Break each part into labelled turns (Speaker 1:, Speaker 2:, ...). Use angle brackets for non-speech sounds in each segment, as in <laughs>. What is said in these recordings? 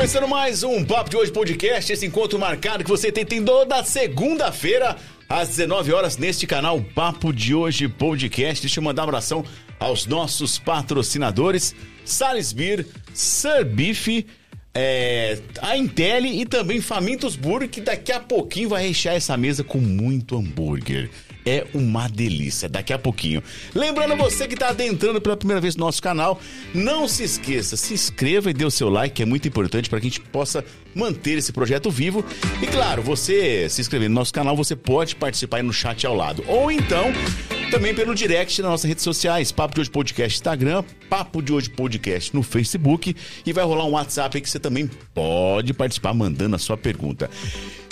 Speaker 1: Começando mais um Papo de Hoje Podcast, esse encontro marcado que você tem, tem toda segunda-feira, às 19 horas, neste canal Papo de Hoje Podcast. Deixa eu mandar um abração aos nossos patrocinadores, Salisbury, Sir Beef, é, a Intel e também Famintos Burger, que daqui a pouquinho vai rechear essa mesa com muito hambúrguer é uma delícia. Daqui a pouquinho. Lembrando você que está adentrando pela primeira vez no nosso canal, não se esqueça, se inscreva e dê o seu like, é muito importante para que a gente possa manter esse projeto vivo. E claro, você se inscrever no nosso canal, você pode participar aí no chat ao lado. Ou então, também pelo direct nas nossas redes sociais, Papo de Hoje Podcast Instagram, Papo de Hoje Podcast no Facebook e vai rolar um WhatsApp aí que você também pode participar mandando a sua pergunta.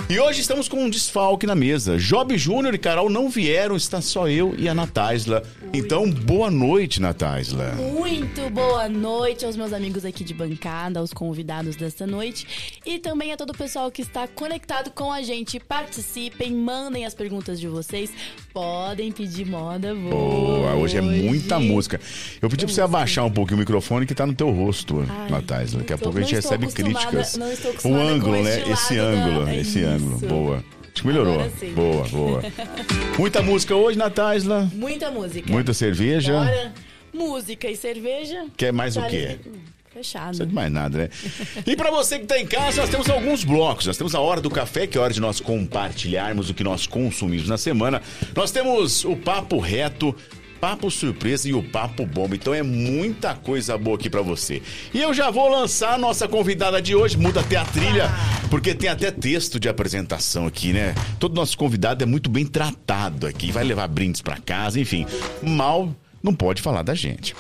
Speaker 1: E hoje estamos com um desfalque na mesa. Job Júnior e Carol não vieram, está só eu e a Natasla. Então, boa noite, Natasla.
Speaker 2: Muito boa noite aos meus amigos aqui de bancada, aos convidados desta noite e também a todo o pessoal que está conectado com a gente. Participem, mandem as perguntas de vocês, podem pedir moda boa.
Speaker 1: Boa, hoje é muita música. Eu pedi para você abaixar um pouquinho o microfone que está no teu rosto, Ai, Natasla. Daqui a pouco a gente recebe críticas. o ângulo, né? Esse ângulo, esse ângulo ângulo. Boa. Acho que melhorou. Boa, boa. <laughs> Muita música hoje, Natasla?
Speaker 2: Muita música.
Speaker 1: Muita cerveja.
Speaker 2: Bora. Música e cerveja.
Speaker 1: Quer mais o quê?
Speaker 2: Fechado. Não
Speaker 1: precisa de mais nada, né? e para você que tá em casa, nós temos alguns blocos. Nós temos a hora do café, que é a hora de nós compartilharmos o que nós consumimos na semana. Nós temos o papo reto, papo surpresa e o papo bomba. Então é muita coisa boa aqui para você. E eu já vou lançar a nossa convidada de hoje, muda até a trilha, porque tem até texto de apresentação aqui, né? Todo nosso convidado é muito bem tratado aqui, vai levar brindes para casa, enfim. Mal não pode falar da gente.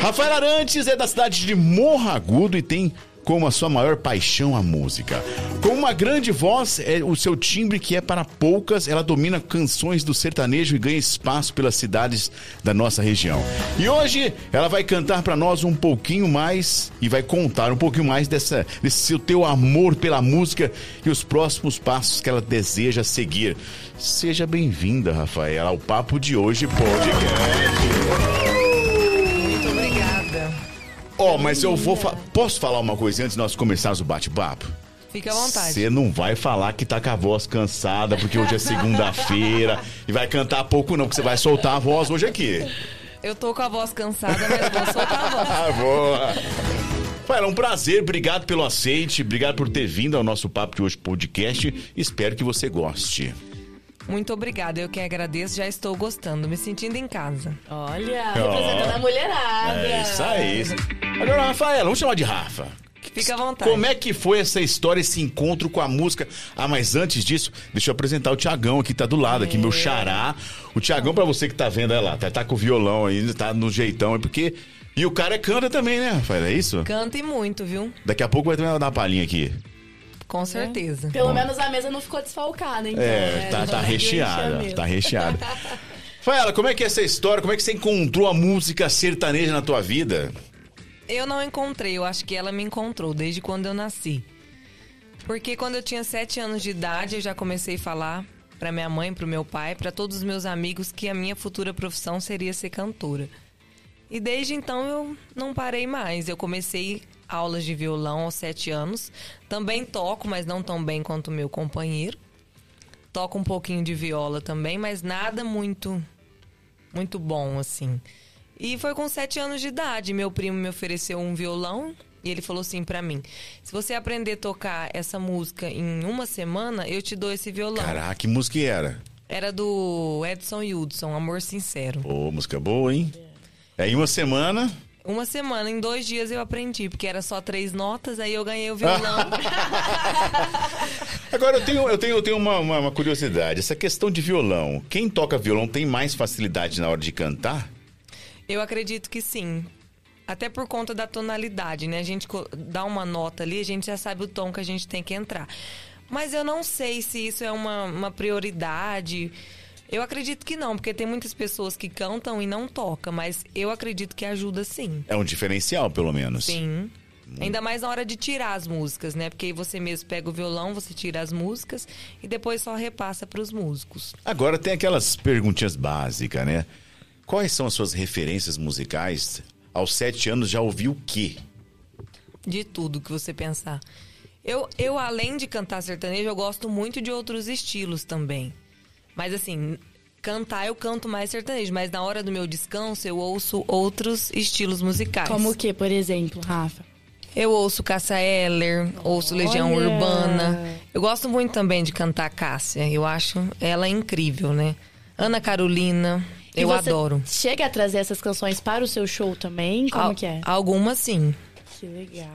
Speaker 1: Rafael Arantes é da cidade de Morro Agudo e tem como a sua maior paixão a música. Com uma grande voz, é o seu timbre que é para poucas, ela domina canções do sertanejo e ganha espaço pelas cidades da nossa região. E hoje ela vai cantar para nós um pouquinho mais e vai contar um pouquinho mais dessa desse seu teu amor pela música e os próximos passos que ela deseja seguir. Seja bem-vinda, Rafaela, ao papo de hoje podcast. Ó, oh, mas eu vou. Fa Posso falar uma coisa antes de nós começarmos o bate-papo?
Speaker 3: Fica à vontade.
Speaker 1: Você não vai falar que tá com a voz cansada, porque hoje é segunda-feira <laughs> e vai cantar pouco, não, porque você vai soltar a voz hoje aqui.
Speaker 3: Eu tô com a voz cansada, mas vou soltar a voz. <laughs>
Speaker 1: Ah, boa. É um prazer, obrigado pelo aceite, obrigado por ter vindo ao nosso Papo de Hoje podcast. Espero que você goste.
Speaker 3: Muito obrigada, eu que agradeço, já estou gostando, me sentindo em casa.
Speaker 2: Olha, representando a mulherada.
Speaker 1: É isso aí. Agora, Rafaela, vamos chamar de Rafa.
Speaker 3: Fica à vontade.
Speaker 1: Como é que foi essa história, esse encontro com a música? Ah, mas antes disso, deixa eu apresentar o Tiagão aqui, tá do lado, aqui, meu xará. O Tiagão, pra você que tá vendo, olha lá, tá, tá com o violão ainda, tá no jeitão, é porque. E o cara canta também, né, Rafael? É isso?
Speaker 3: Canta e muito, viu?
Speaker 1: Daqui a pouco vai dar uma palhinha aqui.
Speaker 3: Com certeza.
Speaker 2: É. Pelo Bom. menos a mesa não ficou desfalcada, então.
Speaker 1: É, né? tá, tá recheada. Tá recheada. <laughs> Faela, como é que é essa história? Como é que você encontrou a música sertaneja na tua vida?
Speaker 3: Eu não encontrei, eu acho que ela me encontrou desde quando eu nasci. Porque quando eu tinha sete anos de idade, eu já comecei a falar para minha mãe, para o meu pai, para todos os meus amigos que a minha futura profissão seria ser cantora. E desde então eu não parei mais. Eu comecei aulas de violão aos sete anos. Também toco, mas não tão bem quanto o meu companheiro. Toco um pouquinho de viola também, mas nada muito, muito bom assim. E foi com sete anos de idade. Meu primo me ofereceu um violão e ele falou assim para mim: se você aprender a tocar essa música em uma semana, eu te dou esse violão.
Speaker 1: Caraca, que música era?
Speaker 3: Era do Edson Hudson, Amor Sincero.
Speaker 1: Ô, música boa, hein? É em uma semana.
Speaker 3: Uma semana, em dois dias eu aprendi, porque era só três notas, aí eu ganhei o violão. <laughs>
Speaker 1: Agora eu tenho, eu tenho, eu tenho uma, uma, uma, curiosidade. Essa questão de violão, quem toca violão tem mais facilidade na hora de cantar?
Speaker 3: Eu acredito que sim. Até por conta da tonalidade, né? A gente dá uma nota ali, a gente já sabe o tom que a gente tem que entrar. Mas eu não sei se isso é uma, uma prioridade. Eu acredito que não, porque tem muitas pessoas que cantam e não tocam, mas eu acredito que ajuda sim.
Speaker 1: É um diferencial, pelo menos.
Speaker 3: Sim. Ainda mais na hora de tirar as músicas, né? Porque aí você mesmo pega o violão, você tira as músicas e depois só repassa para os músicos.
Speaker 1: Agora tem aquelas perguntinhas básicas, né? Quais são as suas referências musicais? Aos sete anos já ouviu o quê?
Speaker 3: de tudo que você pensar. Eu, eu, além de cantar sertanejo, eu gosto muito de outros estilos também. Mas assim, cantar eu canto mais sertanejo, mas na hora do meu descanso eu ouço outros estilos musicais.
Speaker 2: Como o que, por exemplo, Rafa?
Speaker 3: Eu ouço Cássia Eller, ouço Legião
Speaker 2: Olha!
Speaker 3: Urbana. Eu gosto muito também de cantar Cássia. Eu acho ela incrível, né? Ana Carolina,
Speaker 2: E
Speaker 3: eu adoro.
Speaker 2: Chega a trazer essas canções para o seu show também? Como
Speaker 3: Al-
Speaker 2: que é?
Speaker 3: Algumas sim.
Speaker 2: Que legal.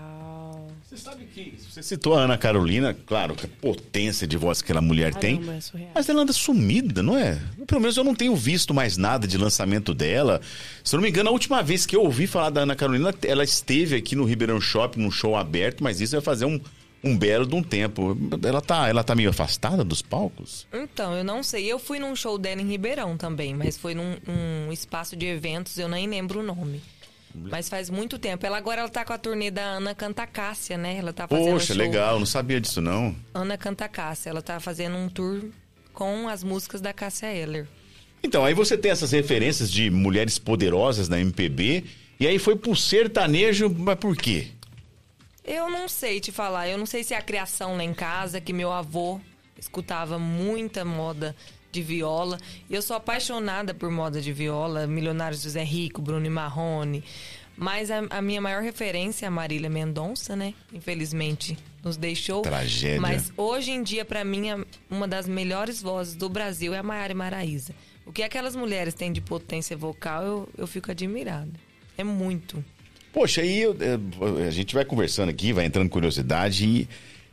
Speaker 1: Você sabe que você citou a Ana Carolina, claro, que a potência de voz que aquela mulher tem.
Speaker 2: Caramba, é surreal.
Speaker 1: Mas ela anda sumida, não é? Pelo menos eu não tenho visto mais nada de lançamento dela. Se eu não me engano, a última vez que eu ouvi falar da Ana Carolina, ela esteve aqui no Ribeirão Shopping, num show aberto, mas isso vai fazer um, um belo de um tempo. Ela tá, ela tá meio afastada dos palcos?
Speaker 3: Então, eu não sei. Eu fui num show dela em Ribeirão também, mas foi num, num espaço de eventos, eu nem lembro o nome. Mas faz muito tempo. Ela agora ela tá com a turnê da Ana Canta Cássia, né? Ela tá fazendo
Speaker 1: Poxa,
Speaker 3: show.
Speaker 1: legal, não sabia disso não.
Speaker 3: Ana Canta Cássia. Ela tá fazendo um tour com as músicas da Cássia Eller.
Speaker 1: Então, aí você tem essas referências de mulheres poderosas na MPB, e aí foi pro sertanejo, mas por quê?
Speaker 3: Eu não sei te falar. Eu não sei se é a criação lá em casa, que meu avô escutava muita moda de viola. Eu sou apaixonada por moda de viola. Milionários José Rico, Bruno e Marrone. Mas a, a minha maior referência é a Marília Mendonça, né? Infelizmente nos deixou.
Speaker 1: Tragédia.
Speaker 3: Mas hoje em dia, pra mim, uma das melhores vozes do Brasil é a Maiara Maraíza. O que aquelas mulheres têm de potência vocal, eu, eu fico admirada. É muito.
Speaker 1: Poxa, aí eu- é, a gente vai conversando aqui, vai entrando curiosidade e.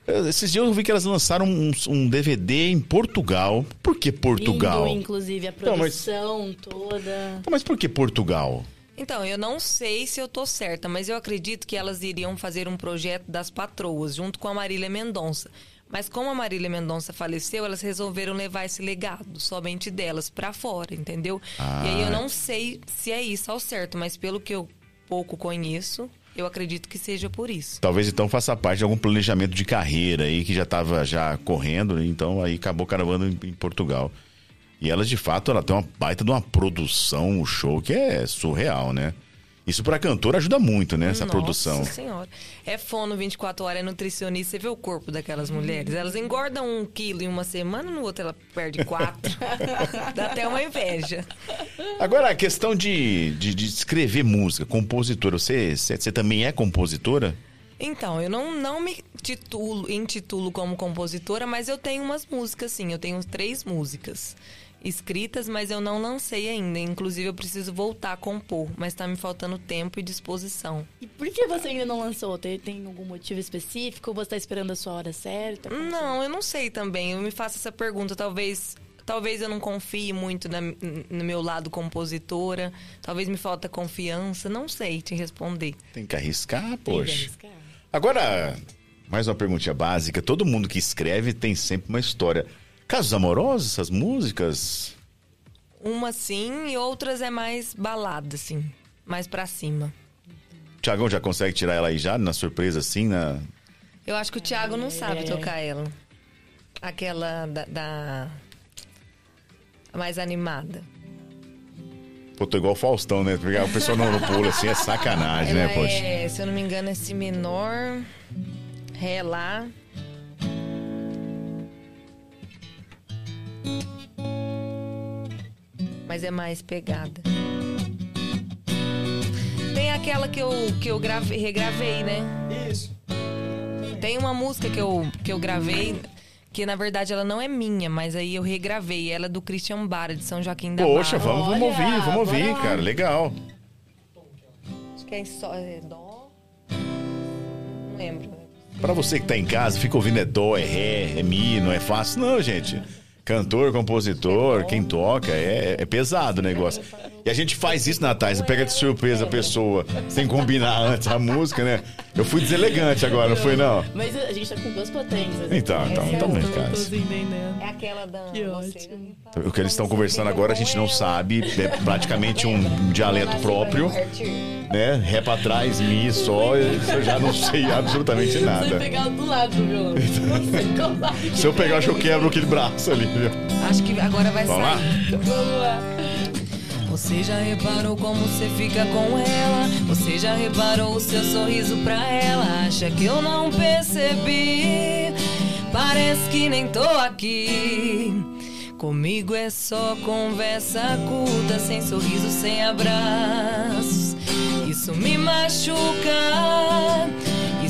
Speaker 1: Esses dias eu vi que elas lançaram um, um DVD em Portugal. Por que Portugal?
Speaker 2: Lindo, inclusive, a
Speaker 1: Então, mas-
Speaker 2: produção toda.
Speaker 1: Tá, Mas por que Portugal?
Speaker 3: Então, eu não sei se eu tô certa, mas eu acredito que elas iriam fazer um projeto das patroas, junto com a Marília Mendonça. Mas como a Marília Mendonça faleceu, elas resolveram levar esse legado, somente delas, pra fora, entendeu?
Speaker 1: Ah.
Speaker 3: E aí eu não sei se é isso ao certo, mas pelo que eu pouco conheço, eu acredito que seja por isso.
Speaker 1: Talvez então faça parte de algum planejamento de carreira aí que já estava já correndo, né? então aí acabou caravando em, em Portugal. E elas, de fato, ela tem uma baita de uma produção, um show que é surreal, né? Isso pra cantora ajuda muito, né? Essa
Speaker 3: Nossa
Speaker 1: produção.
Speaker 3: senhora. É fono 24 horas, é nutricionista. Você vê o corpo daquelas mulheres. Elas engordam um quilo em uma semana, no outro ela perde quatro. <laughs> Dá até uma inveja.
Speaker 1: Agora, a questão de, de, de escrever música, compositora. Você, você, você também é compositora?
Speaker 3: Então, eu não, não me titulo, intitulo como compositora, mas eu tenho umas músicas, sim. Eu tenho três músicas escritas, mas eu não lancei ainda. Inclusive, eu preciso voltar a compor, mas tá me faltando tempo e disposição.
Speaker 2: E por que você ainda não lançou? Tem, tem algum motivo específico? Você tá esperando a sua hora certa? Como
Speaker 3: Não, eu não sei também. Eu me faço essa pergunta. Talvez, talvez eu não confie muito na- no meu lado compositora. Talvez me falta confiança. Não sei te responder.
Speaker 1: Tem que arriscar,
Speaker 2: Tem que
Speaker 1: poxa.
Speaker 2: arriscar?
Speaker 1: Agora, mais uma perguntinha básica. Todo mundo que escreve tem sempre uma história. Casos amorosos, essas músicas?
Speaker 3: Uma sim e outras é mais balada, assim. Mais pra cima.
Speaker 1: Tiagão já consegue tirar ela aí já, na surpresa assim, na...
Speaker 3: Eu acho que o Thiago não sabe
Speaker 2: É.
Speaker 3: tocar ela. Aquela da, da- mais animada.
Speaker 1: Pô, tô igual o Faustão, né? Pegar o pessoal no pulo assim é sacanagem,
Speaker 3: Ela
Speaker 1: né, poxa?
Speaker 3: é, se eu não me engano, é si menor, ré lá. Mas é mais pegada. Tem aquela que eu, que eu gravei, regravei, né?
Speaker 4: Isso.
Speaker 3: Tem uma música que eu, que eu gravei, que na verdade ela não é minha, mas aí eu regravei. Ela é do Christian Bara, de São Joaquim da
Speaker 1: Poxa,
Speaker 3: Barra.
Speaker 1: vamos, vamos
Speaker 2: Olha,
Speaker 1: ouvir, vamos ouvir, cara. Legal.
Speaker 3: Acho que é só é dó. Não lembro.
Speaker 1: Pra você que tá em casa, fica ouvindo é dó, é ré, é mi, não é fácil. Não, gente. Cantor, compositor, quem toca, é, é pesado o negócio. E a gente faz isso, Natália, você pega de surpresa a pessoa, sem combinar antes a música, né? Eu fui deselegante agora, não foi não?
Speaker 2: Mas a gente tá com duas potências.
Speaker 1: Então, então,
Speaker 2: Essa é eu tô-
Speaker 1: cara.
Speaker 3: É aquela da
Speaker 2: Que
Speaker 3: você.
Speaker 2: ótimo.
Speaker 1: O que eles estão conversando agora a gente não sabe, é praticamente um dialeto próprio, né? Ré pra trás, mi, sol, isso eu já não sei absolutamente nada.
Speaker 2: pegar do lado do violão.
Speaker 1: Se eu pegar, eu acho que eu quebro aquele braço ali,
Speaker 3: Acho que agora vai
Speaker 1: Vamos lá?
Speaker 3: sair.
Speaker 2: Vamos lá.
Speaker 3: Você já reparou como você fica com ela? Você já reparou o seu sorriso pra ela? Acha que eu não percebi? Parece que nem tô aqui. Comigo é só conversa curta, sem sorriso, sem abraços. Isso me machuca,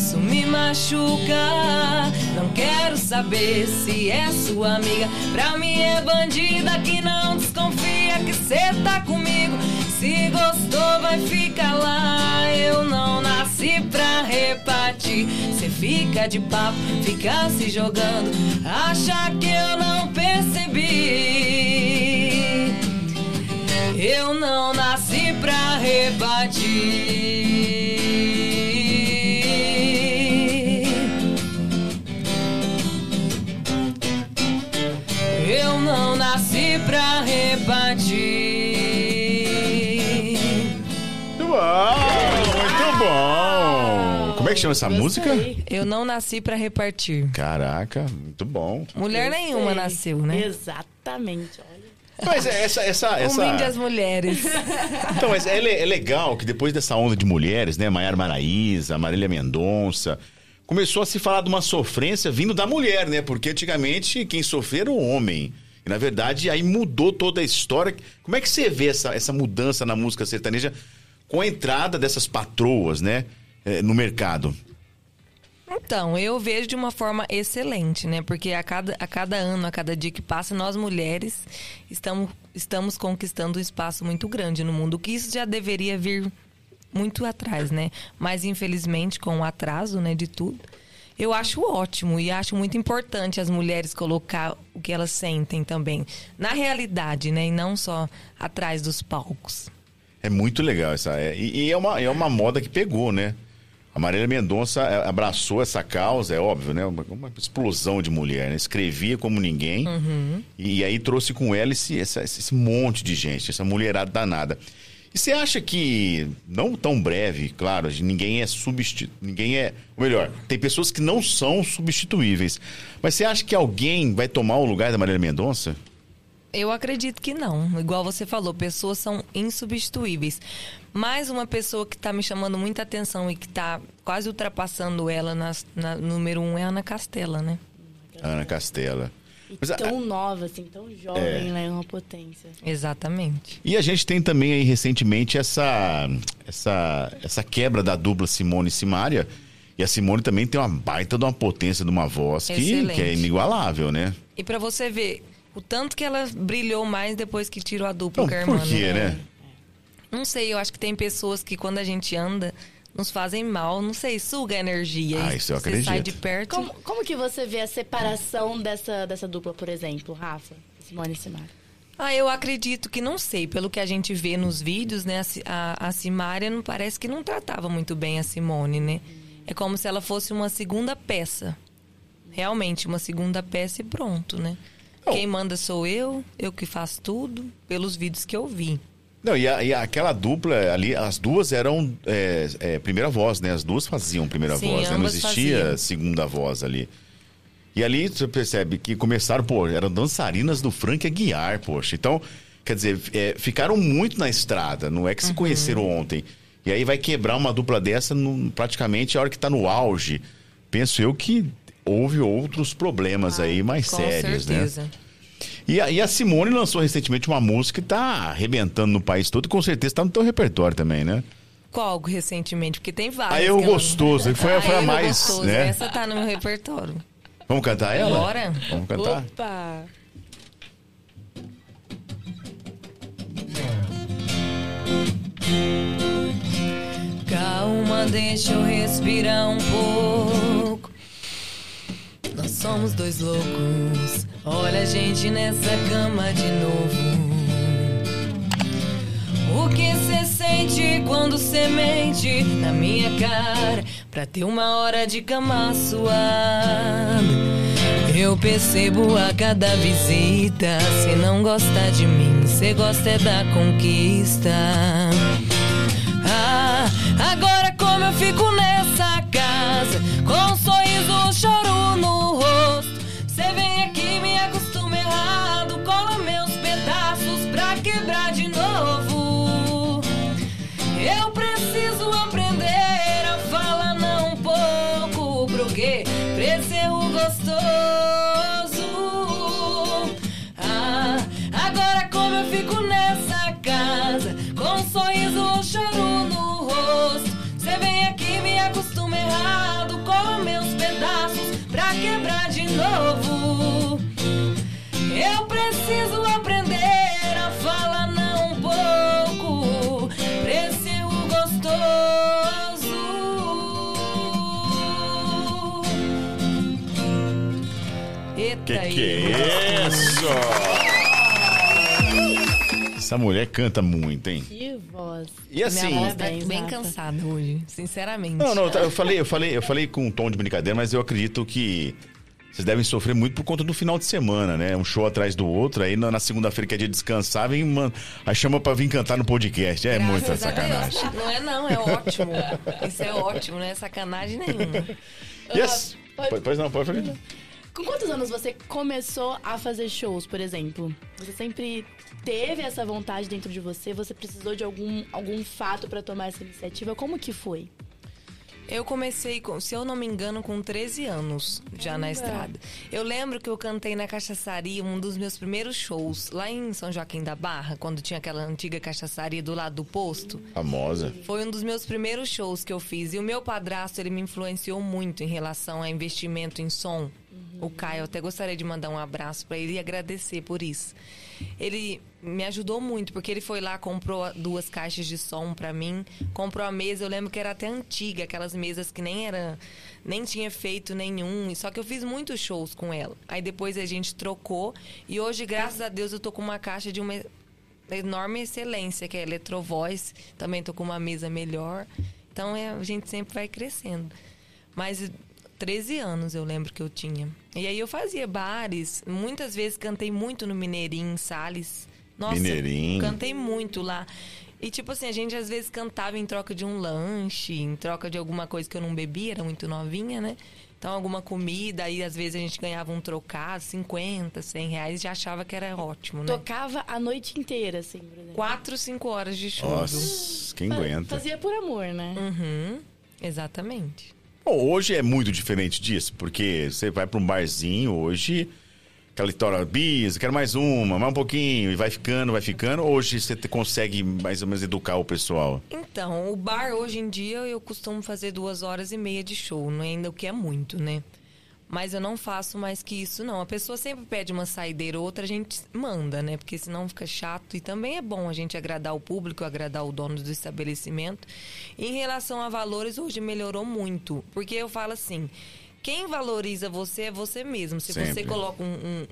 Speaker 3: isso me machuca. Não quero saber se é sua amiga. Pra mim é bandida que não desconfia que cê tá comigo. Se gostou, vai ficar lá. Eu não nasci pra repartir. Cê fica de papo, fica se jogando. Acha que eu não percebi. Eu não nasci pra repartir. Pra repartir.
Speaker 1: Muito bom, muito bom. Como é que chama essa música?
Speaker 3: Eu não nasci pra repartir.
Speaker 1: Caraca, muito bom.
Speaker 3: Mulher nenhuma nasceu, né?
Speaker 2: Exatamente, olha.
Speaker 1: Mas é essa, essa,
Speaker 3: Um brinde às
Speaker 1: essa...
Speaker 3: mulheres. <laughs>
Speaker 1: Então, mas é, é legal que depois dessa onda de mulheres, né, Maiara Maraíza, Marília Mendonça, começou a se falar de uma sofrência vindo da mulher, né? Porque antigamente quem sofria era o homem. E na verdade aí mudou toda a história. Como é que você vê essa, essa mudança na música sertaneja com a entrada dessas patroas, né, eh, no mercado?
Speaker 3: Então, eu vejo de uma forma excelente, né? Porque a cada, a cada ano, a cada dia que passa, nós mulheres estamos, estamos conquistando um espaço muito grande no mundo, que isso já deveria vir muito atrás, né? Mas infelizmente, com o atraso, né, de tudo, eu acho ótimo e acho muito importante as mulheres colocar o que elas sentem também na realidade, né? E não só atrás dos palcos.
Speaker 1: É muito legal essa. é- e e é uma, é uma moda que pegou, né? A Marília Mendonça é, abraçou essa causa, é óbvio, né? Uma, uma explosão de mulher, né? Escrevia como ninguém. E aí trouxe com ela esse, essa- esse monte de gente, essa mulherada danada. E você acha que, não tão breve, claro, ninguém é substituível. Ninguém é. Ou melhor, tem pessoas que não são substituíveis. Mas você acha que alguém vai tomar o lugar da Marília Mendonça?
Speaker 3: Eu acredito que não. Igual você falou, pessoas são insubstituíveis. Mais uma pessoa que está me chamando muita atenção e que está quase ultrapassando ela nas- na, número um é a Ana Castela, né?
Speaker 1: Ana Castela.
Speaker 2: E
Speaker 1: Mas a-
Speaker 2: tão nova, assim, tão jovem,
Speaker 1: É.
Speaker 2: né? Uma potência.
Speaker 3: Exatamente.
Speaker 1: E a gente tem também aí recentemente essa, essa, essa quebra da dupla Simone e Simária. E a Simone também tem uma baita de uma potência de uma voz que, que é inigualável, né?
Speaker 3: E para você ver o tanto que ela brilhou mais depois que tirou a dupla
Speaker 1: Então,
Speaker 3: com a irmã.
Speaker 1: por quê, né?
Speaker 3: Não sei, eu acho que tem pessoas que quando a gente anda nos fazem mal, não sei, suga a energia.
Speaker 1: Ah,
Speaker 3: E
Speaker 1: isso eu
Speaker 3: você
Speaker 1: acredito.
Speaker 3: sai de perto.
Speaker 2: Como, como que você vê a separação dessa, dessa dupla, por exemplo, Rafa? Simone e Simara.
Speaker 3: Ah, eu acredito que não sei. Pelo que a gente vê nos vídeos, né? A, a, Simária não parece que não tratava muito bem a Simone, né? É como se ela fosse uma segunda peça. Realmente, uma segunda peça e pronto, né?
Speaker 1: Não.
Speaker 3: Quem manda sou eu, eu que faço tudo, pelos vídeos que eu vi.
Speaker 1: Não, e, a- e aquela dupla ali, as duas eram é, é, primeira voz, né? As duas faziam primeira
Speaker 3: Sim,
Speaker 1: voz, né? Não existia
Speaker 3: faziam.
Speaker 1: segunda voz ali. E ali você percebe que começaram, pô, eram dançarinas do Frank Aguiar, poxa. Então, quer dizer, é, ficaram muito na estrada, não é que
Speaker 3: Uhum.
Speaker 1: se conheceram ontem. E aí vai quebrar uma dupla dessa no- praticamente a hora que tá no auge. Penso eu que houve outros problemas aí mais sérios, né? E a, e a Simone lançou recentemente uma música que tá arrebentando no país todo e com certeza tá no teu repertório também, né?
Speaker 3: Qual recentemente? Porque tem várias.
Speaker 1: A Eu
Speaker 3: que eu não-
Speaker 1: Gostoso, que foi, foi a
Speaker 3: Eu
Speaker 1: mais,
Speaker 3: Gostoso,
Speaker 1: né?
Speaker 3: Essa tá no meu repertório.
Speaker 1: Vamos cantar ela?
Speaker 3: Bora.
Speaker 1: Vamos cantar?
Speaker 2: Opa!
Speaker 3: Calma, deixa eu respirar um pouco. Nós somos dois loucos. Olha a gente nessa cama de novo. O que cê sente quando cê mente na minha cara pra ter uma hora de cama suada? Eu percebo a cada visita. Cê não gosta de mim, cê gosta é da conquista. Ah, agora como eu fico nessa casa Com um sorriso, choro quebrar de novo. Eu preciso aprender a falar não um pouco desse gostoso. Eita, que
Speaker 1: que é isso? Essa mulher canta muito, hein?
Speaker 2: Que voz.
Speaker 1: E assim-
Speaker 3: Minha voz tá
Speaker 2: Parabéns,
Speaker 3: bem
Speaker 2: Rafa.
Speaker 3: cansada hoje, sinceramente.
Speaker 1: Não, não, eu falei, eu falei, eu falei com um tom de brincadeira, mas eu acredito que vocês devem sofrer muito por conta do final de semana, né? Um show atrás do outro, aí na, segunda-feira que é dia de descansar, vem uma, aí chama pra vir cantar no podcast. É muita
Speaker 3: Graças a Deus.
Speaker 1: sacanagem.
Speaker 3: Não é não, é ótimo. Isso é ótimo, não é sacanagem nenhuma.
Speaker 1: Yes.
Speaker 2: pode-
Speaker 1: Pois, pois não, pode falar.
Speaker 2: Com quantos anos você começou a fazer shows, por exemplo? Você sempre teve essa vontade dentro de você? Você precisou de algum, algum fato pra tomar essa iniciativa? Como que foi?
Speaker 3: Eu comecei, com, se eu não me engano, com 13 anos já na estrada. Eu lembro que eu cantei na cachaçaria, um dos meus primeiros shows, lá em São Joaquim da Barra, quando tinha aquela antiga cachaçaria do lado do posto.
Speaker 1: Famosa.
Speaker 3: Foi um dos meus primeiros shows que eu fiz. E o meu padrasto, ele me influenciou muito em relação a investimento em som. O Caio, eu até gostaria de mandar um abraço para ele e agradecer por isso. Ele me ajudou muito, porque ele foi lá, comprou duas caixas de som para mim, comprou a mesa, eu lembro que era até antiga, aquelas mesas que nem era, nem tinha feito nenhum, só que eu fiz muitos shows com ela. Aí depois a gente trocou e hoje, graças a Deus, eu tô com uma caixa de uma enorme excelência, que é Electrovoice. Também tô com uma mesa melhor. Então é, a gente sempre vai crescendo. Mas 13 anos eu lembro que eu tinha. E aí eu fazia bares. Muitas vezes cantei muito no Mineirinho, em Salles. Nossa,
Speaker 1: Mineirinho.
Speaker 3: cantei muito lá. E tipo assim, a gente às vezes cantava em troca de um lanche, em troca de alguma coisa que eu não bebia, era muito novinha, né? Então, alguma comida, aí às vezes a gente ganhava um trocado, 50, 100 reais, já achava que era ótimo, né?
Speaker 2: Tocava a noite inteira, assim, por exemplo.
Speaker 3: Quatro, cinco horas de show.
Speaker 1: Nossa, quem
Speaker 2: Fa-
Speaker 1: aguenta?
Speaker 2: Fazia por amor, né?
Speaker 3: Uhum, exatamente.
Speaker 1: Bom, hoje é muito diferente disso, porque você vai pra um barzinho hoje, aquela história, bis, quero mais uma, mais um pouquinho, e vai ficando, vai ficando. Hoje você consegue mais ou menos educar o pessoal.
Speaker 3: Então, o bar hoje em dia eu costumo fazer duas horas e meia de show, não é ainda o que é muito, né? Mas eu não faço mais que isso, não. A pessoa sempre pede uma saideira ou outra, a gente manda, né? Porque senão fica chato. E também é bom a gente agradar o público, agradar o dono do estabelecimento. Em relação a valores, hoje melhorou muito. Porque eu falo assim. Quem valoriza você é você mesmo. Se você
Speaker 1: Sempre.
Speaker 3: coloca um,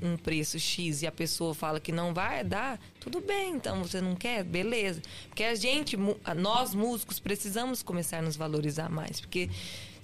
Speaker 3: um- um preço X e a pessoa fala que não vai dar, tudo bem, então você não quer, beleza. Porque a gente, nós músicos, precisamos começar a nos valorizar mais. Porque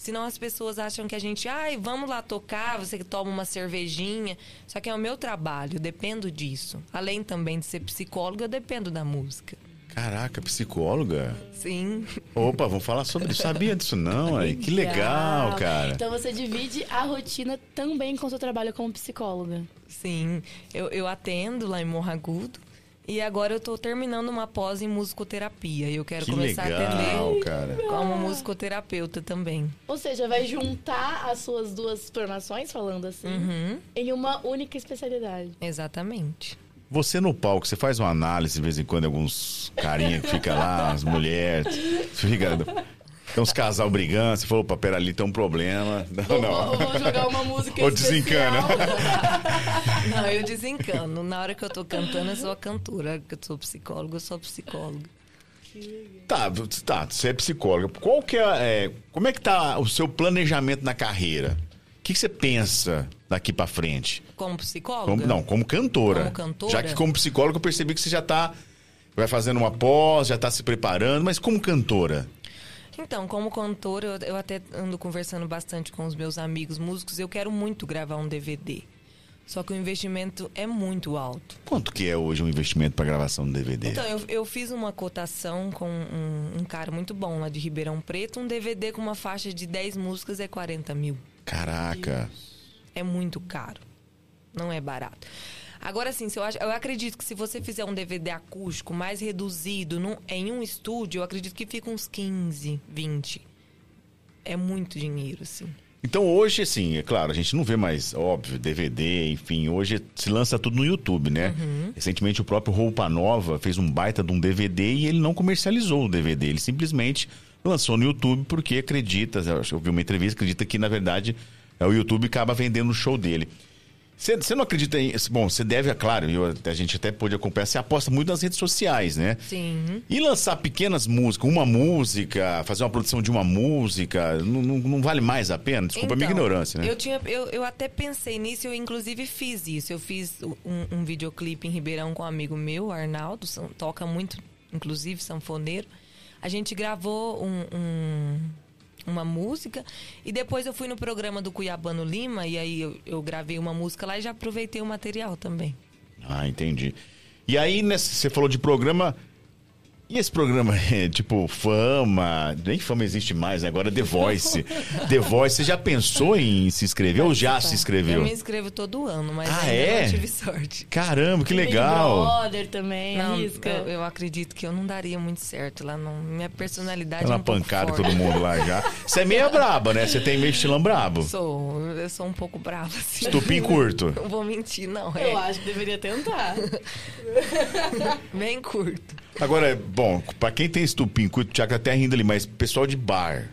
Speaker 3: senão as pessoas acham que a gente, ai, vamos lá tocar, você toma uma cervejinha. Só que é o meu trabalho, eu dependo disso. Além também de ser psicóloga, eu dependo da música.
Speaker 1: Caraca, psicóloga?
Speaker 3: Sim.
Speaker 1: Opa, vamos falar sobre isso. Sabia disso não, aí. Que legal, cara.
Speaker 2: Então você divide a rotina também com o seu trabalho como psicóloga.
Speaker 3: Sim, eu, eu atendo lá em Morro Agudo e agora eu tô terminando uma pós em musicoterapia e eu quero
Speaker 1: Que
Speaker 3: começar a
Speaker 1: legal,
Speaker 3: atender
Speaker 1: cara.
Speaker 3: como musicoterapeuta também.
Speaker 2: Ou seja, vai juntar as suas duas formações, falando assim,
Speaker 3: Uhum,
Speaker 2: em uma única especialidade.
Speaker 3: exatamente.
Speaker 1: Você no palco, você faz uma análise de vez em quando, alguns carinha que fica lá, as mulheres, fica... Tem uns casal brigando, você falou, opa, pera ali, tem um problema. Não, não.
Speaker 2: ou vou jogar uma música
Speaker 1: Ou desencana. <laughs>
Speaker 3: Não, eu desencano. Na hora que eu tô cantando, eu sou a cantora. Que eu sou psicóloga, eu sou psicóloga.
Speaker 1: Tá, tá, você é psicóloga. Qual que é, é, como é que tá o seu planejamento na carreira? O que, que você pensa daqui pra frente?
Speaker 3: Como psicóloga?
Speaker 1: Como- não, como cantora.
Speaker 3: Como cantora?
Speaker 1: Já que como psicóloga eu percebi que você já tá vai fazendo uma pós, já tá se preparando, mas como cantora?
Speaker 3: Então, como cantora, eu, eu até ando conversando bastante com os meus amigos músicos. Eu quero muito gravar um DVD. Só que o investimento é muito alto.
Speaker 1: Quanto que é hoje um investimento pra gravação do DVD?
Speaker 3: Então, eu, eu fiz uma cotação com um, um cara muito bom lá de Ribeirão Preto. Um DVD com uma faixa de 10 músicas é 40 mil.
Speaker 1: Caraca.
Speaker 3: É muito caro. Não é barato. Agora, sim, eu, eu acredito que se você fizer um DVD acústico mais reduzido num- em um estúdio, eu acredito que fica uns 15, 20. É muito dinheiro, assim.
Speaker 1: Então hoje, assim, é claro, a gente não vê mais, óbvio, DVD, enfim, hoje se lança tudo no YouTube, né? Recentemente o próprio Roupa Nova fez um baita de um DVD e ele não comercializou o DVD, ele simplesmente lançou no YouTube porque acredita, eu vi uma entrevista, acredita que na verdade é o YouTube acaba vendendo o show dele. Você não acredita em. Bom, você deve, é claro, eu, a gente até pôde acompanhar, você aposta muito nas redes sociais, né?
Speaker 3: Sim.
Speaker 1: E lançar pequenas músicas, uma música, fazer uma produção de uma música, não, não, não vale mais a pena? Desculpa a minha
Speaker 3: Então,
Speaker 1: ignorância, né?
Speaker 3: Eu, tinha, eu, eu até pensei nisso, eu inclusive fiz isso. Eu fiz um, um videoclipe em Ribeirão com um amigo meu, Arnaldo, toca muito, inclusive, sanfoneiro. A gente gravou um- um- uma música e depois eu fui no programa do Cuiabano Lima e aí eu, eu gravei uma música lá e já aproveitei o material também.
Speaker 1: Ah, entendi. E aí, você falou de programa. E esse programa é <laughs> tipo Fama? Nem Fama existe mais, né? Agora The Voice. <laughs> The Voice, você já pensou em se inscrever ou já se inscreveu?
Speaker 3: Eu me inscrevo todo ano, mas
Speaker 1: Ah,
Speaker 3: ainda
Speaker 1: é?
Speaker 3: não tive sorte.
Speaker 1: Caramba, que
Speaker 2: Big
Speaker 1: legal.
Speaker 2: Brother também,
Speaker 3: Não,
Speaker 2: arrisca.
Speaker 3: eu, eu acredito que eu não daria muito certo lá. Não, minha personalidade é
Speaker 1: Ela
Speaker 3: um pouco
Speaker 1: pancada
Speaker 3: forte.
Speaker 1: todo mundo lá já. Você é meia braba, né? Você tem meio estilão brabo.
Speaker 3: Sou, eu sou um pouco brava, assim.
Speaker 1: Estupim curto.
Speaker 3: Não vou mentir, não. É
Speaker 2: Eu acho que deveria tentar. <laughs>
Speaker 3: bem curto.
Speaker 1: Agora, bom, pra quem tem estupim o Thiago até rindo ali, mas pessoal de bar.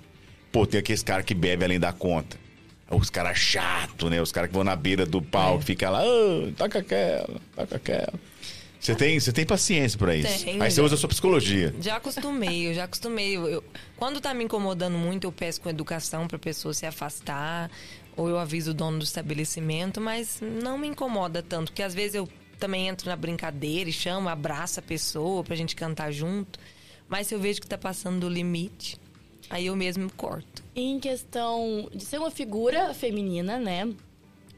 Speaker 1: Pô, tem aqueles caras que bebem além da conta. Os caras chato, né? Os caras que vão na beira do palco,
Speaker 3: É.
Speaker 1: fica lá, "Ah, toca aquela, toca aquela. Você tem, você tem paciência pra isso.
Speaker 3: Tenho,
Speaker 1: Aí você
Speaker 3: já.
Speaker 1: usa a sua psicologia.
Speaker 3: Já acostumei, eu já acostumei. Eu- quando tá me incomodando muito, eu peço com educação pra pessoa se afastar, ou eu aviso o dono do estabelecimento, mas não me incomoda tanto, porque às vezes eu também entro na brincadeira e chamo, abraço a pessoa pra gente cantar junto. Mas se eu vejo que tá passando do limite, aí eu mesmo corto.
Speaker 2: em questão de ser uma figura feminina, né?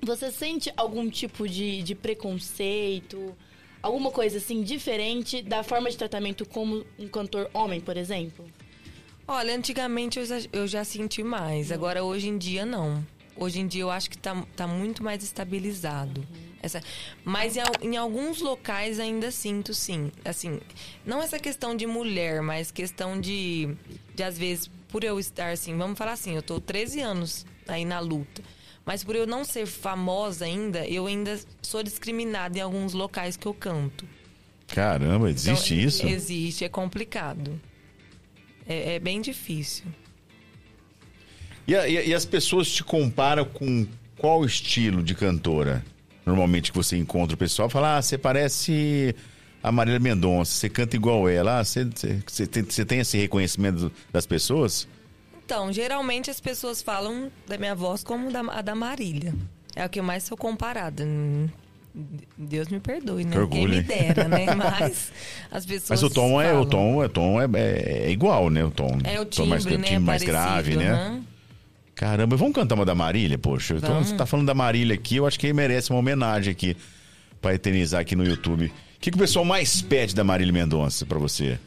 Speaker 2: Você sente algum tipo de, de preconceito? Alguma coisa assim diferente da forma de tratamento como um cantor homem, por exemplo?
Speaker 3: Olha, antigamente eu já, eu já senti mais, agora hoje em dia não. Hoje em dia eu acho que tá, tá muito mais estabilizado. Essa, mas em, em alguns locais ainda sinto, sim. Assim, não essa questão de mulher, mas questão de, de às vezes, por eu estar assim, vamos falar assim, eu tô 13 anos aí na luta. Mas por eu não ser famosa ainda, eu ainda sou discriminada em alguns locais que eu canto.
Speaker 1: Caramba, existe
Speaker 3: Então,
Speaker 1: isso?
Speaker 3: Existe, é complicado. É, é bem difícil.
Speaker 1: E, e- e as pessoas te comparam com qual estilo de cantora? Normalmente que você encontra o pessoal, fala, ah, você parece a Marília Mendonça, você canta igual ela. Ah, você, você- você tem, você tem esse reconhecimento das pessoas?
Speaker 3: Então, geralmente as pessoas falam da minha voz como da, a da Marília. É o que eu mais sou comparada. Deus me perdoe, né?
Speaker 1: Que orgulho,
Speaker 3: Quem me dera, né? <laughs> Mas as pessoas.
Speaker 1: Mas o tom é o
Speaker 3: falam.
Speaker 1: tom, é, tom é, é- é igual, né? O tom.
Speaker 3: É o
Speaker 1: tom
Speaker 3: timbre,
Speaker 1: mais,
Speaker 3: né?
Speaker 1: timbre mais
Speaker 3: Parecido,
Speaker 1: grave, né?
Speaker 3: aham.
Speaker 1: Caramba, vamos cantar uma da Marília, poxa. Então, você tá falando da Marília aqui, eu acho que merece uma homenagem aqui pra eternizar aqui no YouTube. O que, que o pessoal mais pede da Marília Mendonça pra você?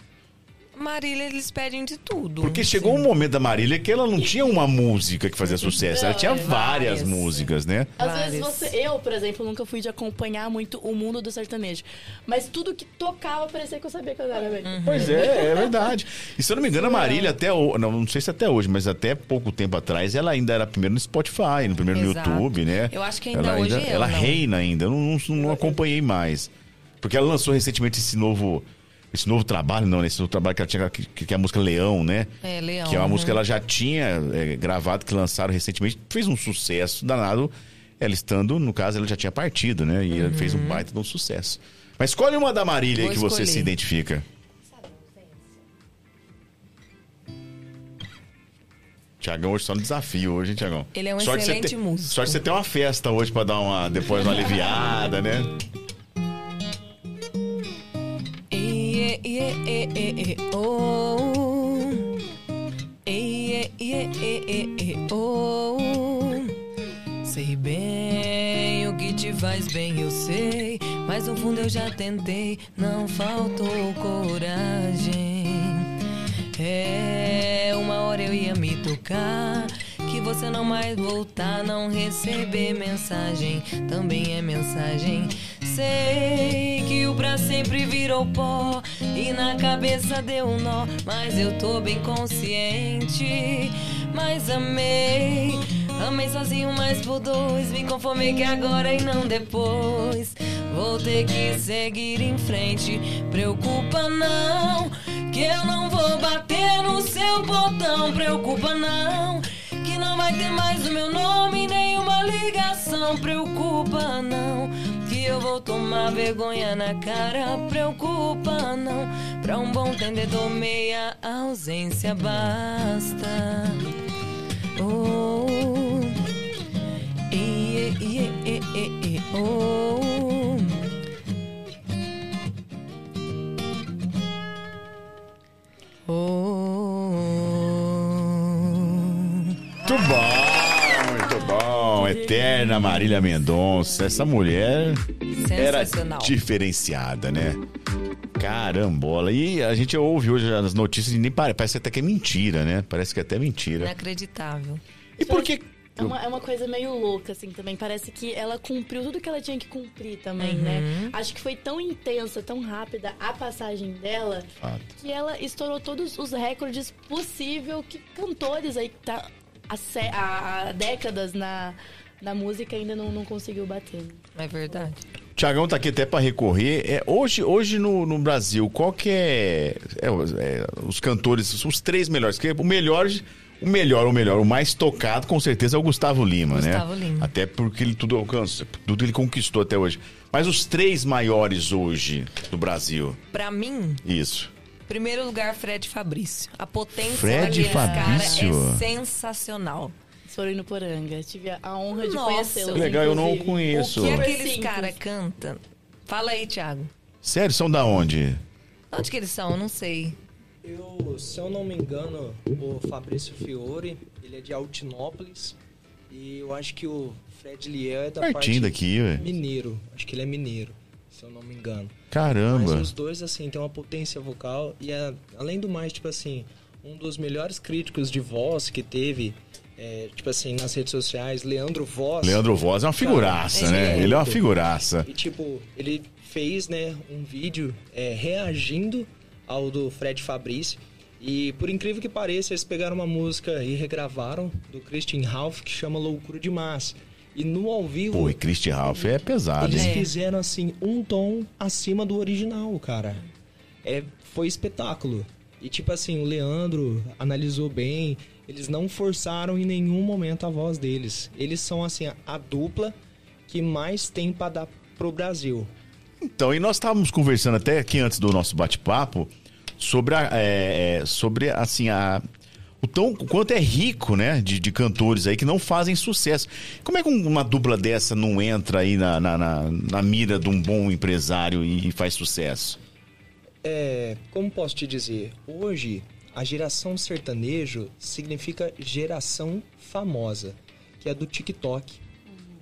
Speaker 3: Marília, eles pedem de tudo.
Speaker 1: Porque chegou um momento da Marília que ela não tinha uma música que fazia sucesso, ela
Speaker 2: Não,
Speaker 1: tinha
Speaker 2: é
Speaker 1: várias
Speaker 3: várias.
Speaker 1: músicas, né?
Speaker 2: Às
Speaker 3: Várias.
Speaker 2: vezes você. Eu, por exemplo, nunca fui de acompanhar muito o mundo do sertanejo. Mas tudo que tocava parecia que eu sabia cantar, né, velho?
Speaker 1: Pois é, é verdade. E se eu não me engano, a Marília até não, não sei se até hoje, mas até pouco tempo atrás, ela ainda era primeiro no Spotify, no primeiro no
Speaker 3: Exato.
Speaker 1: YouTube, né?
Speaker 3: Eu acho que ainda
Speaker 1: ela
Speaker 3: hoje
Speaker 1: ainda,
Speaker 3: é,
Speaker 1: ela
Speaker 3: não?
Speaker 1: reina ainda. Eu não, não, não acompanhei mais. Porque ela lançou recentemente esse novo esse novo trabalho, não, né? esse novo trabalho que ela tinha, que, que é a música Leão, né?
Speaker 3: É, Leão.
Speaker 1: Que é uma
Speaker 3: uhum.
Speaker 1: música que ela já tinha é, gravado, que lançaram recentemente. Fez um sucesso danado. Ela estando, no caso, ela já tinha partido, né? E ela fez um baita de um sucesso. Mas escolhe uma da Marília aí que você
Speaker 3: escolher.
Speaker 1: se identifica. Tiagão hoje só no desafio hoje, hein, Tiagão?
Speaker 3: Ele é um
Speaker 1: Sorte você
Speaker 3: excelente músico.
Speaker 1: Sorte você ter uma festa hoje pra dar uma, depois uma <laughs> aliviada, né?
Speaker 3: Iê, iê, iê, iê, oh. Iê, iê, iê, iê, oh. Sei bem o que te faz bem, eu sei. Mas no fundo eu já tentei, não faltou coragem. É, uma hora eu ia me tocar. Você não mais voltar, não receber mensagem. Também é mensagem. Sei que o pra sempre virou pó. E na cabeça deu um nó. Mas eu tô bem consciente. Mas amei. Amei sozinho, mas por dois. Me conformei que agora e não depois. Vou ter que seguir em frente. Preocupa não, que eu não vou bater no seu botão. Preocupa não, não vai ter mais o meu nome, nenhuma ligação. preocupa não, que eu vou tomar vergonha na cara. Preocupa não, pra um bom entendedor meia ausência basta. Oh, e, e, e, e, e, oh.
Speaker 1: Eterna Marília Mendonça. Essa mulher era diferenciada, né? Carambola. E a gente ouve hoje as notícias e nem pare- parece até que é mentira, né? Parece que é até mentira.
Speaker 3: Inacreditável.
Speaker 1: E por que.
Speaker 2: É uma, é uma coisa meio louca, assim, também. Parece que ela cumpriu tudo que ela tinha que cumprir também, né? Acho que foi tão intensa, tão rápida a passagem dela,
Speaker 1: Fato.
Speaker 2: que ela estourou todos os recordes possível que cantores aí que tá há, há- décadas na, na música ainda não, não conseguiu bater.
Speaker 3: É verdade.
Speaker 1: Tiagão tá aqui até pra recorrer. É, hoje hoje no, no Brasil, qual que é, é, os- é, os cantores, os três melhores? Porque o melhor, o melhor, o melhor, o mais tocado com certeza é o Gustavo Lima, né?
Speaker 3: Gustavo Lima.
Speaker 1: Até porque ele tudo alcança, tudo ele conquistou até hoje. Mas os três maiores hoje do Brasil,
Speaker 3: Pra mim,
Speaker 1: isso.
Speaker 3: Primeiro lugar, Fred Fabrício. A potência
Speaker 1: Fred
Speaker 3: cara
Speaker 1: Fabrício.
Speaker 3: é sensacional.
Speaker 2: Eles foram no Poranga. Tive a honra de conhecê-los.
Speaker 1: que legal, eu não conheço.
Speaker 3: O que
Speaker 1: Super
Speaker 3: aqueles
Speaker 2: simples.
Speaker 3: caras cantam? Fala aí, Thiago.
Speaker 1: Sério, são da onde?
Speaker 3: Onde que eles são? Eu não sei.
Speaker 4: Eu, se eu não me engano, o Fabrício Fiore, ele é de Altinópolis. E eu acho que o Fred Liel é da
Speaker 1: Pertinho
Speaker 4: parte
Speaker 1: daqui, ué.
Speaker 4: mineiro. Acho que ele é mineiro, se eu não me engano.
Speaker 1: Caramba.
Speaker 4: Mas os dois, assim, tem uma potência vocal. E é, além do mais, tipo assim, um dos melhores críticos de voz que teve, é, tipo assim, nas redes sociais, Leandro Voz.
Speaker 1: Leandro Voz é uma figuraça,
Speaker 4: Cara,
Speaker 1: né?
Speaker 4: é
Speaker 1: Ele é uma figuraça.
Speaker 4: E tipo, ele fez, né, um vídeo é, reagindo ao do Fred Fabrício. E por incrível que pareça, eles pegaram uma música e regravaram do Christian Ralph que chama Loucura Demais. E no ao vivo,
Speaker 1: Pô, e Christy Ralph é pesado,
Speaker 4: eles
Speaker 1: hein?
Speaker 3: É.
Speaker 4: fizeram assim um tom acima do original, cara. É, foi espetáculo. E tipo assim, o Leandro analisou bem, eles não forçaram em nenhum momento a voz deles. Eles são assim a, dupla que mais tem pra dar pro Brasil.
Speaker 1: Então, e nós estávamos conversando até aqui antes do nosso bate-papo sobre, a, é, é, sobre assim, a, o, tão, o quanto é rico, né, de, de cantores aí que não fazem sucesso. Como é que um- uma dupla dessa não entra aí na, na, na, na mira de um bom empresário e, e faz sucesso?
Speaker 4: É, como posso te dizer? Hoje, a geração sertanejo significa geração famosa, que é do TikTok.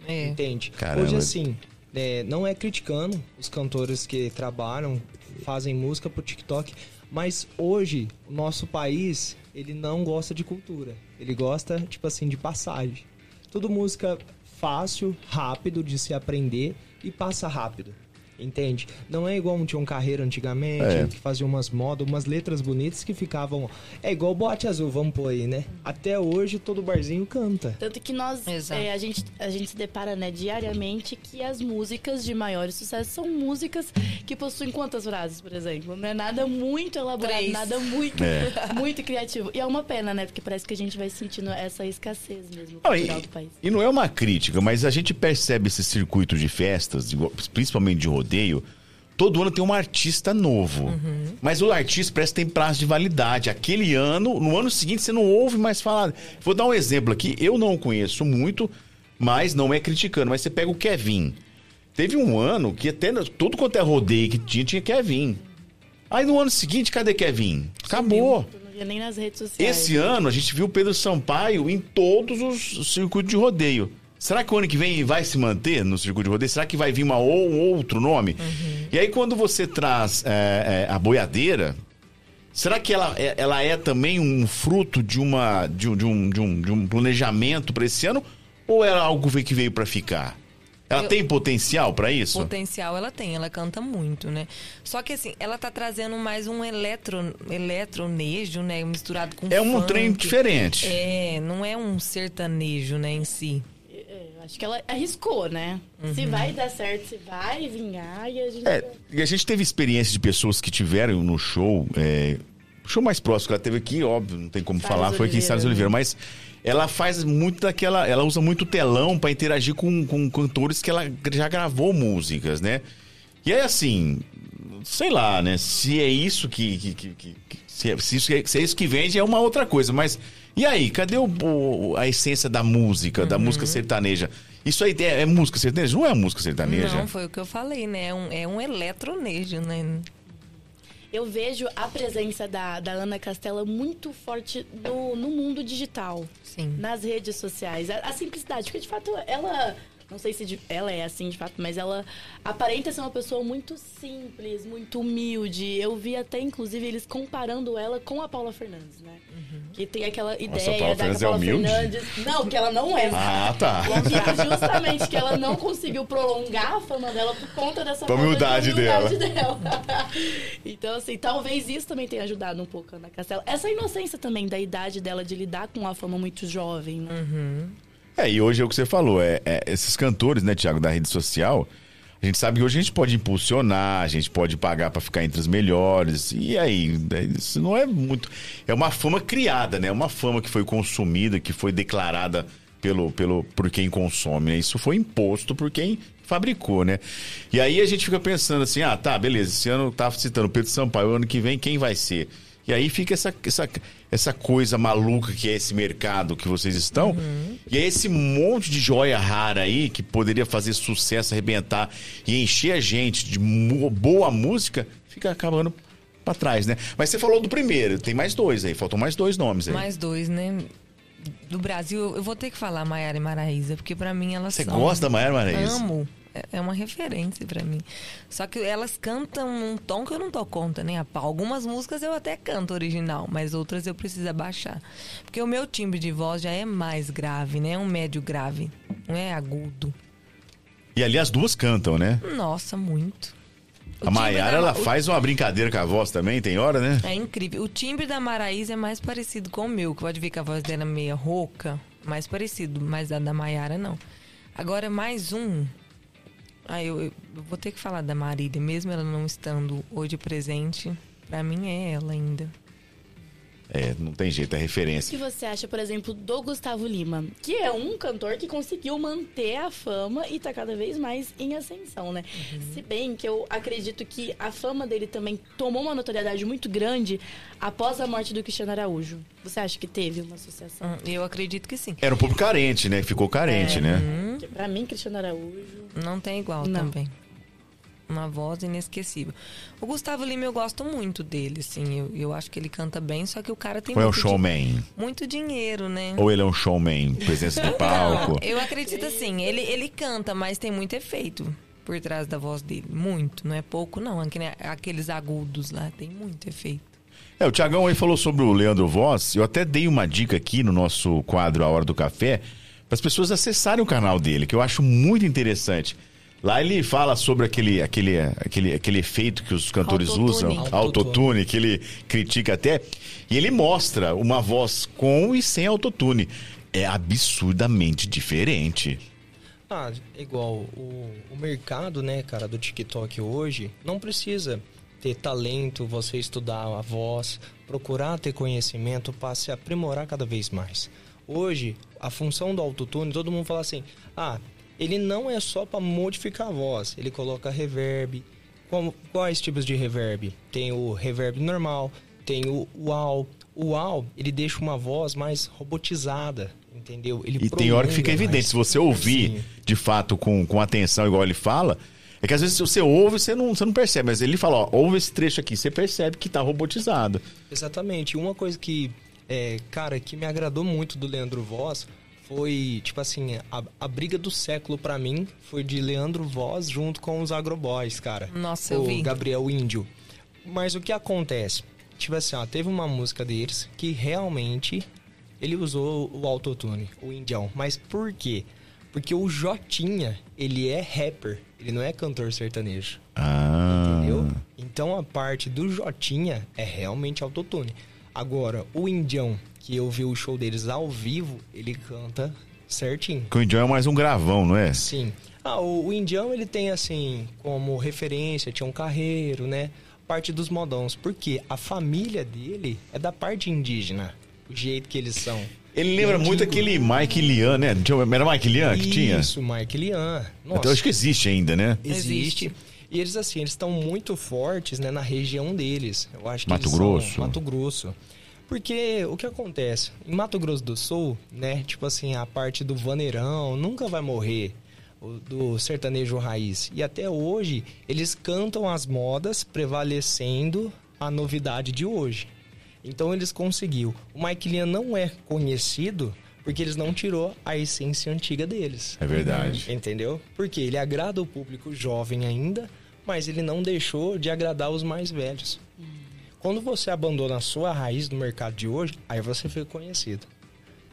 Speaker 3: É.
Speaker 4: Entende?
Speaker 1: Caramba.
Speaker 4: Hoje, assim, é, não é criticando os cantores que trabalham, fazem música pro TikTok, mas hoje o nosso país, ele não gosta de cultura. Ele gosta, tipo assim, de passagem. Tudo música fácil, rápido de se aprender e passa rápido. Entende? Não é igual um tinha um carreiro antigamente,
Speaker 1: É.
Speaker 4: que fazia umas modas, umas letras bonitas que ficavam. É igual bote azul, vamos pôr aí, né? Até hoje todo barzinho canta.
Speaker 2: Tanto que nós, é, a, gente, a gente se depara né, diariamente que as músicas de maiores sucessos são músicas que possuem quantas frases, por exemplo? Não é nada muito elaborado,
Speaker 3: Três.
Speaker 2: nada muito,
Speaker 1: É. <laughs>
Speaker 2: muito criativo. E é uma pena, né? Porque parece que a gente vai sentindo essa escassez mesmo
Speaker 1: Não, e,
Speaker 2: do país.
Speaker 1: e não é uma crítica, mas a gente percebe esse circuito de festas, principalmente de rodeio. Todo ano tem um artista novo. Mas o artista parece que tem prazo de validade. Aquele ano, no ano seguinte, você não ouve mais falar. Vou dar um exemplo aqui. Eu não conheço muito, mas não é criticando. Mas você pega o Kevin. Teve um ano que até tudo quanto é rodeio que tinha, tinha Kevin. Aí no ano seguinte, cadê Kevin? Acabou.
Speaker 2: Nem nas redes sociais.
Speaker 1: Esse ano a gente viu o Pedro Sampaio em todos os circuitos de rodeio. Será que o ano que vem vai se manter no circuito de rodeio? Será que vai vir uma, ou um outro nome? E aí, quando você traz é, é, a boiadeira, será que ela é, ela é também um fruto de, uma, de, um, de, um, de, um, de um planejamento para esse ano? Ou era algo que veio para ficar? Ela
Speaker 3: Eu-
Speaker 1: tem potencial para isso?
Speaker 3: Potencial ela tem, ela canta muito, né? Só que assim, ela tá trazendo mais um eletro, eletronejo, né? Misturado com
Speaker 1: É um
Speaker 3: funk.
Speaker 1: trem diferente.
Speaker 3: É, não é um sertanejo, né, em si.
Speaker 2: É, acho que ela arriscou, né? Se vai dar certo, se vai vingar, e a gente...
Speaker 1: É, e a gente teve experiência de pessoas que tiveram no show, é, O show mais próximo que ela teve aqui, óbvio, não tem como
Speaker 2: Salles
Speaker 1: falar, foi aqui em
Speaker 2: Oliveira,
Speaker 1: Salles
Speaker 2: né?
Speaker 1: Oliveira, mas ela faz muito daquela. Ela usa muito telão pra interagir com, com cantores que ela já gravou músicas, né? E aí, assim, sei lá, né? Se é isso que- que- que- se, é, se isso é- se é isso que vende, é uma outra coisa. Mas. E aí, cadê o- o- a essência da música, da
Speaker 3: Uhum.
Speaker 1: música sertaneja? Isso aí é, é música sertaneja? Não é música sertaneja?
Speaker 3: Não, foi o que eu falei, né? É um, é um eletronejo, né?
Speaker 2: Eu vejo a presença da, da Ana Castela muito forte no, no mundo digital.
Speaker 3: Sim.
Speaker 2: Nas redes sociais. A, a simplicidade, porque de fato ela. Não sei se de- ela é assim de fato, mas ela aparenta ser uma pessoa muito simples, muito humilde. Eu vi até, inclusive, eles comparando ela com a Paula Fernandes, né? Que tem aquela ideia
Speaker 1: Paula
Speaker 2: da
Speaker 1: Fernandes
Speaker 2: Paula
Speaker 1: é humilde?
Speaker 2: Fernandes. Não, que ela não é.
Speaker 1: Ah, tá.
Speaker 2: Que <laughs> justamente que ela não conseguiu prolongar a fama dela por conta dessa de
Speaker 1: humildade
Speaker 2: humildade dela. <laughs> então, assim, talvez isso também tenha ajudado um pouco a Ana Castela. Essa inocência também da idade dela de lidar com a fama muito jovem, né?
Speaker 1: É, e hoje é o que você falou, é, é esses cantores, né, Tiago, da rede social, a gente sabe que hoje a gente pode impulsionar, a gente pode pagar pra ficar entre os melhores, e aí, né, isso não é muito... É uma fama criada, né, uma fama que foi consumida, que foi declarada pelo, pelo, por quem consome, né, isso foi imposto por quem fabricou, né. E aí a gente fica pensando assim, ah, tá, beleza, esse ano tava citando Pedro Sampaio, ano que vem quem vai ser? E aí fica essa, essa, essa coisa maluca que é esse mercado que vocês estão. E é esse monte de joia rara aí que poderia fazer sucesso, arrebentar e encher a gente de boa música, fica acabando pra trás, né? Mas você falou do primeiro, tem mais dois aí, faltam mais dois nomes aí.
Speaker 3: Mais dois, né? Do Brasil, eu vou ter que falar Maiara e Maraísa, porque pra mim elas
Speaker 1: Você
Speaker 3: são...
Speaker 1: gosta da Maiara Maraíza?
Speaker 3: Amo. É- É uma referência pra mim. Só que elas cantam num tom que eu não dou conta, nem a pau. Algumas músicas eu até canto original, mas outras eu preciso abaixar. Porque o meu timbre de voz já é mais grave, né? É um médio grave, não é agudo.
Speaker 1: E ali as duas cantam, né?
Speaker 3: Nossa, muito. O
Speaker 1: A Maiara, ela
Speaker 3: o-
Speaker 1: faz uma brincadeira com a voz também, tem hora, né?
Speaker 3: É incrível. O timbre da Maraísa é mais parecido com o meu, que pode ver que a voz dela é meia rouca, mais parecido, mas a da Maiara não. Agora, mais um. Ah, eu, eu vou ter que falar da Marília, mesmo ela não estando hoje presente. Pra mim é ela ainda.
Speaker 1: É, não tem jeito, é
Speaker 2: O que
Speaker 1: referência.
Speaker 2: você acha, por exemplo, do Gustavo Lima? Que é um cantor que conseguiu manter a fama e tá cada vez mais em ascensão, né? Se bem que eu acredito que a fama dele também tomou uma notoriedade muito grande após a morte do Cristiano Araújo. Você acha que teve uma associação?
Speaker 3: Hum, Eu acredito que sim.
Speaker 1: Era um pouco carente, né? Ficou carente, né?
Speaker 2: Porque pra mim, Cristiano Araújo...
Speaker 3: Não tem igual
Speaker 2: Não.
Speaker 3: também. Uma voz inesquecível. O Gustavo Lima, eu gosto muito dele, assim. Eu, eu acho que ele canta bem, só que o cara tem
Speaker 1: Ou é um
Speaker 3: muito, di-
Speaker 1: showman?
Speaker 3: muito dinheiro, né?
Speaker 1: Ou ele é um showman, presença de palco?
Speaker 3: Não, eu acredito assim, ele, ele canta, mas tem muito efeito por trás da voz dele. Muito, não é pouco, não. Aquele- Aqueles agudos lá, tem muito efeito.
Speaker 1: É, o Tiagão aí falou sobre o Leandro Voz. Eu até dei uma dica aqui no nosso quadro A Hora do Café para as pessoas acessarem o canal dele, que eu acho muito interessante. Lá ele fala sobre aquele, aquele, aquele, aquele efeito que os cantores
Speaker 3: Autotune.
Speaker 1: usam,
Speaker 4: Autotune.
Speaker 1: autotune, que ele critica até. E ele mostra uma voz com e sem autotune. É absurdamente diferente.
Speaker 4: Ah, igual o, o mercado, né, cara, do TikTok hoje não precisa ter talento, você estudar a voz, procurar ter conhecimento para se aprimorar cada vez mais. Hoje, a função do autotune, todo mundo fala assim: "Ah, ele não é só para modificar a voz, ele coloca reverb. Como, quais tipos de reverb? Tem o reverb normal, tem o wow. O wow, ele deixa uma voz mais robotizada, entendeu? Ele
Speaker 1: E tem hora que fica evidente.
Speaker 4: mais.
Speaker 1: Se você ouvir
Speaker 4: Sim.
Speaker 1: de fato com, com atenção, igual ele fala, é que às vezes você ouve você não, você não percebe. Mas ele fala, ó, ouve esse trecho aqui, você percebe que tá robotizado.
Speaker 4: Exatamente. Uma coisa que, é, cara, que me agradou muito do Leandro Voz foi, tipo assim, a, a briga do século pra mim foi de Leandro Voz junto com os Agroboys, cara.
Speaker 3: Nossa, eu
Speaker 4: o
Speaker 3: vi.
Speaker 4: Gabriel Índio. Mas o que acontece? Tipo assim, ó, teve uma música deles que realmente ele usou o autotune, o Indião. Mas por quê? Porque o Jotinha, ele é rapper, ele não é cantor sertanejo.
Speaker 1: Ah.
Speaker 4: Entendeu? Então a parte do Jotinha é realmente autotune. Agora, o Indião, que eu vi o show deles ao vivo, ele canta certinho.
Speaker 1: Porque o Indião é mais um gravão, não é?
Speaker 4: Sim. Ah, o, o Indião ele tem assim como referência, tinha um carreiro, né? parte dos modões, porque a família dele é da parte indígena, o jeito que eles são.
Speaker 1: Ele lembra muito aquele Mike Lian, né? Era Mike Lian que tinha?
Speaker 4: Isso, Mike Lian. Nossa,
Speaker 1: Então acho que existe ainda, né?
Speaker 4: existe. E eles, assim, eles estão muito fortes, né, na região deles. Eu acho que
Speaker 1: Mato
Speaker 4: eles são-
Speaker 1: Grosso.
Speaker 4: Mato Grosso. Porque o que acontece? Em Mato Grosso do Sul, né, tipo assim, a parte do vaneirão nunca vai morrer. Do sertanejo raiz. E até hoje, eles cantam as modas prevalecendo a novidade de hoje. Então eles conseguiu. O Mike Lian não é conhecido porque eles não tirou a essência antiga deles.
Speaker 1: É verdade.
Speaker 4: Entendeu? Porque ele agrada o público jovem ainda, mas ele não deixou de agradar os mais velhos. Quando você abandona a sua raiz no mercado de hoje, aí você fica conhecido.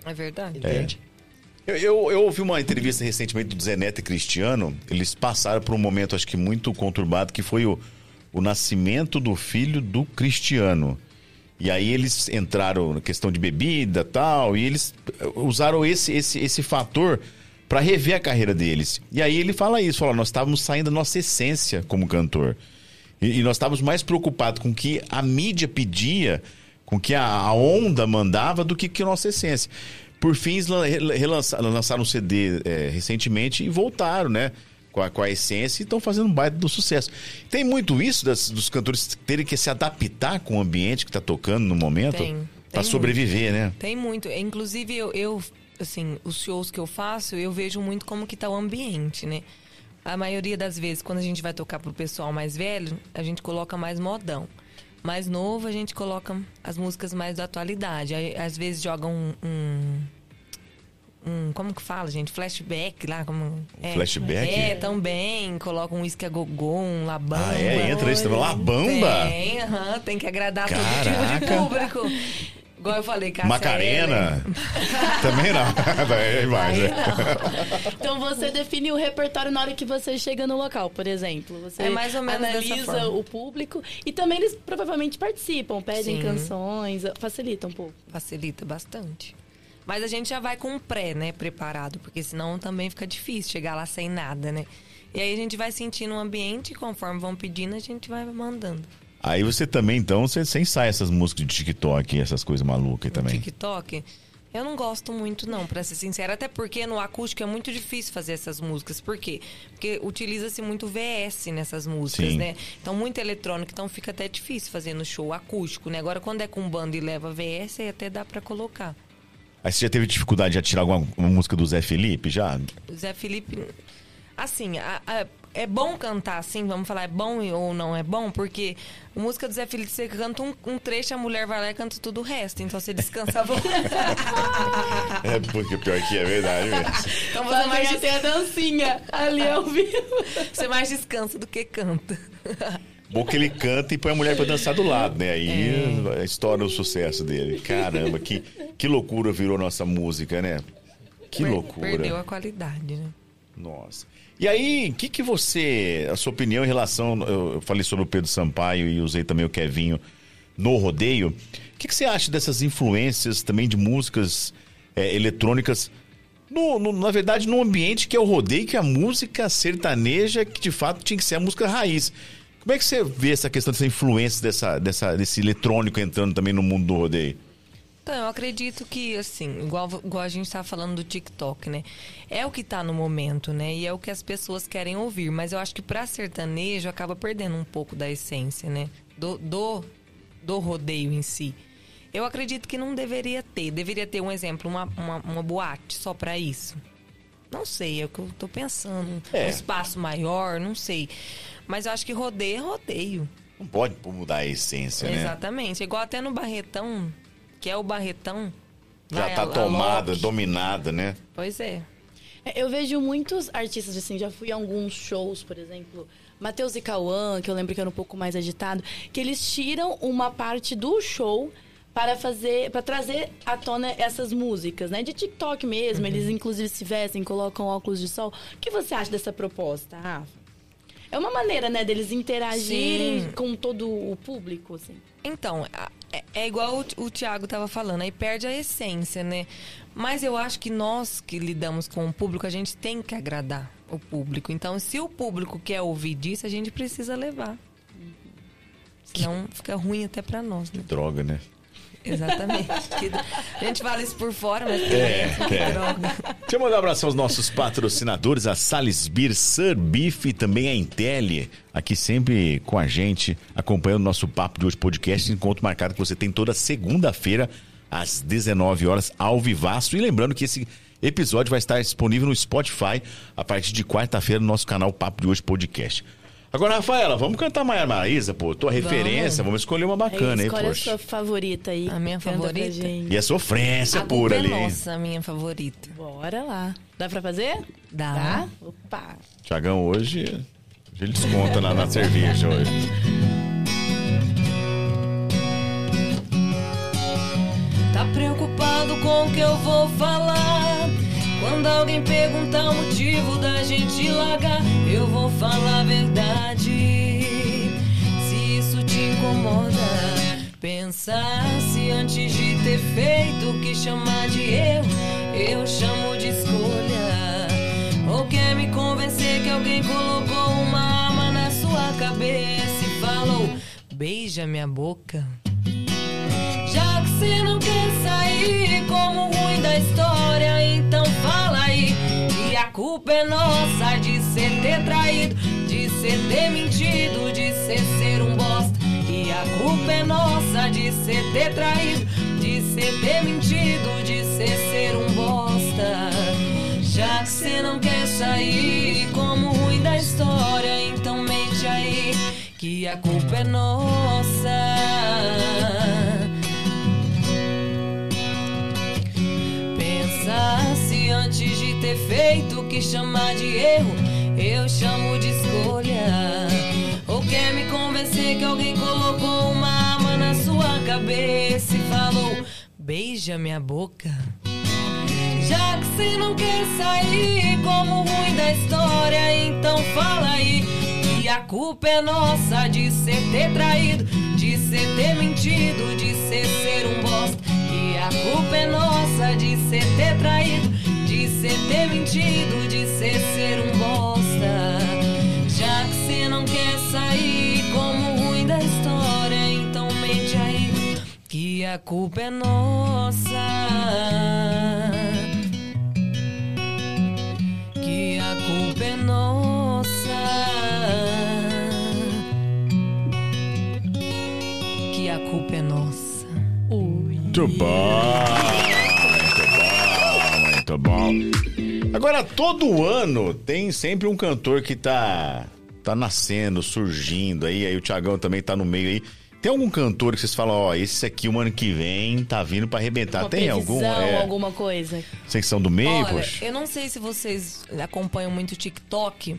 Speaker 3: É verdade.
Speaker 4: Entende?
Speaker 1: Eu, eu, eu ouvi uma entrevista recentemente do Zé Neto e Cristiano. Eles passaram por um momento, acho que muito conturbado, que foi o, o nascimento do filho do Cristiano. E aí eles entraram na questão de bebida e tal, e eles usaram esse, esse, esse fator para rever a carreira deles. E aí ele fala isso, fala, nós estávamos saindo da nossa essência como cantor. E, e nós estávamos mais preocupados com o que a mídia pedia, com o que a, a onda mandava, do que, que a nossa essência. Por fim, relançaram, lançaram um CD é, recentemente e voltaram, né? Com a, com a essência e estão fazendo um baita do sucesso. Tem muito isso das- dos cantores terem que se adaptar com o ambiente que está tocando no momento
Speaker 3: Tem,
Speaker 1: para sobreviver, né?
Speaker 3: Tem muito. Inclusive, eu, eu, assim, os shows que eu faço, eu vejo muito como que tá o ambiente, né? A maioria das vezes, quando a gente vai tocar pro pessoal mais velho, a gente coloca mais modão. Mais novo, a gente coloca as músicas mais da atualidade. Aí, às vezes jogam um, um, um- Como que fala, gente? Flashback lá, como... É,
Speaker 1: Flashback?
Speaker 3: É, também. Coloca um uísque a gogô, um labamba.
Speaker 1: Ah, é? Entra isso também. Labamba?
Speaker 3: Tem, aham, tem que agradar todo
Speaker 1: Caraca.
Speaker 3: tipo de público. Igual eu falei, Cássia
Speaker 1: Macarena? <laughs> Também não. <laughs> Vai mais,
Speaker 3: Aí
Speaker 1: né?
Speaker 2: Então você define o repertório na hora que você chega no local, por exemplo. Você
Speaker 3: É mais ou menos dessa
Speaker 2: analisa o público e também eles provavelmente participam, pedem
Speaker 3: Sim.
Speaker 2: canções, facilita um pouco.
Speaker 3: Facilita bastante. Mas a gente já vai com um pré, né, preparado, porque senão também fica difícil chegar lá sem nada, né? E aí a gente vai sentindo o ambiente e conforme vão pedindo, a gente vai mandando.
Speaker 1: Aí você também, então, você, você ensaia essas músicas de TikTok, essas coisas malucas também.
Speaker 3: TikTok, eu não gosto muito não, pra ser sincera, até porque no acústico é muito difícil fazer essas músicas. Por quê? Porque utiliza-se muito VS nessas músicas,
Speaker 1: Sim.
Speaker 3: né? Então muito eletrônico, então fica até difícil fazer no show acústico, né? Agora quando é com banda e leva VS, aí até dá pra colocar.
Speaker 1: Aí você já teve dificuldade de atirar alguma uma música do Zé Felipe? Já?
Speaker 3: Zé Felipe, assim, a- a- é bom cantar assim, vamos falar, é bom ou não é bom, porque a música do Zé Felipe, você canta um, um trecho, a mulher vai lá e canta tudo o resto, então você descansa a voz. <laughs>
Speaker 1: É, porque pior que é verdade mesmo.
Speaker 3: então você mais,
Speaker 2: Vai ter a dancinha ali ao <laughs> vivo.
Speaker 3: você mais descansa do que canta.
Speaker 1: Bom que ele canta e põe a mulher pra dançar do lado, né? Aí estoura o sucesso dele. Caramba, que, que loucura virou nossa música, né? Que loucura.
Speaker 3: Perdeu a qualidade, né?
Speaker 1: Nossa. E aí, o que, que você, a sua opinião em relação, eu falei sobre o Pedro Sampaio e usei também o Kevinho no rodeio. O que, que você acha dessas influências também de músicas é, eletrônicas, no, no- na verdade, no ambiente que é o rodeio, que é a música sertaneja, que de fato tinha que ser a música raiz. Como é que você vê essa questão dessa influência dessa, dessa, desse eletrônico entrando também no mundo do rodeio?
Speaker 3: Então, eu acredito que, assim, igual, igual a gente tá falando do TikTok, né? É o que tá no momento, né? E é o que as pessoas querem ouvir. Mas eu acho que pra sertanejo acaba perdendo um pouco da essência, né? Do, do, do rodeio em si. Eu acredito que não deveria ter. Deveria ter um exemplo, uma, uma, uma boate só pra isso. Não sei, é o que eu tô pensando.
Speaker 1: É.
Speaker 3: Um espaço maior, não sei. Mas eu acho que rodeio é rodeio.
Speaker 1: Não pode mudar a essência, né?
Speaker 3: Exatamente. Igual até no Barretão, que é o Barretão.
Speaker 1: Já
Speaker 3: vai
Speaker 1: tá
Speaker 3: a- a
Speaker 1: tomada,
Speaker 3: Loki.
Speaker 1: dominada, né?
Speaker 3: Pois é.
Speaker 2: É, Eu vejo muitos artistas, assim, já fui a alguns shows, por exemplo, Matheus e Cauã, que eu lembro que era um pouco mais agitado, que eles tiram uma parte do show para fazer, para trazer à tona essas músicas, né? De TikTok mesmo, eles inclusive se vestem, colocam óculos de sol. O que você acha dessa proposta, Rafa? É uma maneira, né, deles interagirem
Speaker 3: Sim.
Speaker 2: com todo o público, assim.
Speaker 3: Então, é, é igual o, o Thiago tava falando, aí perde a essência, né? Mas eu acho que nós que lidamos com o público, a gente tem que agradar o público. Então, se o público quer ouvir disso, a gente precisa levar. Senão fica ruim até pra nós, né?
Speaker 1: Droga, né?
Speaker 3: Exatamente. A gente fala isso por fora, mas
Speaker 1: É,
Speaker 3: que
Speaker 1: é.
Speaker 3: droga.
Speaker 1: Deixa eu mandar um abraço aos nossos patrocinadores, a Salisbury, Sir Beef e também a Intelli, aqui sempre com a gente, acompanhando o nosso Papo de Hoje podcast, encontro marcado que você tem toda segunda-feira, às 19 horas, ao vivaço. E lembrando que esse episódio vai estar disponível no Spotify a partir de quarta-feira no nosso canal Papo de Hoje podcast. Agora, Rafaela, vamos cantar Maia Maraísa, pô, tua referência, vamos escolher uma bacana aí,
Speaker 2: Escolhe a
Speaker 1: poxa.
Speaker 2: sua favorita aí.
Speaker 3: A minha
Speaker 2: Canta pra
Speaker 3: favorita?
Speaker 2: gente.
Speaker 1: E a sofrência
Speaker 3: A
Speaker 1: pura
Speaker 3: culpa
Speaker 1: ali.
Speaker 3: é nossa, a minha favorita.
Speaker 2: Bora lá. Dá pra fazer?
Speaker 3: Dá.
Speaker 2: Dá? Opa.
Speaker 1: Tiagão, hoje, hoje ele desconta na, na cerveja hoje.
Speaker 3: Tá preocupado com o que eu vou falar? Quando alguém perguntar o motivo da gente largar, eu vou falar a verdade. Se isso te incomoda, pensasse antes de ter feito o que chamar de erro, eu chamo de escolha. Ou quer me convencer que alguém colocou uma arma na sua cabeça e falou: beija minha boca. Já que você não quer sair como ruim da história, então fala aí. E a culpa é nossa de ser ter traído, de ser ter mentido, de ser ser um bosta. E a culpa é nossa de ser ter traído, de ser ter mentido, de ser ser um bosta. Já que você não quer sair como ruim da história, então mente aí que a culpa é nossa. Que chamar de erro, eu chamo de escolha. Ou quer me convencer que alguém colocou uma arma na sua cabeça e falou: beija minha boca. Já que você não quer sair como ruim da história, então fala aí. E a culpa é nossa de ser ter traído, de ser ter mentido, de ser ser um bosta. E a culpa é nossa de ser ter traído, de ser ter mentido, de ser ser um bosta. Já que você não quer sair como ruim da história, então mente aí que a culpa é nossa. Que a culpa é nossa. Que a culpa é nossa.
Speaker 1: Bom, muito bom, muito bom. Agora, todo ano tem sempre um cantor que tá, tá nascendo, surgindo aí, aí o Thiagão também tá no meio aí. Tem algum cantor que vocês falam, ó, esse aqui o ano que vem tá vindo pra arrebentar?
Speaker 2: Uma
Speaker 1: tem algum?
Speaker 2: previsão,
Speaker 1: É,
Speaker 2: alguma coisa.
Speaker 1: Vocês são do meio,
Speaker 3: Olha,
Speaker 1: poxa?
Speaker 3: eu não sei se vocês acompanham muito o TikTok,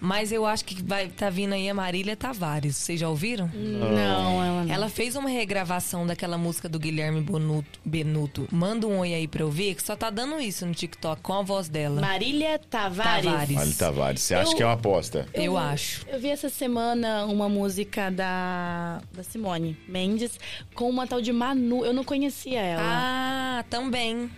Speaker 3: mas eu acho que vai tá vindo aí a Marília Tavares. Vocês já ouviram?
Speaker 2: Não, ela não.
Speaker 3: Ela fez uma regravação daquela música do Guilherme Bonuto, Benuto. Manda um oi aí pra eu ver, que só tá dando isso no TikTok com a voz dela.
Speaker 2: Marília Tavares.
Speaker 3: Tavares.
Speaker 1: Ali Tavares, você acha
Speaker 2: Eu-
Speaker 1: que é uma aposta?
Speaker 3: Eu acho.
Speaker 2: Eu vi essa semana uma música da, da Simone Mendes com uma tal de Manu. Eu não conhecia ela.
Speaker 3: Ah, também.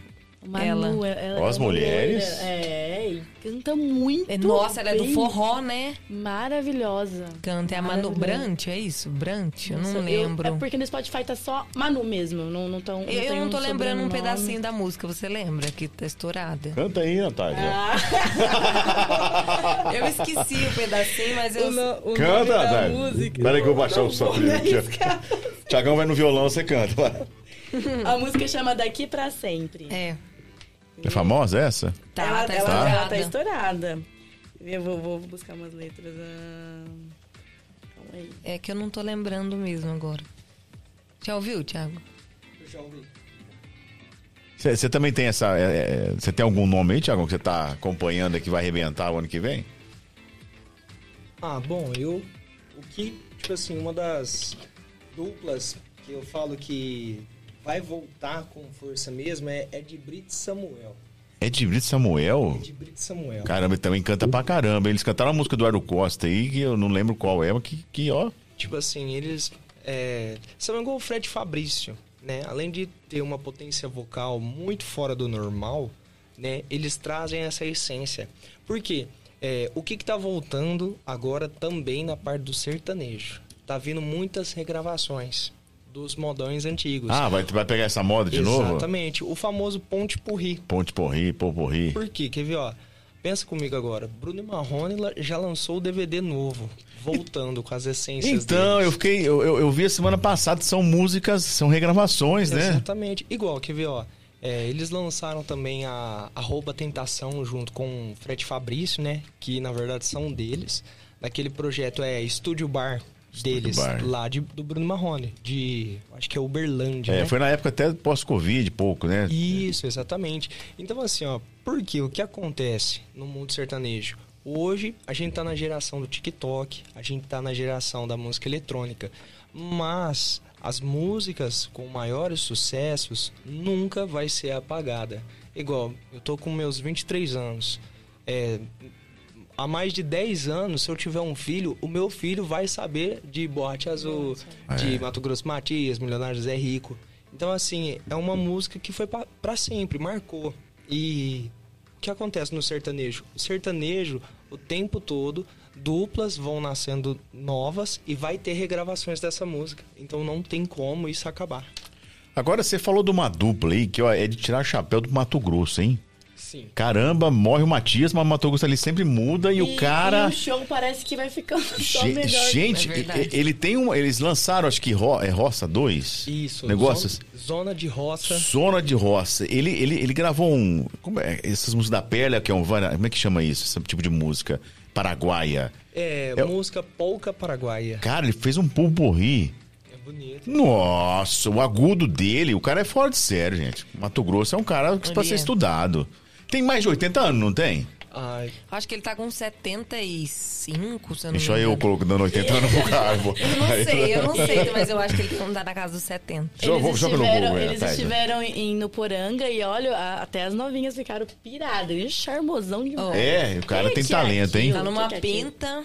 Speaker 2: Manu,
Speaker 3: ela.
Speaker 2: ela,
Speaker 1: Ó, as
Speaker 2: é
Speaker 1: mulheres.
Speaker 2: É, e canta muito.
Speaker 3: É, Nossa, ela é do forró, né?
Speaker 2: Maravilhosa.
Speaker 3: Canta. É a Manu. Brant, é isso? Brant? Eu não lembro.
Speaker 2: é porque no Spotify tá só Manu mesmo. Não, não tão,
Speaker 3: Eu, não tô
Speaker 2: um
Speaker 3: lembrando um pedacinho da música, você lembra? Que tá estourada.
Speaker 1: Canta aí, Natália. <laughs>
Speaker 3: Eu esqueci o pedacinho, mas eu.
Speaker 1: Canta, Natália. Peraí que eu vou baixar o som. Thiagão vai no violão, você canta. vai.
Speaker 2: A música chama Daqui Pra Sempre.
Speaker 3: É.
Speaker 1: É famosa essa?
Speaker 3: Tá,
Speaker 2: ela,
Speaker 3: tá
Speaker 2: ela-
Speaker 3: estourada.
Speaker 2: ela tá estourada. Eu vou, vou buscar umas letras. ah, Calma aí.
Speaker 3: É que eu não tô lembrando mesmo agora. Já ouviu, Thiago?
Speaker 4: Eu já ouvi.
Speaker 1: Você você também tem essa. Você tem algum nome aí, Thiago, que você tá acompanhando e que vai arrebentar o ano que vem?
Speaker 4: Ah, bom, eu. O que, tipo assim, uma das duplas que eu falo que vai voltar com força mesmo é, é de Brit Samuel.
Speaker 1: É de Brito Samuel?
Speaker 4: É de Brit Samuel.
Speaker 1: Caramba, ele também canta pra caramba. Eles cantaram a música do Eduardo Costa aí, que eu não lembro qual é, mas que, que ó.
Speaker 4: Tipo assim, eles é, são igual o Fred Fabrício, né? Além de ter uma potência vocal muito fora do normal, né? Eles trazem essa essência. Por quê? É, o que que tá voltando agora também na parte do sertanejo? tá vindo muitas regravações dos modões antigos.
Speaker 1: Ah, vai, vai pegar essa moda de novo?
Speaker 4: Exatamente. O famoso ponte porri.
Speaker 1: Ponte porri, porri.
Speaker 4: Por quê? Quer ver, ó? Pensa comigo agora. Bruno Marrone já lançou o DVD novo, voltando com as essências
Speaker 1: Então,
Speaker 4: deles.
Speaker 1: eu fiquei. Eu, eu, eu vi a semana passada, são músicas, são regravações, né?
Speaker 4: Exatamente. Igual, quer ver, ó. é, eles lançaram também a Arroba Tentação junto com o Fred Fabrício, né? Que na verdade são deles. Naquele projeto é Estúdio Bar deles, lá de, do Bruno Marrone, de. Acho que é Uberlândia.
Speaker 1: É,
Speaker 4: né?
Speaker 1: foi na época até pós-Covid, pouco, né?
Speaker 4: Isso, exatamente. Então, assim, ó, porque o que acontece no mundo sertanejo? Hoje, a gente tá na geração do TikTok, a gente tá na geração da música eletrônica, mas as músicas com maiores sucessos nunca vai ser apagada. Igual, eu tô com meus 23 anos. É, há mais de 10 anos, se eu tiver um filho, o meu filho vai saber de Boate Azul, de Mato Grosso Matias, Milionários é Rico. Então, assim, é uma música que foi pa- pra sempre, marcou. E o que acontece no sertanejo? O sertanejo, o tempo todo, duplas vão nascendo novas e vai ter regravações dessa música. Então não tem como isso acabar.
Speaker 1: Agora você falou de uma dupla aí que ó, é de tirar chapéu do Mato Grosso, hein?
Speaker 4: Sim.
Speaker 1: Caramba, morre o Matias, mas o Mato Grosso ali sempre muda e, o cara.
Speaker 2: E o show parece que vai ficando só
Speaker 1: Ge-
Speaker 2: melhor.
Speaker 1: Gente,
Speaker 3: É
Speaker 1: e- ele tem um. Eles lançaram, acho que ro, é Roça 2?
Speaker 4: Isso.
Speaker 1: Negócios.
Speaker 4: Zona, de roça.
Speaker 1: Zona de Roça. Ele, ele, ele gravou um. Como é? Essas músicas da Perla, que é um. Como é que chama isso? Esse tipo de música? Paraguaia.
Speaker 4: É,
Speaker 1: É-
Speaker 4: música polca paraguaia.
Speaker 1: Cara, ele fez um pulporri.
Speaker 4: É bonito.
Speaker 1: Nossa, o agudo dele, o cara é fora de sério, gente. Mato Grosso é um cara que precisa ser
Speaker 3: é.
Speaker 1: estudado. Tem mais de 80 anos, não tem?
Speaker 4: Ai,
Speaker 3: Acho que ele tá com 75, se eu não
Speaker 1: Deixa
Speaker 3: me
Speaker 1: eu colocando 80 anos pro cara. pô.
Speaker 3: Eu não sei, eu não sei, mas eu acho que ele não tá na casa dos 70.
Speaker 1: Joga-
Speaker 2: Eles
Speaker 1: no
Speaker 2: estiveram,
Speaker 1: Google aí,
Speaker 2: eles estiveram em Nuporanga e olha, a- até as novinhas ficaram piradas. Ele é charmosão demais.
Speaker 1: É, o cara
Speaker 2: Que
Speaker 1: tem
Speaker 2: que é
Speaker 1: talento, hein?
Speaker 2: aquilo?
Speaker 3: Tá numa
Speaker 2: Que é
Speaker 3: pinta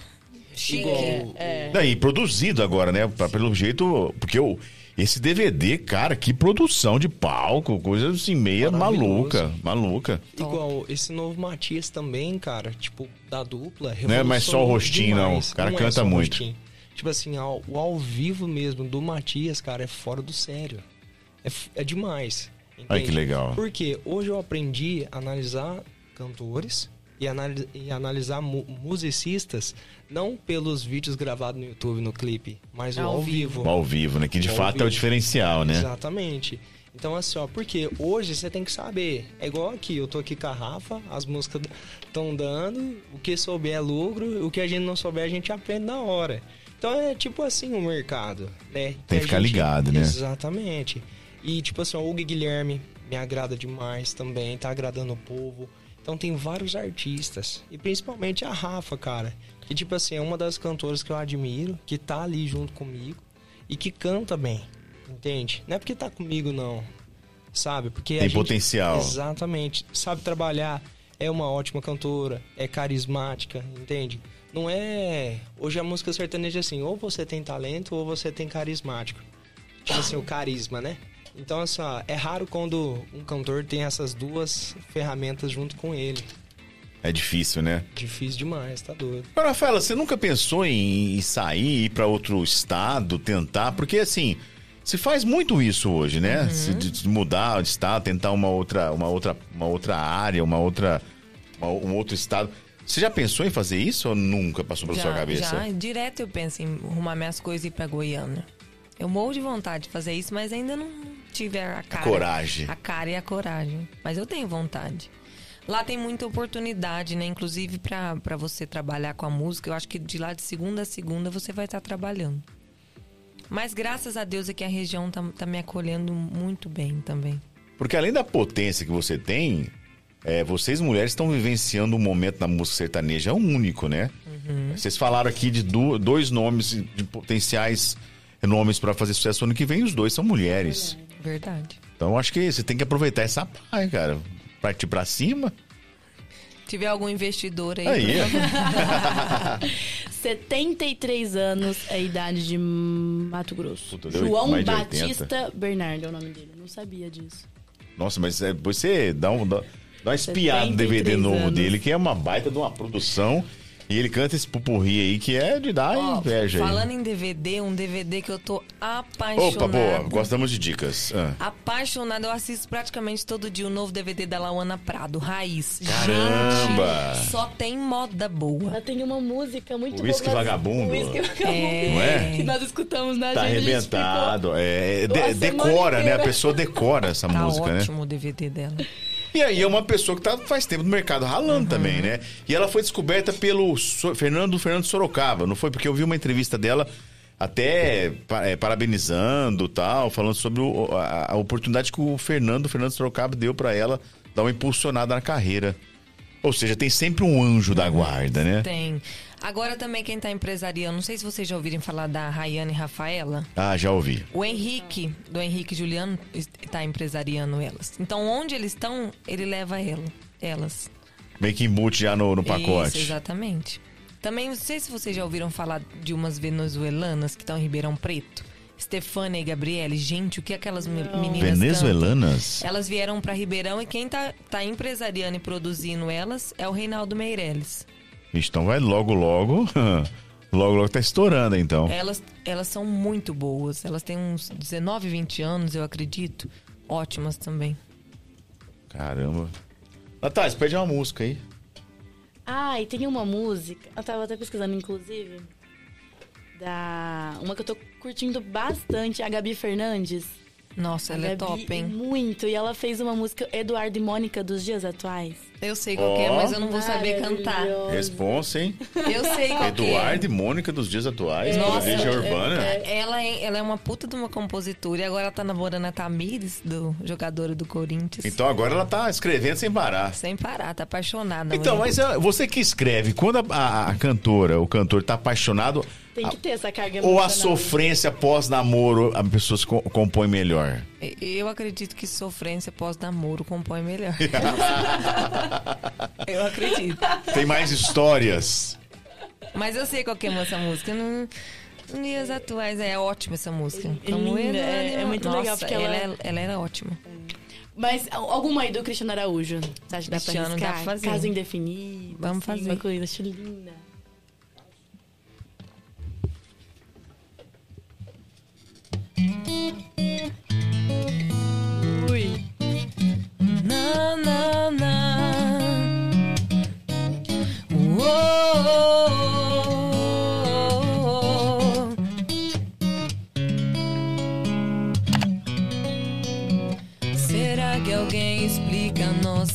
Speaker 3: chique.
Speaker 4: igual.
Speaker 1: Daí, produzido agora, né? Pra- Pelo jeito, porque o, esse DVD, cara, que produção de palco, coisa assim, meia maluca, maluca.
Speaker 4: Igual esse novo Matias também, cara, tipo, da dupla.
Speaker 1: Não é mais só o rostinho, não.
Speaker 4: demais.
Speaker 1: O cara
Speaker 4: é
Speaker 1: canta
Speaker 4: o
Speaker 1: muito.
Speaker 4: rostinho. Tipo assim, ao- o ao vivo mesmo do Matias, cara, é fora do sério. É, é demais.
Speaker 1: Ai,
Speaker 4: entende?
Speaker 1: que legal.
Speaker 4: Porque hoje eu aprendi a analisar cantores e, anali- e analisar mu- musicistas não pelos vídeos gravados no YouTube, no clipe, mas o
Speaker 3: Ao
Speaker 4: ao
Speaker 3: vivo.
Speaker 4: vivo.
Speaker 1: Ao vivo, né? Que de
Speaker 4: Ao
Speaker 1: fato é o
Speaker 4: vivo.
Speaker 1: diferencial, né?
Speaker 4: Exatamente. Então, assim, ó, porque hoje você tem que saber. É igual aqui, eu tô aqui com a Rafa, as músicas estão dando, o que souber é lucro, o que a gente não souber a gente aprende na hora. Então é tipo assim o mercado, né?
Speaker 1: Tem que ficar ligado, né?
Speaker 4: Exatamente. E tipo assim, ó, o Hugo Guilherme me agrada demais também, tá agradando o povo. Então tem vários artistas. E principalmente a Rafa, cara. Que tipo assim, é uma das cantoras que eu admiro, que tá ali junto comigo e que canta bem. Entende? Não é porque tá comigo, não. Sabe? Porque
Speaker 1: Tem
Speaker 4: gente-
Speaker 1: potencial.
Speaker 4: Exatamente. Sabe trabalhar, é uma ótima cantora, é carismática, entende? Não é. Hoje a música sertaneja é assim, ou você tem talento ou você tem carismático. Tipo assim, o carisma, né? Então, assim, ó, é raro quando um cantor tem essas duas ferramentas junto com ele.
Speaker 1: É difícil, né?
Speaker 4: Difícil demais, tá doido.
Speaker 1: Agora, Rafaela, você nunca pensou em sair, ir pra outro estado, tentar? Porque, assim, se faz muito isso hoje, né? Se de- de mudar de estado, tentar uma outra, uma outra, uma outra área, uma outra, uma- um outro estado. Você já pensou em fazer isso ou nunca passou pela sua cabeça?
Speaker 3: Já, direto eu penso em arrumar minhas coisas e ir pra Goiânia. Eu morro de vontade de fazer isso, mas ainda não tive a cara.
Speaker 1: coragem.
Speaker 3: A cara e a coragem. Mas eu tenho vontade. Lá tem muita oportunidade, né? Inclusive pra você trabalhar com a música. Eu acho que de lá de segunda a segunda você vai estar trabalhando. Mas graças a Deus aqui a região tá, tá me acolhendo muito bem também.
Speaker 1: Porque além da potência que você tem, é, vocês mulheres estão vivenciando um momento na música sertaneja único, né? Vocês falaram aqui de du- dois nomes de potenciais nomes para fazer sucesso ano que vem, os dois são mulheres.
Speaker 3: Verdade.
Speaker 1: Então acho que você tem que aproveitar essa praia, cara. Partir pra cima.
Speaker 3: Se tiver algum investidor aí,
Speaker 1: Aí.
Speaker 3: por favor. <laughs>
Speaker 2: 73 anos é a idade de Mato Grosso.
Speaker 1: Puta,
Speaker 2: João
Speaker 1: mais de 80.
Speaker 2: Batista Bernardo é o nome dele. Não sabia disso.
Speaker 1: Nossa, mas é, você dá, um, dá, dá uma espiada no
Speaker 2: 73
Speaker 1: DVD novo
Speaker 2: anos.
Speaker 1: dele, que é uma baita de uma produção. E ele canta esse pupurri aí que é de dar
Speaker 3: Ó,
Speaker 1: inveja aí.
Speaker 3: falando em DVD, um DVD que eu tô apaixonada.
Speaker 1: Opa, boa, gostamos de dicas. Ah.
Speaker 3: Apaixonada, eu assisto praticamente todo dia o novo DVD da Lauana Prado, Raiz.
Speaker 1: Caramba!
Speaker 3: Gente, só tem moda boa.
Speaker 2: Ela tem uma música muito
Speaker 1: Whisky
Speaker 2: boa.
Speaker 1: Vagabundo.
Speaker 2: Whisky Vagabundo.
Speaker 3: É.
Speaker 1: Não é?
Speaker 2: Que nós escutamos na
Speaker 1: Tá
Speaker 2: gente. gente
Speaker 1: arrebentado. É, de-
Speaker 2: a semana
Speaker 1: decora, né? A pessoa decora essa
Speaker 3: Tá
Speaker 1: música, né?
Speaker 3: ótimo o DVD dela.
Speaker 1: E aí é uma pessoa que tá faz tempo no mercado ralando também, né? E ela foi descoberta pelo So- Fernando Fernando Sorocaba, não foi? Porque eu vi uma entrevista dela até é, parabenizando tal, falando sobre o- a, a oportunidade que o Fernando Fernando Sorocaba deu pra ela dar uma impulsionada na carreira. Ou seja, tem sempre um anjo da guarda, né?
Speaker 3: Tem. Agora também quem tá empresariando, não sei se vocês já ouviram falar da Rayane Rafaela.
Speaker 1: Ah, já ouvi.
Speaker 3: O Henrique, do Henrique Juliano, está empresariando elas. Então, onde eles estão, ele leva ela, elas.
Speaker 1: Meio que embute já no, no
Speaker 3: Isso,
Speaker 1: pacote.
Speaker 3: exatamente. Também, não sei se vocês já ouviram falar de umas venezuelanas que estão em Ribeirão Preto. Stefania e Gabriele. Gente, o que aquelas me- meninas
Speaker 1: Venezuelanas?
Speaker 3: cantam? Elas vieram para Ribeirão e quem tá, tá empresariando e produzindo elas é o Reinaldo Meirelles.
Speaker 1: Então vai logo, logo. <laughs> logo, logo tá estourando, então.
Speaker 3: Elas, elas são muito boas. Elas têm uns 19, 20 anos, eu acredito. Ótimas também.
Speaker 1: Caramba. Natália, você pede uma música aí.
Speaker 2: Ah, e tem uma música, eu tava até pesquisando, inclusive, da. Uma que eu tô curtindo bastante, a Gabi Fernandes.
Speaker 3: Nossa,
Speaker 2: A
Speaker 3: ela é
Speaker 2: Gabi,
Speaker 3: top, hein?
Speaker 2: Muito. E ela fez uma música Eduardo e Mônica dos dias atuais.
Speaker 3: Eu sei qual que é, mas eu não vou saber cantar.
Speaker 1: Responsa, hein?
Speaker 3: Eu sei qual que é.
Speaker 1: Eduardo e Mônica dos dias atuais.
Speaker 3: Nossa,
Speaker 1: Legião
Speaker 3: é-
Speaker 1: Urbana.
Speaker 3: Ela é, ela é uma puta de uma compositora e agora ela tá namorando a Tamires, do jogadora do Corinthians.
Speaker 1: Então agora ela tá escrevendo sem parar.
Speaker 3: Sem parar, tá apaixonada.
Speaker 1: Então, mas você que escreve, quando a, a- a cantora, o cantor tá apaixonado,
Speaker 2: Tem que ter essa carga
Speaker 1: ou a
Speaker 2: emocional.
Speaker 1: sofrência pós-namoro, a pessoa se co- compõe melhor?
Speaker 3: Eu acredito que sofrência pós-namoro compõe melhor. <laughs> <laughs> <laughs> eu acredito.
Speaker 1: Tem mais histórias.
Speaker 3: Mas eu sei qual que é essa música. Não... Dias atuais, é ótima essa música. Como
Speaker 2: linda,
Speaker 3: ele-
Speaker 2: é- é muito
Speaker 3: Nossa,
Speaker 2: legal, porque ela-
Speaker 3: é- ela era ótima.
Speaker 2: Mas al- alguma aí do Cristiano Araújo? Você acha que dá pra
Speaker 3: Cristiano, dá pra fazer.
Speaker 2: Caso indefinido.
Speaker 3: Vamos
Speaker 2: assim,
Speaker 3: fazer.
Speaker 2: Uma coisa, linda.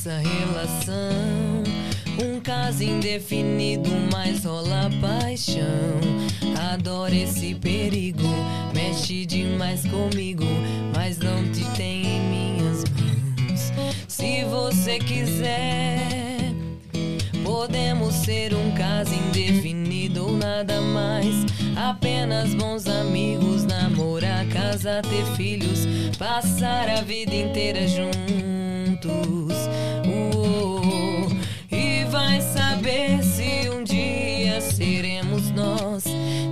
Speaker 3: Nossa relação? Um caso indefinido, mas rola paixão. Adoro esse perigo, mexe demais comigo, mas não te tem em minhas mãos. Se você quiser, podemos ser um caso indefinido ou nada mais. Apenas bons amigos, namorar, casar, ter filhos, passar a vida inteira juntos. Vai saber se um dia seremos nós.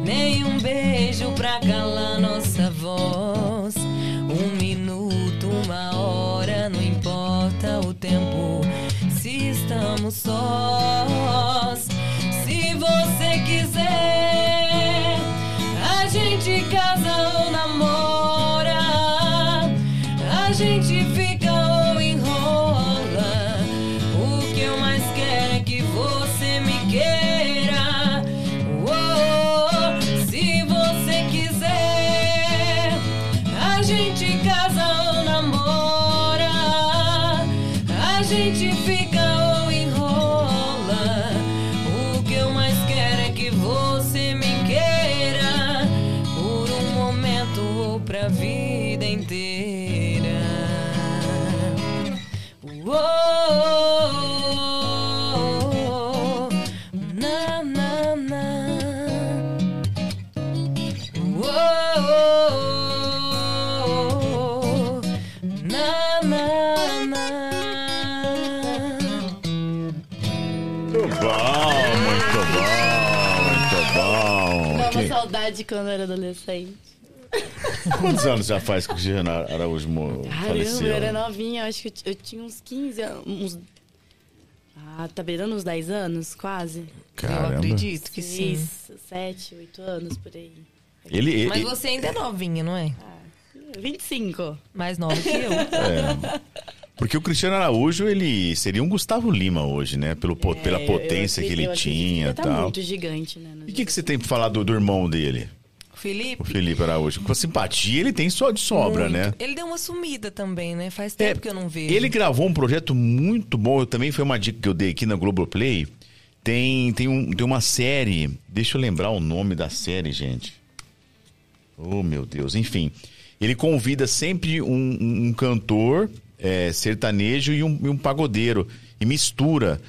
Speaker 3: Nem um beijo pra calar nossa voz. Um minuto, uma hora, não importa o tempo. Se estamos sós, se você quiser, a gente casa ou namora. A gente
Speaker 2: Saudade quando eu era adolescente.
Speaker 1: Quantos anos já faz que o Cristiano Araújo
Speaker 2: Caramba,
Speaker 1: faleceu?
Speaker 2: eu era novinha, eu acho que eu, eu tinha uns 15 anos. Uns... Ah, tá beirando uns 10 anos, quase?
Speaker 3: Eu
Speaker 1: Caramba.
Speaker 3: acredito que sim.
Speaker 2: Seis, sete, oito anos por aí.
Speaker 1: Ele, ele,
Speaker 3: Mas você ainda é novinha, não é?
Speaker 2: 25.
Speaker 3: Mais nova que eu.
Speaker 1: Porque o Cristiano Araújo, ele seria um Gustavo Lima hoje, né? Pelo, po- pela
Speaker 2: É, eu-
Speaker 1: potência
Speaker 2: eu-
Speaker 1: que ele
Speaker 2: eu
Speaker 1: tinha e
Speaker 2: tá
Speaker 1: tal.
Speaker 2: muito gigante, né?
Speaker 1: E o que, que você tem pra falar do, do irmão dele, o
Speaker 3: Felipe.
Speaker 1: Felipe Araújo? Com a simpatia ele tem só de sobra,
Speaker 3: muito.
Speaker 1: né?
Speaker 3: Ele deu uma sumida também, né? Faz tempo que eu não vejo.
Speaker 1: Ele gravou um projeto muito bom. Eu também foi uma dica que eu dei aqui na Globoplay. Tem, tem, um, tem uma série. Deixa eu lembrar o nome da série, gente. Oh, meu Deus. Enfim. Ele convida sempre um, um- um cantor é, sertanejo e um, e um pagodeiro. E mistura.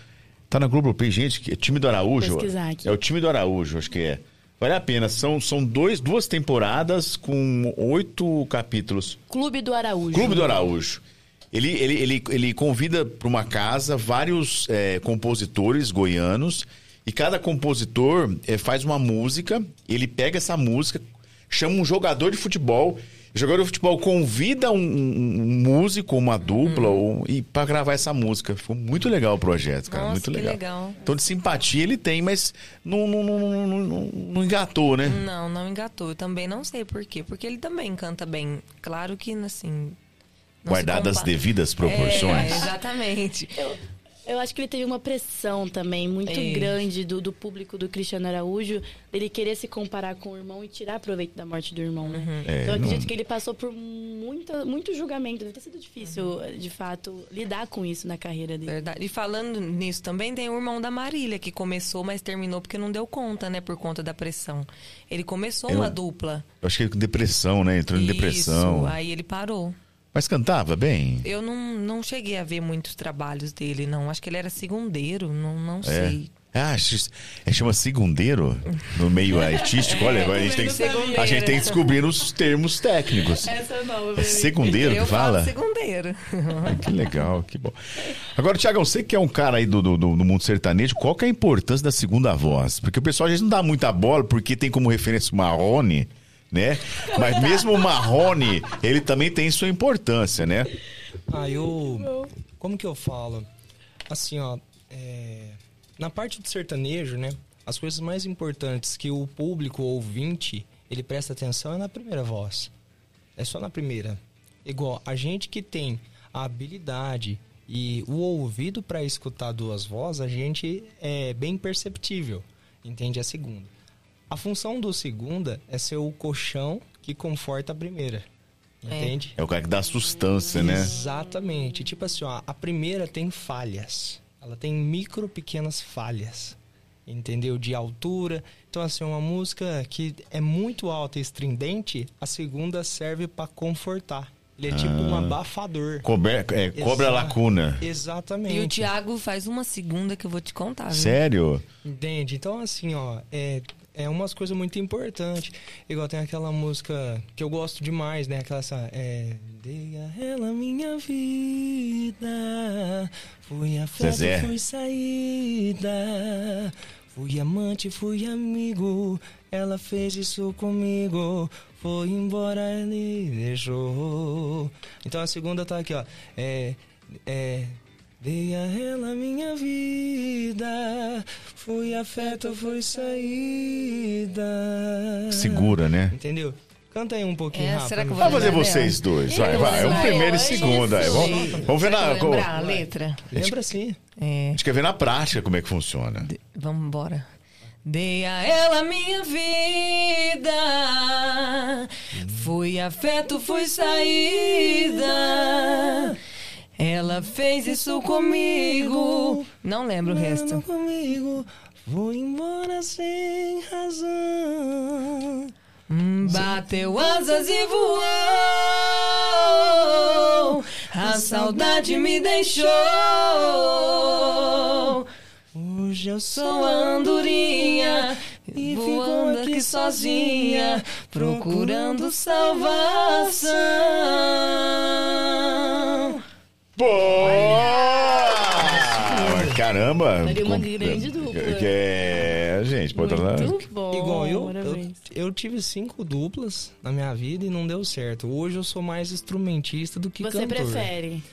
Speaker 1: Tá na Globoplay, gente. que É time do Araújo. É o time do Araújo, acho que é. Vale a pena. São, são dois, duas temporadas com oito capítulos.
Speaker 2: Clube do Araújo.
Speaker 1: Clube do Araújo. Ele, ele, ele, ele convida para uma casa vários é, compositores goianos e cada compositor é, faz uma música. Ele pega essa música, chama um jogador de futebol. O jogador de futebol convida um, um- um músico, uma dupla, ou, e para gravar essa música. Ficou muito legal o projeto, cara.
Speaker 3: Nossa,
Speaker 1: muito
Speaker 3: que
Speaker 1: legal.
Speaker 3: legal.
Speaker 1: Então, de simpatia ele tem, mas não, não, não, não, não- engatou, né?
Speaker 3: Não, não engatou. Eu também não sei por quê. Porque ele também canta bem. Claro que, assim... não
Speaker 1: Guardadas as devidas proporções.
Speaker 3: É, exatamente.
Speaker 2: Eu acho que ele teve uma pressão também muito
Speaker 3: É.
Speaker 2: grande do, do público do Cristiano Araújo, dele querer se comparar com o irmão e tirar proveito da morte do irmão, né?
Speaker 3: Uhum.
Speaker 1: É,
Speaker 2: então eu acredito
Speaker 1: não-
Speaker 2: que ele passou por muita, muito julgamento. Deve ter sido difícil,
Speaker 3: Uhum.
Speaker 2: de fato, lidar com isso na carreira dele.
Speaker 3: Verdade. E falando nisso também, tem o irmão da Marília, que começou, mas terminou porque não deu conta, né? Por conta da pressão. Ele começou
Speaker 1: Eu-
Speaker 3: uma dupla.
Speaker 1: Eu acho que ele com depressão, né? Entrou em
Speaker 3: Isso,
Speaker 1: depressão.
Speaker 3: aí ele parou.
Speaker 1: Mas cantava bem?
Speaker 3: Eu não, não cheguei a ver muitos trabalhos dele, não. Acho que ele era segundeiro, não, não
Speaker 1: É.
Speaker 3: sei.
Speaker 1: Ah, é, chama segundeiro no meio <laughs> artístico. Olha, agora a gente, tem a gente tem que descobrir os termos técnicos.
Speaker 2: Essa é nova.
Speaker 1: É segundeiro que fala?
Speaker 3: segundeiro. <laughs>
Speaker 1: Ah, que legal, que bom. Agora, Tiagão, você que é um cara aí do, do, do- do mundo sertanejo, qual que é a importância da segunda voz? Porque o pessoal às vezes não dá muita bola porque tem como referência o Marrone, né? Mas mesmo o Marrone, ele também tem sua importância, né?
Speaker 4: Ah, eu. Como que eu falo? Assim, ó. é, na parte do sertanejo, né? As coisas mais importantes que o público ouvinte ele presta atenção é na primeira voz. É só na primeira. Igual a gente que tem a habilidade e o ouvido para escutar duas vozes, a gente é bem perceptível. Entende a segunda. A função do segunda é ser o colchão que conforta a primeira. Entende?
Speaker 1: É o cara que dá sustância, né?
Speaker 4: Exatamente. Tipo assim, ó, a primeira tem falhas. Ela tem micro pequenas falhas. Entendeu? De altura. Então, assim, uma música que é muito alta e estridente, a segunda serve pra confortar. Ele é tipo um abafador.
Speaker 1: Cober, é, cobre a
Speaker 4: Exato.
Speaker 1: lacuna.
Speaker 4: Exatamente.
Speaker 3: E o Thiago faz uma segunda que eu vou te contar. viu?
Speaker 1: Sério?
Speaker 4: Entende? Então, assim, ó, é, é umas coisas muito importantes. Igual tem aquela música que eu gosto demais, né? Aquela essa, é. Dei a ela minha vida, fui afeto,
Speaker 1: Zezé.
Speaker 4: fui saída, fui amante, fui amigo, ela fez isso comigo, foi embora e me deixou. Então a segunda tá aqui, ó. É. É. Dei a ela minha vida, fui afeto, fui saída.
Speaker 1: Segura, né?
Speaker 4: Entendeu? Canta aí um pouquinho
Speaker 3: É,
Speaker 4: rápido.
Speaker 3: será que eu vou
Speaker 1: Vamos fazer vocês
Speaker 3: dela?
Speaker 1: dois. Vai, vai. Um
Speaker 3: vou.
Speaker 1: primeiro e
Speaker 2: Isso.
Speaker 1: segundo. aí. Vamos, vamos ver na.
Speaker 3: vou lembrar a letra?
Speaker 4: Lembra sim.
Speaker 3: É.
Speaker 1: A gente quer ver na prática como é que funciona.
Speaker 3: Vamos embora. Dei a ela minha vida, fui afeto, fui saída. Ela fez isso comigo. Não lembro o resto.
Speaker 4: comigo, vou embora sem razão.
Speaker 3: Hum, Bateu asas e voou. A saudade me deixou.
Speaker 4: Hoje eu
Speaker 3: Sou a andorinha
Speaker 4: e
Speaker 3: voando aqui sozinha, procurando salvação.
Speaker 1: Pô! Caramba!
Speaker 2: Daria uma
Speaker 1: Com-
Speaker 2: grande dupla.
Speaker 1: Que é, gente, pode lá.
Speaker 2: Muito bom.
Speaker 4: Igual eu, eu, eu tive cinco duplas na minha vida e não deu certo. Hoje eu sou mais instrumentista do que
Speaker 2: Você
Speaker 4: cantor.
Speaker 2: prefere?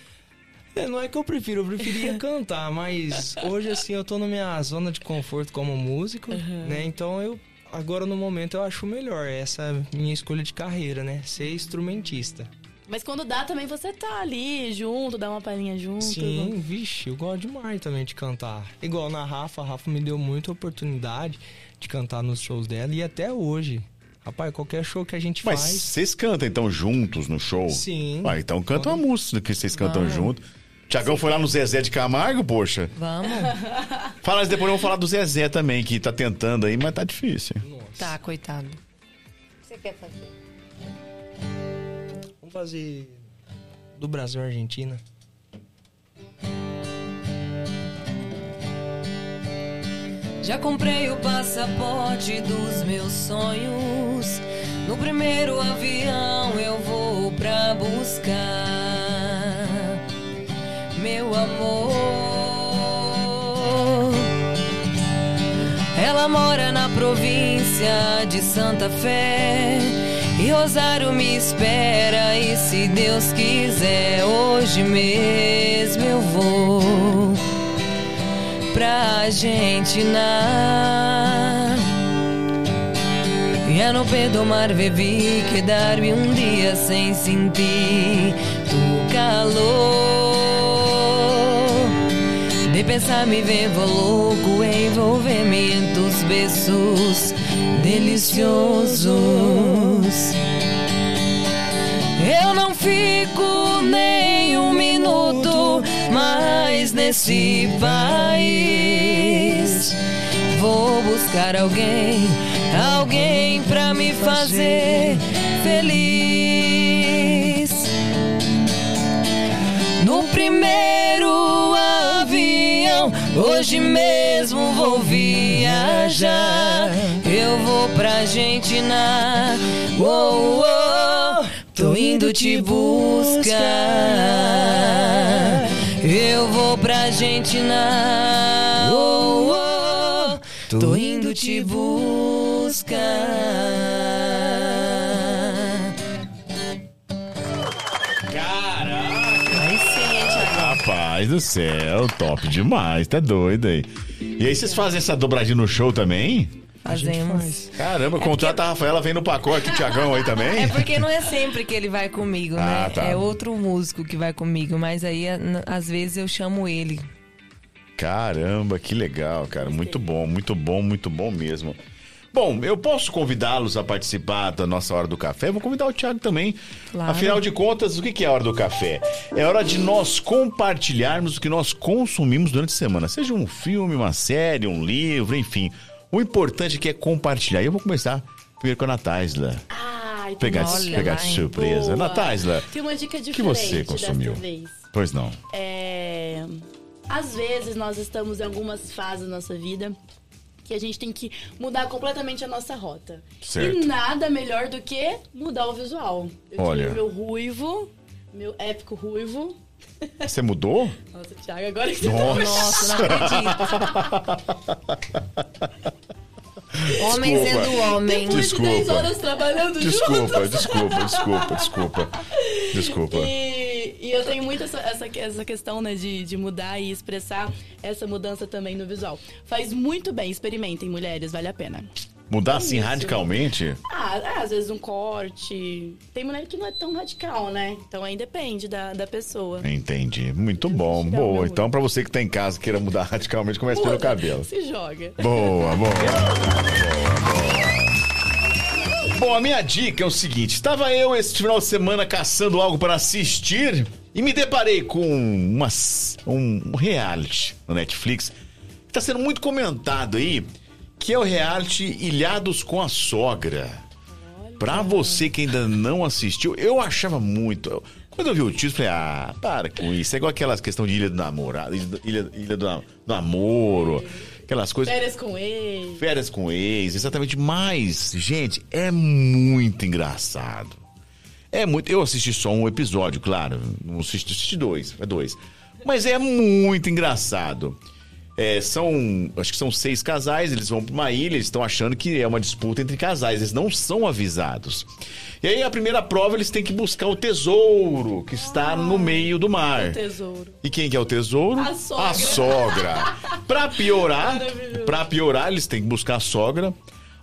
Speaker 4: É, não é que eu prefiro, eu preferia <laughs> cantar, mas hoje assim eu tô na minha zona de conforto como músico, né? Então eu agora no momento eu acho melhor essa minha escolha de carreira, né? Ser instrumentista.
Speaker 2: Mas quando dá também você tá ali junto, dá uma palhinha junto.
Speaker 4: Sim, vixe, eu gosto demais também de cantar. Igual na Rafa, a Rafa me deu muita oportunidade de cantar nos shows dela e até hoje. Rapaz, qualquer show que a gente
Speaker 1: Mas
Speaker 4: faz.
Speaker 1: vocês cantam então juntos no show?
Speaker 4: Sim.
Speaker 1: Ah, então canta uma música que vocês cantam junto. Tiagão foi lá no Zezé de Camargo, poxa.
Speaker 3: Vamos? <laughs>
Speaker 1: Fala, mas depois eu vou falar do Zezé também, que tá tentando aí, mas tá difícil.
Speaker 3: Tá, coitado.
Speaker 5: O que você quer fazer?
Speaker 4: Vamos fazer do Brasil Argentina.
Speaker 3: Já comprei o passaporte dos meus sonhos. No primeiro avião eu vou pra buscar meu amor. Ela mora na província de Santa Fé. E Rosário me espera. E se Deus quiser, hoje mesmo eu vou pra Argentina. E a no pé do mar bebi quedar-me um dia sem sentir tu calor. De pensar me vevo louco, envolver-me em beijos deliciosos. Eu não fico nem um minuto mais nesse país. Vou buscar alguém, alguém pra me fazer feliz. No primeiro hoje mesmo vou viajar. Eu vou pra Argentina. Oh, oh, tô indo te buscar. Eu vou pra Argentina. Oh, oh, tô indo te buscar.
Speaker 1: Rapaz do céu, top demais, tá doido aí. E aí vocês fazem essa dobradinha no show também?
Speaker 3: Fazemos.
Speaker 1: Caramba, contrata a Rafaela, vem no pacote, o Tiagão aí também?
Speaker 3: É porque não é sempre que ele vai comigo, né?
Speaker 1: Ah, tá.
Speaker 3: É outro músico que vai comigo, mas aí n- às vezes eu chamo ele.
Speaker 1: Caramba, que legal, cara. Muito bom, muito bom, muito bom mesmo. Bom, eu posso convidá-los a participar da nossa Hora do Café? Vou convidar o Thiago também.
Speaker 3: Claro.
Speaker 1: Afinal de contas, o que é a Hora do Café? É hora de nós compartilharmos o que nós consumimos durante a semana. Seja um filme, uma série, um livro, enfim. O importante é que é compartilhar. E eu vou começar primeiro com a Natália.
Speaker 2: Ai,
Speaker 1: Pegar,
Speaker 3: Olha
Speaker 1: pegar de surpresa. Natália,
Speaker 2: Tem uma dica
Speaker 1: o que
Speaker 2: diferente
Speaker 1: você consumiu? Pois não.
Speaker 2: É, às vezes nós estamos em algumas fases da nossa vida que a gente tem que mudar completamente a nossa rota.
Speaker 1: Certo.
Speaker 2: E nada melhor do que mudar o visual. Eu
Speaker 1: Olha.
Speaker 2: tive meu ruivo, meu épico ruivo. <laughs>
Speaker 1: Você mudou?
Speaker 2: Nossa, Thiago, agora que você
Speaker 1: Nossa.
Speaker 3: Nossa, não acredito. <laughs> Homens é do homem.
Speaker 2: Depois de 10
Speaker 1: Desculpa.
Speaker 2: horas trabalhando
Speaker 1: Desculpa,
Speaker 2: juntos.
Speaker 1: desculpa, desculpa, desculpa. Desculpa.
Speaker 2: E, e eu tenho muito essa, essa, essa questão, né, de, de mudar e expressar essa mudança também no visual. Faz muito bem, experimentem, mulheres, vale a pena.
Speaker 1: Mudar assim
Speaker 2: Isso.
Speaker 1: radicalmente?
Speaker 2: Ah, é, às vezes um corte. Tem mulher que não é tão radical, né? Então aí depende da, da pessoa.
Speaker 1: Entendi. Muito bom. Boa. Então, pra você que tá em casa e queira mudar <laughs> radicalmente, comece pelo cabelo.
Speaker 2: Se joga.
Speaker 1: Boa, boa. Boa, <laughs> Bom, a minha dica é o seguinte: estava eu esse final de semana caçando algo para assistir e me deparei com uma, um reality no Netflix que está sendo muito comentado aí, que é o reality Ilhados com a Sogra. Pra você que ainda não assistiu, eu achava muito. Quando eu vi o título, falei, ah, para com isso. É igual aquelas questão de Ilha do Namorado, Ilha, ilha, do, Namoro, aquelas coisas.
Speaker 2: Férias com ele.
Speaker 1: Férias com ex, exatamente. Mas, gente, é muito engraçado. É muito. Eu assisti só um episódio, claro. Não assisti, assisti dois. É dois. Mas é muito engraçado. É, são, acho que são seis casais, eles vão para uma ilha, eles estão achando que é uma disputa entre casais, eles não são avisados. E aí a primeira prova eles têm que buscar o tesouro que está no meio do mar.
Speaker 2: Tesouro.
Speaker 1: E quem que é o tesouro?
Speaker 2: A sogra.
Speaker 1: sogra. Pra piorar, pra piorar, eles têm que buscar a sogra.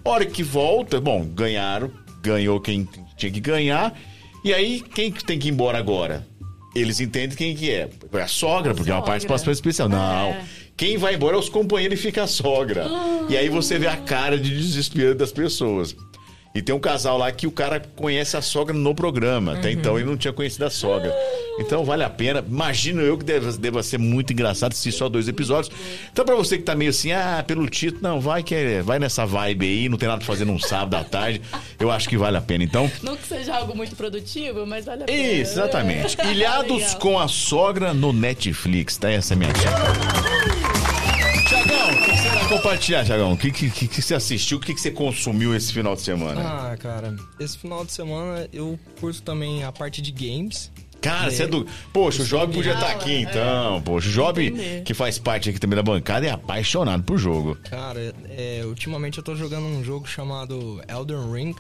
Speaker 1: Hora que volta, bom, ganharam, ganhou quem tinha que ganhar. E aí, quem que tem que ir embora agora? Eles entendem quem que é. É a sogra, porque é uma
Speaker 2: sogra.
Speaker 1: participação especial. Não.
Speaker 2: É.
Speaker 1: Quem vai embora é os companheiros e fica a sogra. E aí você vê a cara de desespero das pessoas. E tem um casal lá que o cara conhece a sogra no programa. Até então ele não tinha conhecido a sogra. Então vale a pena. Imagino eu que deva, deva ser muito engraçado assistir só dois episódios. Então pra você que tá meio assim, ah, pelo título, não, vai que é- vai nessa vibe aí, não tem nada pra fazer num sábado à tarde. Eu acho que vale a pena. Então,
Speaker 2: Não que seja algo muito produtivo, mas vale a pena.
Speaker 1: isso, exatamente. <laughs> Ilhados com a sogra no Netflix, tá? Essa é a minha dica. Tiagão, o que você vai compartilhar, Tiagão? O que, que, que, que você assistiu? O que, que você consumiu esse final de semana?
Speaker 4: Ah, cara, esse final de semana eu curto também a parte de games.
Speaker 1: Cara,
Speaker 4: É.
Speaker 1: você é do. Poxa, o Job podia estar aqui então. Poxa, o Job, que faz parte aqui também da bancada, é apaixonado por jogo.
Speaker 4: Cara, é, ultimamente eu tô jogando um jogo chamado Elden Ring,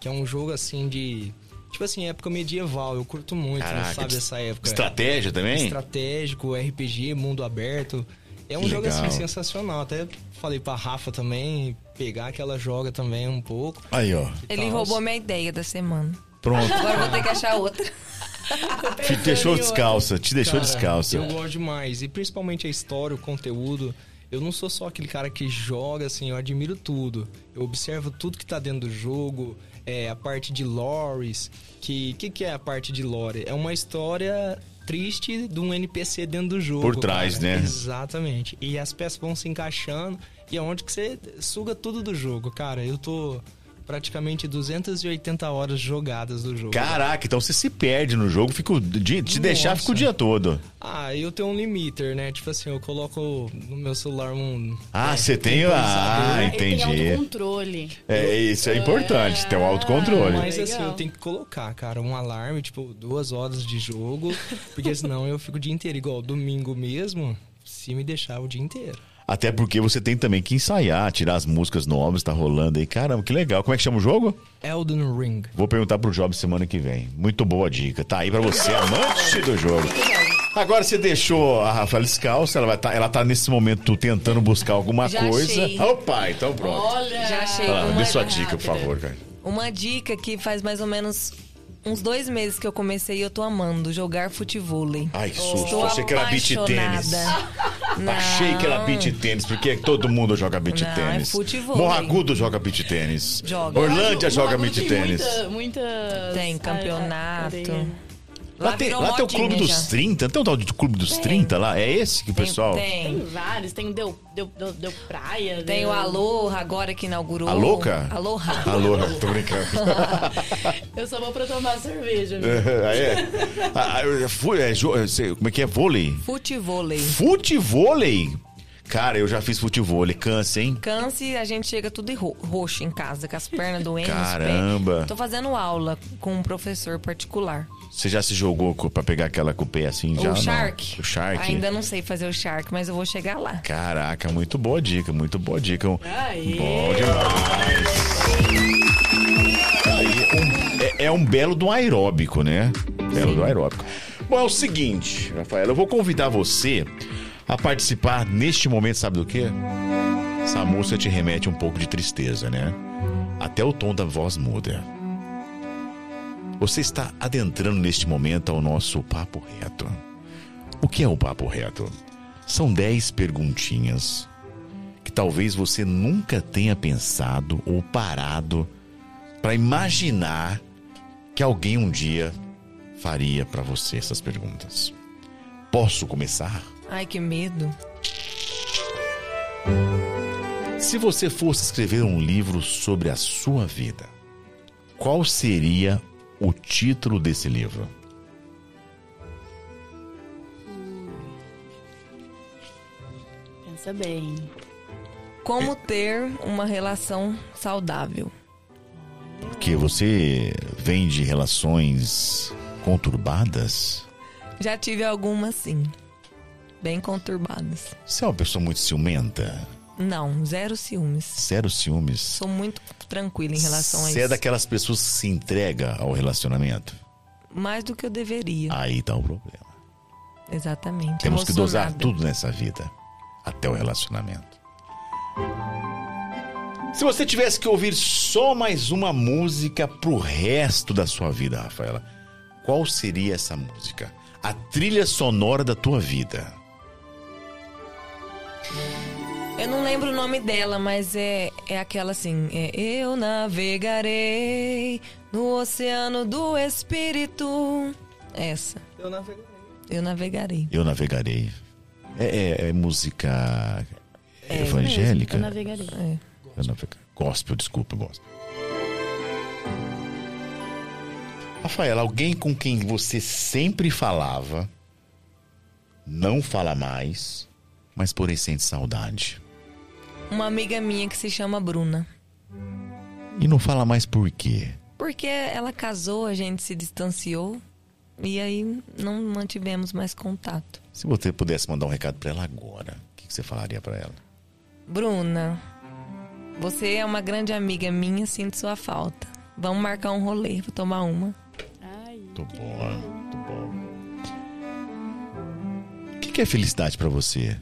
Speaker 4: que é um jogo assim de. Tipo assim, época medieval. Eu curto muito,
Speaker 1: Caraca,
Speaker 4: sabe, essa época.
Speaker 1: Estratégia também?
Speaker 4: Estratégico, RPG, mundo aberto. É um
Speaker 1: Que
Speaker 4: jogo
Speaker 1: legal.
Speaker 4: assim sensacional. Até falei pra Rafa também pegar que ela joga também um pouco.
Speaker 1: Aí, ó.
Speaker 3: Ele
Speaker 4: Tals.
Speaker 3: roubou minha ideia da semana.
Speaker 1: Pronto.
Speaker 3: Agora vou ter que achar outra. <laughs>
Speaker 1: Te deixou descalça, te deixou
Speaker 4: Cara,
Speaker 1: descalça.
Speaker 4: Eu gosto demais. E principalmente a história, o conteúdo. Eu não sou só aquele cara que joga, assim, eu admiro tudo. Eu observo tudo que tá dentro do jogo, é, a parte de lores. Que que, que é a parte de lore? É uma história triste de um NPC dentro do jogo.
Speaker 1: Por trás,
Speaker 4: cara.
Speaker 1: né?
Speaker 4: Exatamente. E as peças vão se encaixando e é onde que você suga tudo do jogo. Cara, eu tô praticamente 280 horas jogadas do jogo.
Speaker 1: Caraca, então você se perde no jogo, fica o dia, te deixar
Speaker 4: Nossa.
Speaker 1: fica o dia todo.
Speaker 4: Ah, eu tenho um limiter, né? Tipo assim, eu coloco no meu celular um.
Speaker 1: Ah,
Speaker 4: é,
Speaker 1: você tem. Ah,
Speaker 2: tem
Speaker 1: entendi.
Speaker 2: autocontrole.
Speaker 1: É, isso é importante, ter um autocontrole.
Speaker 4: Mas assim,
Speaker 2: Legal.
Speaker 4: eu tenho que colocar, cara, um alarme, tipo, duas horas de jogo, porque <laughs> senão eu fico o dia inteiro. Igual domingo mesmo, se me deixar o dia inteiro.
Speaker 1: Até porque você tem também que ensaiar, tirar as músicas novas, tá rolando aí. Caramba, que legal. Como é que chama o jogo?
Speaker 4: Elden Ring.
Speaker 1: Vou perguntar pro Job semana que vem. Muito boa dica. Tá aí pra você, amante do jogo. Agora você deixou a Rafaela descalça, ela, vai tá, ela tá nesse momento tentando buscar alguma
Speaker 3: Já
Speaker 1: coisa.
Speaker 3: achei.
Speaker 1: Opa, então pronto.
Speaker 2: Olha!
Speaker 3: Já achei. Uma
Speaker 1: dê sua dica, por
Speaker 3: rápida.
Speaker 1: favor, cara.
Speaker 3: Uma dica que faz mais ou menos uns dois meses que eu comecei e eu tô amando jogar futevôlei.
Speaker 1: Ai, que susto.
Speaker 3: Estou
Speaker 1: Achei que era beat tênis. <laughs> Achei que era beat tênis, porque todo mundo joga beat
Speaker 3: é
Speaker 1: tênis.
Speaker 3: futevôlei.
Speaker 1: Morragudo joga beat tênis.
Speaker 3: Joga.
Speaker 1: Orlândia joga beat
Speaker 2: tem
Speaker 1: tênis.
Speaker 2: Muita, muitas-
Speaker 3: Tem campeonato.
Speaker 2: Tem.
Speaker 1: Lá, tem, lá tem o Clube dos
Speaker 3: já.
Speaker 1: 30. Tem um tal de Clube dos 30 lá? É esse que o
Speaker 3: Tem-
Speaker 1: pessoal.
Speaker 2: Tem
Speaker 3: Tem.
Speaker 2: vários, tem o Deu, deu, deu, deu Praia.
Speaker 3: Tem
Speaker 2: deu...
Speaker 3: o Aloha agora que inaugurou.
Speaker 1: A louca?
Speaker 3: Aloha.
Speaker 1: Alô, tô brincando. <laughs>
Speaker 2: Eu só vou pra tomar cerveja.
Speaker 1: ah, <laughs> é? Ah, ah, fu- é, jo- é, como é que é? Vôlei?
Speaker 3: Futevôlei.
Speaker 1: Futevôlei? Cara, eu já fiz futevôlei. Cansa, hein?
Speaker 3: Canse, a gente chega tudo ro- roxo em casa, com as pernas doendo. pés.
Speaker 1: Caramba.
Speaker 3: Tô fazendo aula com um professor particular.
Speaker 1: Você já se jogou pra pegar aquela o pé assim? já,
Speaker 3: o
Speaker 1: não?
Speaker 3: Shark.
Speaker 1: O Shark?
Speaker 3: Ainda não sei fazer o Shark, mas eu vou chegar lá.
Speaker 1: Caraca, muito boa dica, muito boa dica.
Speaker 2: Aê.
Speaker 1: Bom demais. Aí, um- é, é um belo do aeróbico, né? Belo do aeróbico. Bom, é o seguinte, Rafaela, eu vou convidar você a participar neste momento, sabe do quê? Essa música te remete um pouco de tristeza, né? Até o tom da voz muda. Você está adentrando neste momento ao nosso Papo Reto. O que é o Papo Reto? São 10 perguntinhas que talvez você nunca tenha pensado ou parado para imaginar que alguém um dia faria para você essas perguntas. Posso começar?
Speaker 3: Ai, que medo.
Speaker 1: Se você fosse escrever um livro sobre a sua vida, qual seria o título desse livro?
Speaker 2: Pensa bem.
Speaker 3: Como ter uma relação saudável?
Speaker 1: Porque você vem de relações conturbadas?
Speaker 3: Já tive alguma sim. bem conturbadas.
Speaker 1: Você é uma pessoa muito ciumenta?
Speaker 3: Não, zero ciúmes.
Speaker 1: Zero ciúmes?
Speaker 3: Sou muito tranquila em relação a
Speaker 1: Você
Speaker 3: isso.
Speaker 1: é daquelas pessoas que se entrega ao relacionamento?
Speaker 3: Mais do que eu deveria.
Speaker 1: Aí tá o problema.
Speaker 3: Exatamente.
Speaker 1: Temos que dosar tudo nessa vida, até o relacionamento. Se você tivesse que ouvir só mais uma música pro resto da sua vida, Rafaela, qual seria essa música? A trilha sonora da tua vida.
Speaker 3: Eu não lembro o nome dela, mas é, é aquela assim: é, Eu navegarei no oceano do Espírito. Essa.
Speaker 4: Eu navegarei.
Speaker 3: Eu navegarei.
Speaker 1: Eu navegarei. É, é- é música
Speaker 3: É,
Speaker 1: evangélica?
Speaker 2: Eu navegarei.
Speaker 3: É.
Speaker 1: Eu navega- Gospel, desculpa, gospel. Rafaela, alguém com quem você sempre falava, não fala mais, mas porém sente saudade.
Speaker 3: Uma amiga minha que se chama Bruna.
Speaker 1: E não fala mais por quê?
Speaker 3: Porque ela casou, a gente se distanciou. E aí não mantivemos mais contato.
Speaker 1: Se você pudesse mandar um recado pra ela agora, o que você falaria pra ela?
Speaker 3: Bruna, você é uma grande amiga minha, sinto sua falta. Vamos marcar um rolê, vou tomar uma.
Speaker 2: Ai.
Speaker 1: Tô bom, tô bom. O que que é felicidade pra você?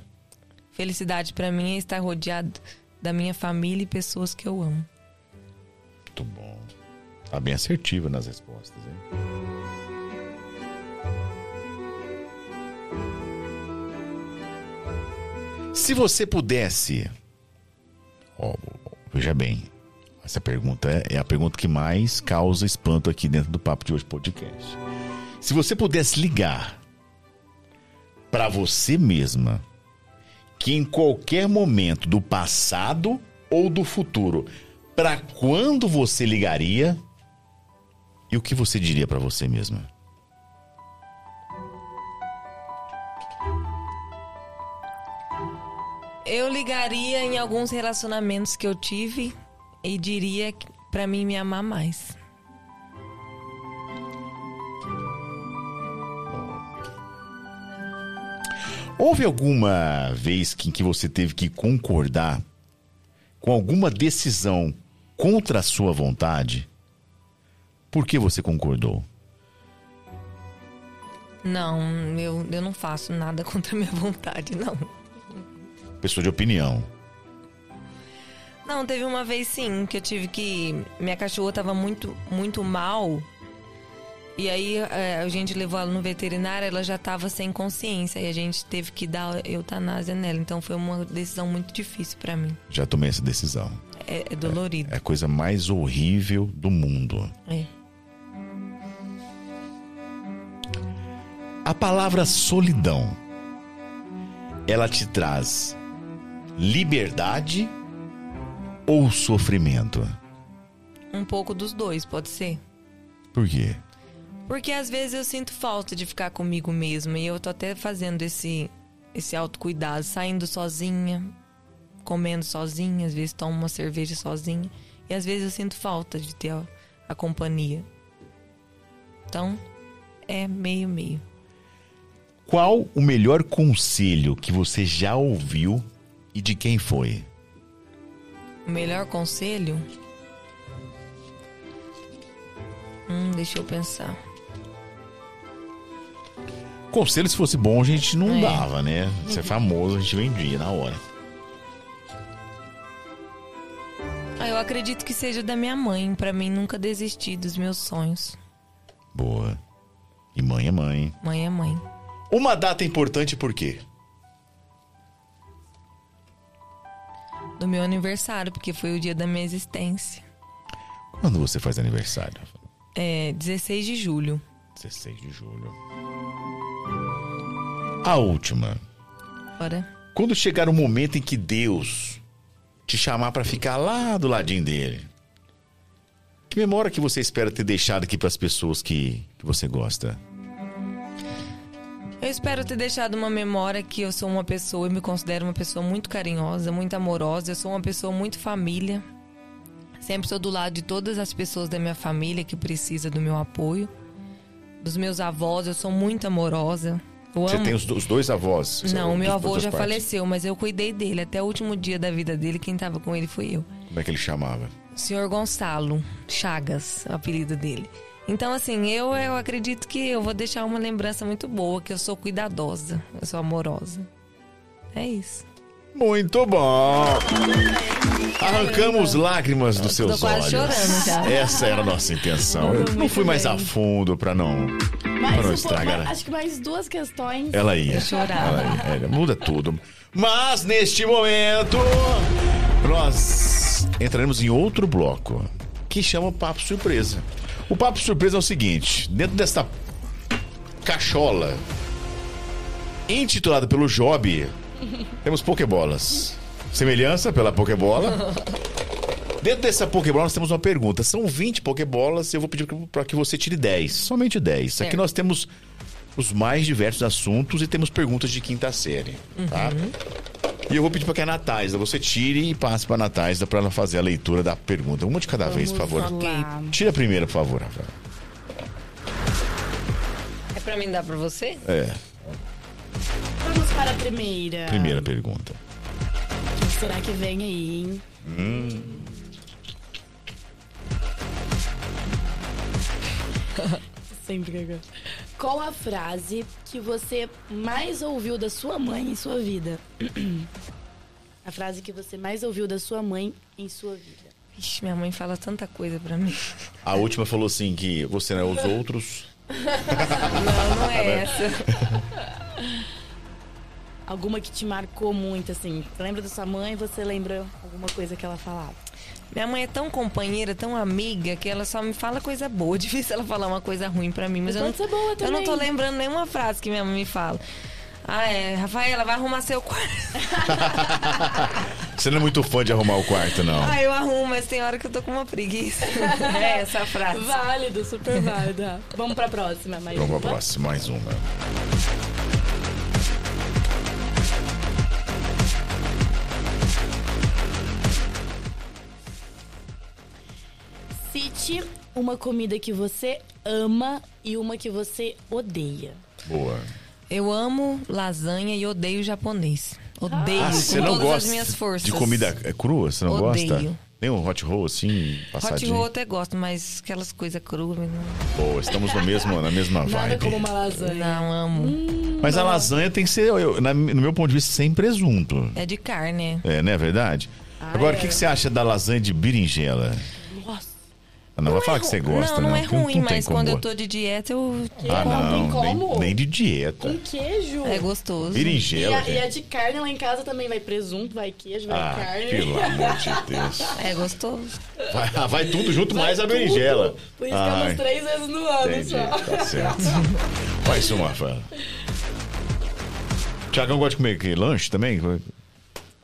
Speaker 3: Felicidade pra mim é estar rodeado da minha família e pessoas que eu amo.
Speaker 1: Muito bom. Tá bem assertiva nas respostas, hein? Se você pudesse. Ó, veja bem. Essa pergunta é, é a pergunta que mais causa espanto aqui dentro do Papo de Hoje Podcast. Se você pudesse ligar para você mesma que em qualquer momento do passado ou do futuro, para quando você ligaria e o que você diria para você mesma?
Speaker 3: Eu ligaria em alguns relacionamentos que eu tive e diria pra mim me amar mais.
Speaker 1: Houve alguma vez que, em que você teve que concordar com alguma decisão contra a sua vontade? Por que você concordou?
Speaker 3: Não, eu, eu não faço nada <laughs> contra a minha vontade, não.
Speaker 1: Pessoa de opinião.
Speaker 3: Não, teve uma vez sim que eu tive que. Minha cachorra tava muito, muito mal. E aí é, a gente levou ela no veterinário, ela já tava sem consciência. E a gente teve que dar eutanásia nela. Então foi uma decisão muito difícil pra mim.
Speaker 1: Já tomei essa decisão.
Speaker 3: É, é dolorido.
Speaker 1: É a coisa mais horrível do mundo.
Speaker 3: É.
Speaker 1: A palavra solidão, ela te traz liberdade ou sofrimento?
Speaker 3: Um pouco dos dois, pode ser.
Speaker 1: Por quê?
Speaker 3: Porque às vezes eu sinto falta de ficar comigo mesma. E eu tô até fazendo esse, esse autocuidado, saindo sozinha, comendo sozinha, às vezes tomo uma cerveja sozinha. E às vezes eu sinto falta de ter a, a companhia. Então, é meio meio.
Speaker 1: Qual o melhor conselho que você já ouviu e de quem foi?
Speaker 3: O melhor conselho? Hum, deixa eu pensar.
Speaker 1: Conselho, se fosse bom, a gente não
Speaker 3: É.
Speaker 1: dava, né? Se é famoso, a gente vendia na hora.
Speaker 3: Ah, eu acredito que seja da minha mãe, pra mim nunca desistir dos meus sonhos.
Speaker 1: Boa. E mãe é mãe.
Speaker 3: Mãe é mãe.
Speaker 1: Uma data importante por quê?
Speaker 3: Do meu aniversário, porque foi o dia da minha existência.
Speaker 1: Quando você faz aniversário?
Speaker 3: É 16 de julho.
Speaker 1: 16 de julho. A última.
Speaker 3: Ora,
Speaker 1: Quando chegar o momento em que Deus te chamar pra ficar lá do ladinho dele, que memória que você espera ter deixado aqui pras pessoas que, que você gosta?
Speaker 3: eu espero ter deixado uma memória que eu sou uma pessoa, eu me considero uma pessoa muito carinhosa, muito amorosa, eu sou uma pessoa muito família. Sempre estou do lado de todas as pessoas da minha família que precisa do meu apoio. Dos meus avós, eu sou muito amorosa. Eu
Speaker 1: Você
Speaker 3: amo.
Speaker 1: tem os, os dois avós?
Speaker 3: Não, o meu avô já
Speaker 1: partes.
Speaker 3: faleceu, mas eu cuidei dele. Até o último dia da vida dele, quem tava com ele fui eu.
Speaker 1: Como é que ele chamava?
Speaker 3: Senhor Gonçalo Chagas, o apelido dele. Então, assim, eu, eu acredito que eu vou deixar uma lembrança muito boa, que eu sou cuidadosa, eu sou amorosa. É isso.
Speaker 1: Muito bom! Arrancamos lágrimas dos seus olhos.
Speaker 3: chorando já.
Speaker 1: Essa era a nossa intenção. Eu não fui mais a fundo pra não, pra não estragar.
Speaker 2: acho que mais duas questões.
Speaker 1: Ela ia.
Speaker 3: Eu chorava.
Speaker 1: Ela ia. É, muda tudo. Mas neste momento, nós entraremos em outro bloco que chama Papo Surpresa. O Papo Surpresa é o seguinte: dentro desta cachola intitulada pelo Job, temos Pokébolas. Semelhança pela Pokébola. Dentro dessa Pokébola nós temos uma pergunta. São 20 Pokébolas e eu vou pedir para que você tire 10. Somente 10. Aqui
Speaker 3: Certo.
Speaker 1: nós temos os mais diversos assuntos e temos perguntas de quinta série, tá? E eu vou pedir para que a Natália, você tire e passe para a Natália para ela fazer a leitura da pergunta. Uma de cada vez, por favor.
Speaker 2: lá.
Speaker 1: Tira a primeira, por favor, Rafael.
Speaker 3: É pra mim dar pra você?
Speaker 1: É,
Speaker 2: Vamos para a primeira.
Speaker 1: primeira pergunta.
Speaker 2: Que será que vem aí, hein? <laughs> Sempre agora. Qual a frase que você mais ouviu da sua mãe em sua vida? <clears throat> A frase que você mais ouviu da sua mãe em sua vida.
Speaker 3: Ixi, minha mãe fala tanta coisa pra mim.
Speaker 1: A última falou assim que você não é os outros. <laughs>
Speaker 3: Não, não é essa. <laughs>
Speaker 2: Alguma que te marcou muito, assim. Lembra da sua mãe e você lembra alguma coisa que ela falava?
Speaker 3: Minha mãe é tão companheira, tão amiga, que ela só me fala coisa boa. <laughs> Difícil ela falar uma coisa ruim pra mim, mas
Speaker 2: Mas
Speaker 3: eu não,
Speaker 2: ser boa
Speaker 3: eu não tô
Speaker 2: também.
Speaker 3: lembrando nenhuma frase que minha mãe me fala. Ah, é, Rafaela, vai arrumar seu quarto. <laughs>
Speaker 1: Você não é muito fã de arrumar o quarto, não.
Speaker 3: Ah, eu arrumo, mas tem hora que eu tô com uma preguiça. <laughs> É essa a frase.
Speaker 2: Válido, super válido. Vamos pra próxima. Mais
Speaker 1: Vamos
Speaker 2: uma?
Speaker 1: para próxima, mais uma.
Speaker 2: Cite uma comida que você ama e uma que você odeia.
Speaker 1: Boa.
Speaker 3: Eu amo lasanha e odeio japonês. Odeio
Speaker 1: Ah,
Speaker 3: com
Speaker 1: você não
Speaker 3: todas
Speaker 1: gosta
Speaker 3: as minhas forças.
Speaker 1: de comida é crua? Você não
Speaker 3: Odeio.
Speaker 1: gosta? Nem um hot roll assim,
Speaker 3: Hot
Speaker 1: passadinho?
Speaker 3: roll eu até gosto, mas aquelas coisas cruas. Não,
Speaker 1: Pô, estamos no mesmo, na mesma
Speaker 2: Nada
Speaker 1: vibe.
Speaker 2: como uma lasanha.
Speaker 3: não amo.
Speaker 1: Mas a lasanha tem que ser, eu- na- no meu ponto de vista, sem presunto.
Speaker 3: É de carne.
Speaker 1: É, não é verdade? Agora, o que, que você acha da lasanha de berinjela? Ah, Não, vai falar
Speaker 3: é
Speaker 1: que você gosta,
Speaker 3: não.
Speaker 1: não.
Speaker 3: Não, é
Speaker 1: porque
Speaker 3: ruim,
Speaker 1: tem
Speaker 3: mas quando eu tô de dieta, eu...
Speaker 1: Ah,
Speaker 2: Como?
Speaker 1: não,
Speaker 2: Como?
Speaker 1: nem, nem de dieta.
Speaker 2: Com queijo.
Speaker 3: é gostoso.
Speaker 2: E
Speaker 1: Berinjela,
Speaker 2: a, e a de carne lá em casa também vai presunto, vai queijo, vai
Speaker 1: Ah,
Speaker 2: carne.
Speaker 1: pelo amor de <laughs> Deus.
Speaker 3: É gostoso.
Speaker 1: Vai, ah, vai tudo junto,
Speaker 2: Vai
Speaker 1: mais a
Speaker 2: tudo.
Speaker 1: berinjela.
Speaker 2: Por isso que é
Speaker 1: Ai,
Speaker 2: umas três vezes no ano
Speaker 1: entendi,
Speaker 2: só.
Speaker 1: tá certo. Mais uma, Rafael. Tiagão gosta de comer que, lanche também?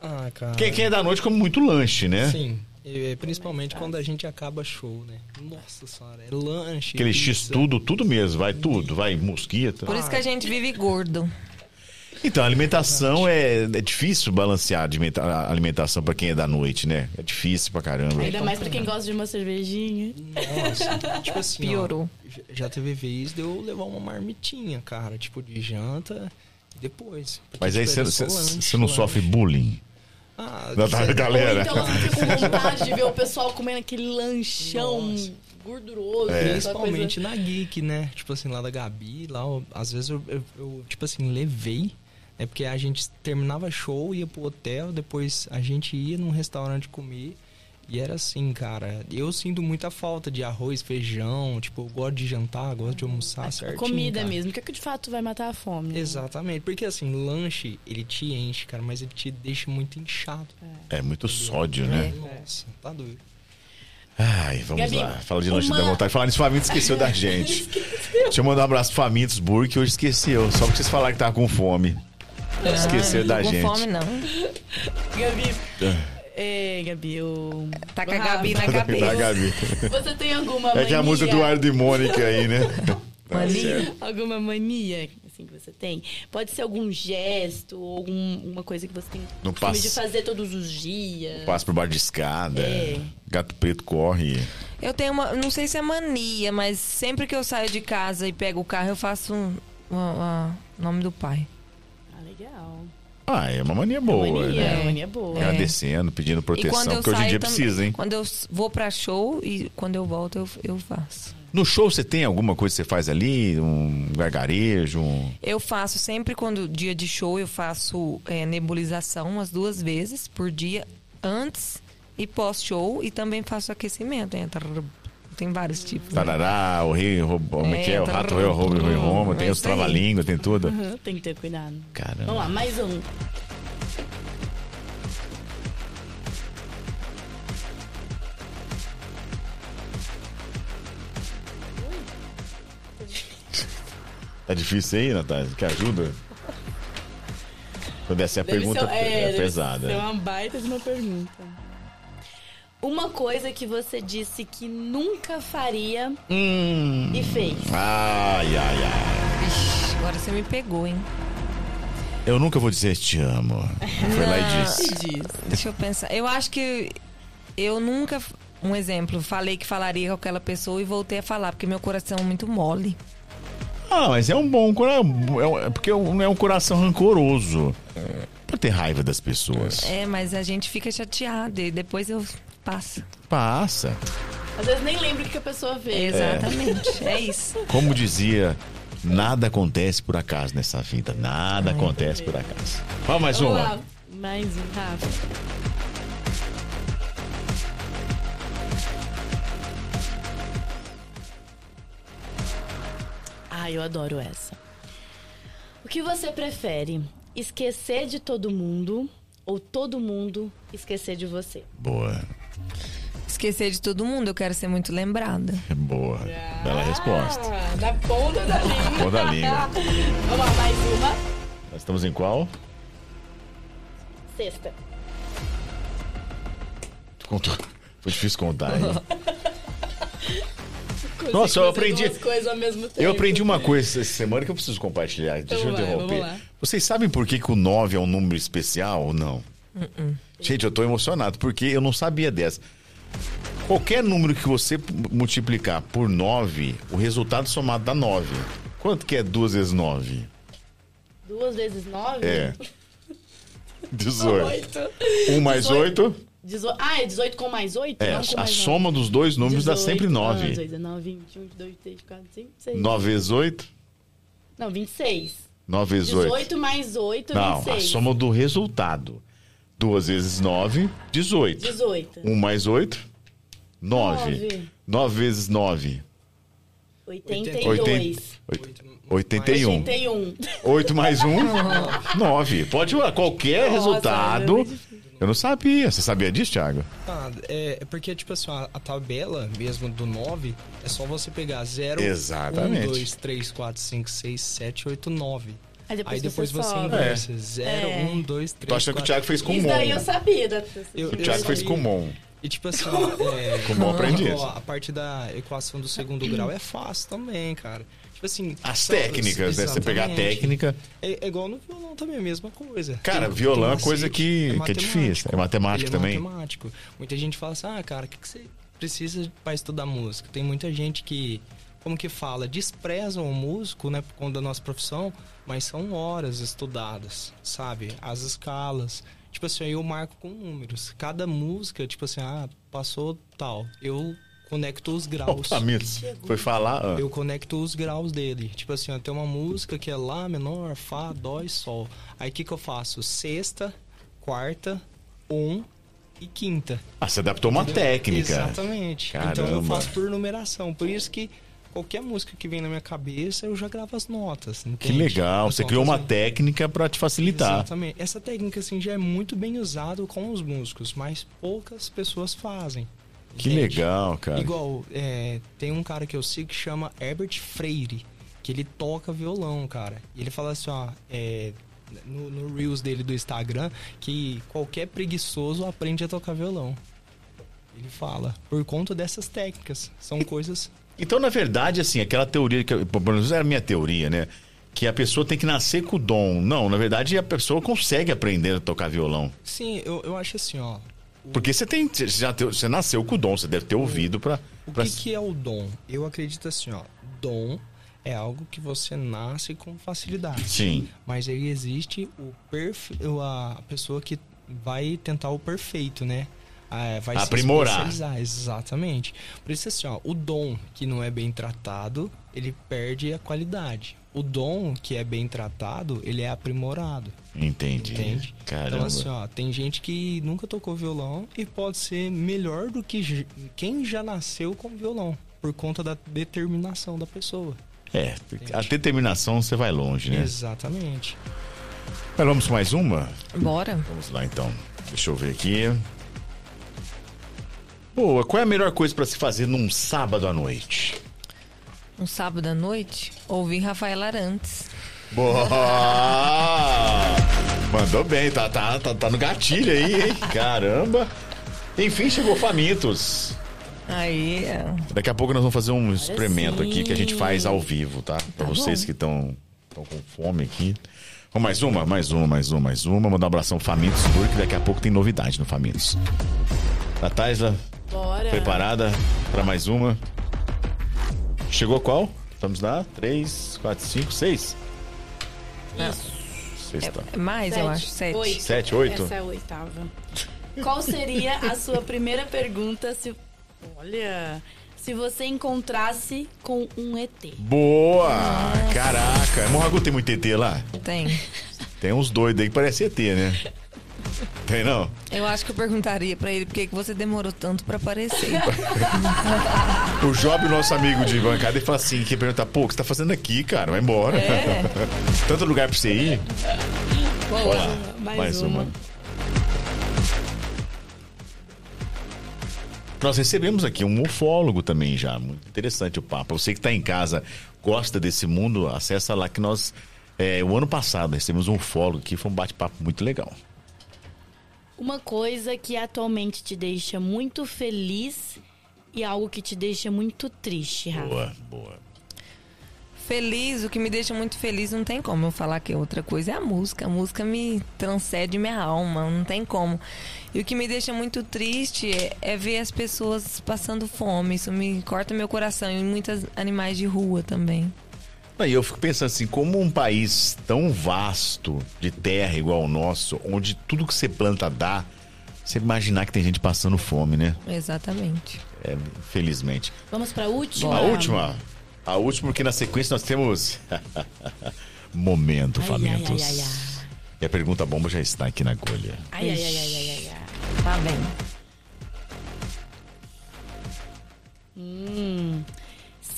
Speaker 4: Ah, cara.
Speaker 1: Quem, quem é da noite come muito lanche, né?
Speaker 4: Sim. E, principalmente quando a gente acaba show, né? Nossa senhora, é lanche.
Speaker 1: Aquele
Speaker 4: pizza.
Speaker 1: X tudo, tudo mesmo, vai tudo, vai mosquita.
Speaker 3: Por isso que a gente vive gordo.
Speaker 1: Então, a alimentação é, é difícil balancear a alimenta- a alimentação pra quem é da noite, né? É difícil pra caramba.
Speaker 2: Ainda mais pra quem gosta de uma cervejinha.
Speaker 4: Nossa, tipo assim, ó,
Speaker 3: Piorou.
Speaker 4: já- já teve vez de eu levar uma marmitinha, cara, tipo de janta e depois.
Speaker 1: Mas aí
Speaker 4: tipo, lanche,
Speaker 1: você não
Speaker 4: lanche.
Speaker 1: sofre bullying
Speaker 4: Ah,
Speaker 1: da da galera.
Speaker 2: Ou então você fica com vontade de ver o pessoal comendo aquele lanchão
Speaker 4: Nossa.
Speaker 2: gorduroso.
Speaker 1: É.
Speaker 4: Principalmente
Speaker 2: coisa-
Speaker 4: na Geek, né? Tipo assim, lá da Gabi, lá, eu- às vezes eu, eu- eu, tipo assim, levei. É porque a gente terminava show, ia pro hotel, depois a gente ia num restaurante comer. E era assim, cara. Eu sinto muita falta de arroz, feijão. Tipo, eu gosto de jantar, gosto de almoçar
Speaker 2: Mas
Speaker 4: certinho.
Speaker 2: comida
Speaker 4: cara.
Speaker 2: mesmo, que é que de fato vai matar a fome.
Speaker 4: Exatamente. Porque assim, lanche, ele te enche, cara, mas ele te deixa muito inchado.
Speaker 1: É muito sódio, né?
Speaker 4: Nossa, tá doido.
Speaker 1: Ai, vamos
Speaker 2: Gabi,
Speaker 1: lá. Fala de lanche
Speaker 2: uma-
Speaker 1: da vontade. Falar nisso, Famintos esqueceu da gente. <laughs> Deixa eu mandar um abraço pro Famintos Burger, que hoje esqueceu. Só porque vocês falaram que tava com fome. Esqueceu
Speaker 3: não
Speaker 1: da
Speaker 3: tô com
Speaker 1: gente.
Speaker 3: fome, não.
Speaker 2: Gabi. É, Gabi, eu...
Speaker 3: Tá com a Gabi na
Speaker 1: Da
Speaker 3: cabeça.
Speaker 1: Gabi.
Speaker 2: Você tem alguma
Speaker 1: É
Speaker 2: mania?
Speaker 1: que é a música do Ardo e Mônica aí, né? Tá
Speaker 3: Mania?
Speaker 1: certo.
Speaker 2: Alguma mania, assim, que você tem? Pode ser algum gesto, ou algum, alguma coisa que você tem costume
Speaker 1: passa-
Speaker 2: de fazer todos os dias.
Speaker 1: Passa por baixo de escada.
Speaker 2: É.
Speaker 1: Gato preto corre.
Speaker 3: Eu tenho uma, não sei se é mania, mas sempre que eu saio de casa e pego o carro, eu faço um, o a- nome do pai.
Speaker 2: Ah,
Speaker 1: é uma mania boa,
Speaker 2: mania,
Speaker 1: né?
Speaker 2: é uma mania boa.
Speaker 1: Agradecendo, pedindo
Speaker 3: E
Speaker 1: proteção, porque hoje em dia
Speaker 3: também-
Speaker 1: precisa, hein?
Speaker 3: Quando eu vou pra show e quando eu volto eu, eu faço.
Speaker 1: No show você tem alguma coisa que você faz ali? Um gargarejo? Um...
Speaker 3: Eu faço sempre quando dia de show eu faço é, nebulização umas duas vezes por dia antes e pós show e também faço aquecimento. Né? Tem vários tipos. né?
Speaker 1: Tarará, o rei, o, como é que é? O
Speaker 3: É,
Speaker 1: rato, o rei, o roubo, o Roma, tem
Speaker 3: é
Speaker 1: os trava-língua, tem tudo.
Speaker 2: Uhum, Tem que ter cuidado.
Speaker 1: Caramba.
Speaker 2: Vamos lá, mais um.
Speaker 1: Tá difícil aí, Natália? Quer ajuda? Quando essa é a
Speaker 2: Deve
Speaker 1: pergunta
Speaker 2: ser-
Speaker 1: é,
Speaker 2: deve
Speaker 1: pesada.
Speaker 2: ser uma baita de uma pergunta. Uma coisa que você disse que nunca faria
Speaker 1: Hum.
Speaker 2: e fez.
Speaker 1: Ai, ai, ai.
Speaker 3: Ixi, agora você me pegou, hein?
Speaker 1: Eu nunca vou dizer te amo. Foi lá e disse.
Speaker 2: diz.
Speaker 3: Deixa eu pensar. Eu acho que eu nunca, um exemplo, falei que falaria com aquela pessoa e voltei a falar, porque meu coração é muito mole.
Speaker 1: Ah, mas é um bom coração. É porque não é um coração rancoroso. Pra ter raiva das pessoas.
Speaker 3: É, mas a gente fica chateado e depois eu passo.
Speaker 1: Passa.
Speaker 2: Às vezes nem lembro o que a pessoa fez.
Speaker 3: Exatamente. É, isso. <laughs>
Speaker 1: Como dizia, nada acontece por acaso nessa vida. Nada acontece por acaso. Vamos mais
Speaker 2: Vamos
Speaker 1: uma.
Speaker 2: lá, mais um, Rafa. Ah, eu adoro essa. O que você prefere? Esquecer de todo mundo ou todo mundo esquecer de você?
Speaker 1: Boa.
Speaker 3: Esquecer de todo mundo, eu quero ser muito lembrada.
Speaker 1: Boa. Bela resposta.
Speaker 2: Ah, da ponta da língua.
Speaker 1: Boa da língua. <laughs>
Speaker 2: Vamos lá, mais uma.
Speaker 1: Nós estamos em qual?
Speaker 2: Sexta.
Speaker 1: Contou. Foi difícil contar. hein? <laughs> Nossa, eu aprendi-
Speaker 2: duas coisas ao mesmo tempo.
Speaker 1: Eu aprendi uma coisa essa semana que eu preciso compartilhar. Deixa eu
Speaker 2: Então vai,
Speaker 1: interromper. Vocês sabem por que, que o 9 é um número especial ou não? Gente, eu tô emocionado porque eu não sabia dessa. Qualquer número que você multiplicar por 9, o resultado somado dá 9. Quanto que é 2 vezes 9?
Speaker 2: Duas vezes nove?
Speaker 1: É. <laughs> 18.
Speaker 2: Oito.
Speaker 1: 1 mais 8?
Speaker 2: Dezo... Ah, é 18 com mais 8?
Speaker 1: É, a soma dos dois números dá sempre 9.
Speaker 2: 18, 19, 21, 22, 23, 24, 25, 26.
Speaker 1: 9 vezes 8?
Speaker 2: Não, 26.
Speaker 1: 9 vezes 8?
Speaker 2: 18 mais 8,
Speaker 1: Não,
Speaker 2: 26.
Speaker 1: a soma do resultado. 2 vezes 9, 18.
Speaker 2: 18.
Speaker 1: 1 mais 8, 9.
Speaker 2: Nove.
Speaker 1: 9 vezes 9,
Speaker 2: 82.
Speaker 1: 80, 81.
Speaker 2: 81.
Speaker 1: 8 mais <laughs> 1, 9. Pode ir qualquer
Speaker 2: Nossa,
Speaker 1: resultado.
Speaker 2: é
Speaker 1: Eu não sabia. Você sabia disso, Thiago?
Speaker 4: Ah, é, é porque, tipo assim, a, a tabela mesmo do 9 é só você pegar 0,
Speaker 1: Exatamente.
Speaker 4: 1, 2, 3, 4, 5, 6, 7, 8, 9.
Speaker 2: Aí depois,
Speaker 4: Aí depois você,
Speaker 2: sobe.
Speaker 4: inversa. 0,
Speaker 2: É.
Speaker 4: 1, 2, 3,
Speaker 1: Tô achando que o Thiago fez com
Speaker 2: Isso
Speaker 1: Mon.
Speaker 2: daí eu sabia. Da...
Speaker 4: Eu-
Speaker 1: O Thiago fez com Mon.
Speaker 4: E tipo assim, ó, é,
Speaker 1: Com Mon aprendi
Speaker 4: ó,
Speaker 1: isso.
Speaker 4: a parte da equação do segundo grau é fácil também, cara. Tipo assim...
Speaker 1: As técnicas, né? Você pegar a técnica.
Speaker 4: É, é igual no violão também, a mesma coisa.
Speaker 1: Cara,
Speaker 4: Tem-
Speaker 1: violão
Speaker 4: tem
Speaker 1: é coisa que- que é difícil. É matemático
Speaker 4: Ele é
Speaker 1: também.
Speaker 4: matemático. Muita gente fala assim, ah, cara, o que, que você precisa para estudar música? Tem muita gente que, como que fala, desprezam o músico, né, por conta da nossa profissão, mas são horas estudadas, sabe? As escalas. Tipo assim, eu marco com números. Cada música, tipo assim, ah, passou tal. Eu conecto os graus.
Speaker 1: Opa. Foi falar. ah.
Speaker 4: Eu conecto os graus dele. Tipo assim, ó, tem uma música que é Lá menor, Fá, Dó e Sol. Aí o que, que eu faço? Sexta, quarta, um e quinta.
Speaker 1: Ah, você adaptou uma técnica.
Speaker 4: Exatamente. Então eu
Speaker 1: Caramba.
Speaker 4: faço por numeração. Por isso que qualquer música que vem na minha cabeça, eu já gravo as notas.
Speaker 1: Que
Speaker 4: entende?
Speaker 1: legal.
Speaker 4: As
Speaker 1: Você criou uma
Speaker 4: notas,
Speaker 1: técnica pra te facilitar.
Speaker 4: Exatamente. Essa técnica assim já é muito bem usada com os músicos, mas poucas pessoas fazem.
Speaker 1: Que
Speaker 4: entende?
Speaker 1: legal, cara.
Speaker 4: Igual, é, tem um cara que eu sigo que chama Herbert Freire, que ele toca violão, cara. E ele fala assim, ó, é, no, no Reels dele do Instagram, que qualquer preguiçoso aprende a tocar violão. Ele fala, por conta dessas técnicas. São <laughs> coisas.
Speaker 1: Então, na verdade, assim, aquela teoria que. Pelo menos era a minha teoria, né? Que a pessoa tem que nascer com o dom. Não, na verdade, a pessoa consegue aprender a tocar violão.
Speaker 4: Sim, eu, eu acho assim, ó.
Speaker 1: Porque você tem. Você, já teu- você nasceu com o dom, você deve ter ouvido pra.
Speaker 4: O
Speaker 1: pra-
Speaker 4: que, que é o dom? Eu acredito assim, ó. Dom é algo que você nasce com facilidade.
Speaker 1: Sim.
Speaker 4: Mas aí existe o perfe... a pessoa que vai tentar o perfeito, né? Ah, vai se
Speaker 1: Aprimorar.
Speaker 4: exatamente. Por isso assim, ó, o dom que não é bem tratado, ele perde a qualidade. O dom que é bem tratado, ele é aprimorado.
Speaker 1: Entendi.
Speaker 4: Entende?
Speaker 1: Caramba.
Speaker 4: Então, assim, ó, tem gente que nunca tocou violão e pode ser melhor do que quem já nasceu com violão, por conta da determinação da pessoa.
Speaker 1: É, a determinação você vai longe, né?
Speaker 4: Exatamente.
Speaker 1: Mas vamos mais uma?
Speaker 3: Bora.
Speaker 1: Vamos lá então. Deixa eu ver aqui. Boa, qual é a melhor coisa pra se fazer num sábado à noite?
Speaker 3: Um sábado à noite, ouvir Rafael Arantes.
Speaker 1: Boa! <laughs> Mandou bem, tá, tá, tá, tá no gatilho aí, hein? <laughs> Caramba! Enfim, chegou Famintos.
Speaker 3: Aí, é,
Speaker 1: Daqui a pouco nós vamos fazer um experimento aqui que a gente faz ao vivo, tá? Pra
Speaker 2: Tá
Speaker 1: vocês
Speaker 2: bom.
Speaker 1: que estão com fome aqui. Vamos mais uma, mais uma, mais uma, mais uma. Mandar um abração pro Famintos, porque daqui a pouco tem novidade no Famintos. Natália,
Speaker 2: Bora.
Speaker 1: preparada pra mais uma? Chegou qual? Vamos lá? Três, quatro, cinco, seis?
Speaker 2: Isso.
Speaker 1: Seis,
Speaker 3: é mais, eu acho, sete.
Speaker 2: Oito.
Speaker 1: Sete, oito?
Speaker 2: Essa é a oitava. Qual seria a sua primeira pergunta se... Olha... Se você encontrasse com um ET.
Speaker 1: Boa! Caraca! Morragu tem muito ET lá?
Speaker 3: Tem.
Speaker 1: Tem uns doidos aí que parece ET, né? Tem não?
Speaker 3: Eu acho que eu perguntaria pra ele por que que você demorou tanto pra aparecer. <laughs>
Speaker 1: O Job, nosso amigo de bancada, ele fala assim, que pergunta, pô, o que você tá fazendo aqui, cara? Vai embora.
Speaker 2: É. <laughs>
Speaker 1: Tanto lugar pra você ir.
Speaker 2: Boa.
Speaker 1: Olha lá,
Speaker 2: Mais,
Speaker 1: mais
Speaker 2: uma.
Speaker 1: uma. Nós recebemos aqui um ufólogo também já. Muito interessante o papo. Você que está em casa, gosta desse mundo, acessa lá que nós. é, o ano passado recebemos um ufólogo aqui, foi um bate-papo muito legal.
Speaker 2: Uma coisa que atualmente te deixa muito feliz e algo que te deixa muito triste, Rafa.
Speaker 1: Boa, boa.
Speaker 3: Feliz, o que me deixa muito feliz, não tem como eu falar que outra coisa é a música. A música me transcende minha alma, não tem como. E o que me deixa muito triste é, é ver as pessoas passando fome. Isso me corta meu coração. E muitos animais de rua também.
Speaker 1: Aí eu fico pensando assim, como um país tão vasto de terra igual o nosso, onde tudo que você planta dá, você imaginar que tem gente passando fome, né?
Speaker 3: Exatamente.
Speaker 1: É, infelizmente.
Speaker 2: Vamos pra última?
Speaker 1: A última. A última, porque na sequência nós temos. <laughs> Momento,
Speaker 2: Ai,
Speaker 1: Famintos.
Speaker 2: ai, ai, ai,
Speaker 1: E a pergunta bomba já está aqui na agulha.
Speaker 2: Ai, ai, ai, ai, ai, ai, ai.
Speaker 3: Tá bem.
Speaker 2: Hum.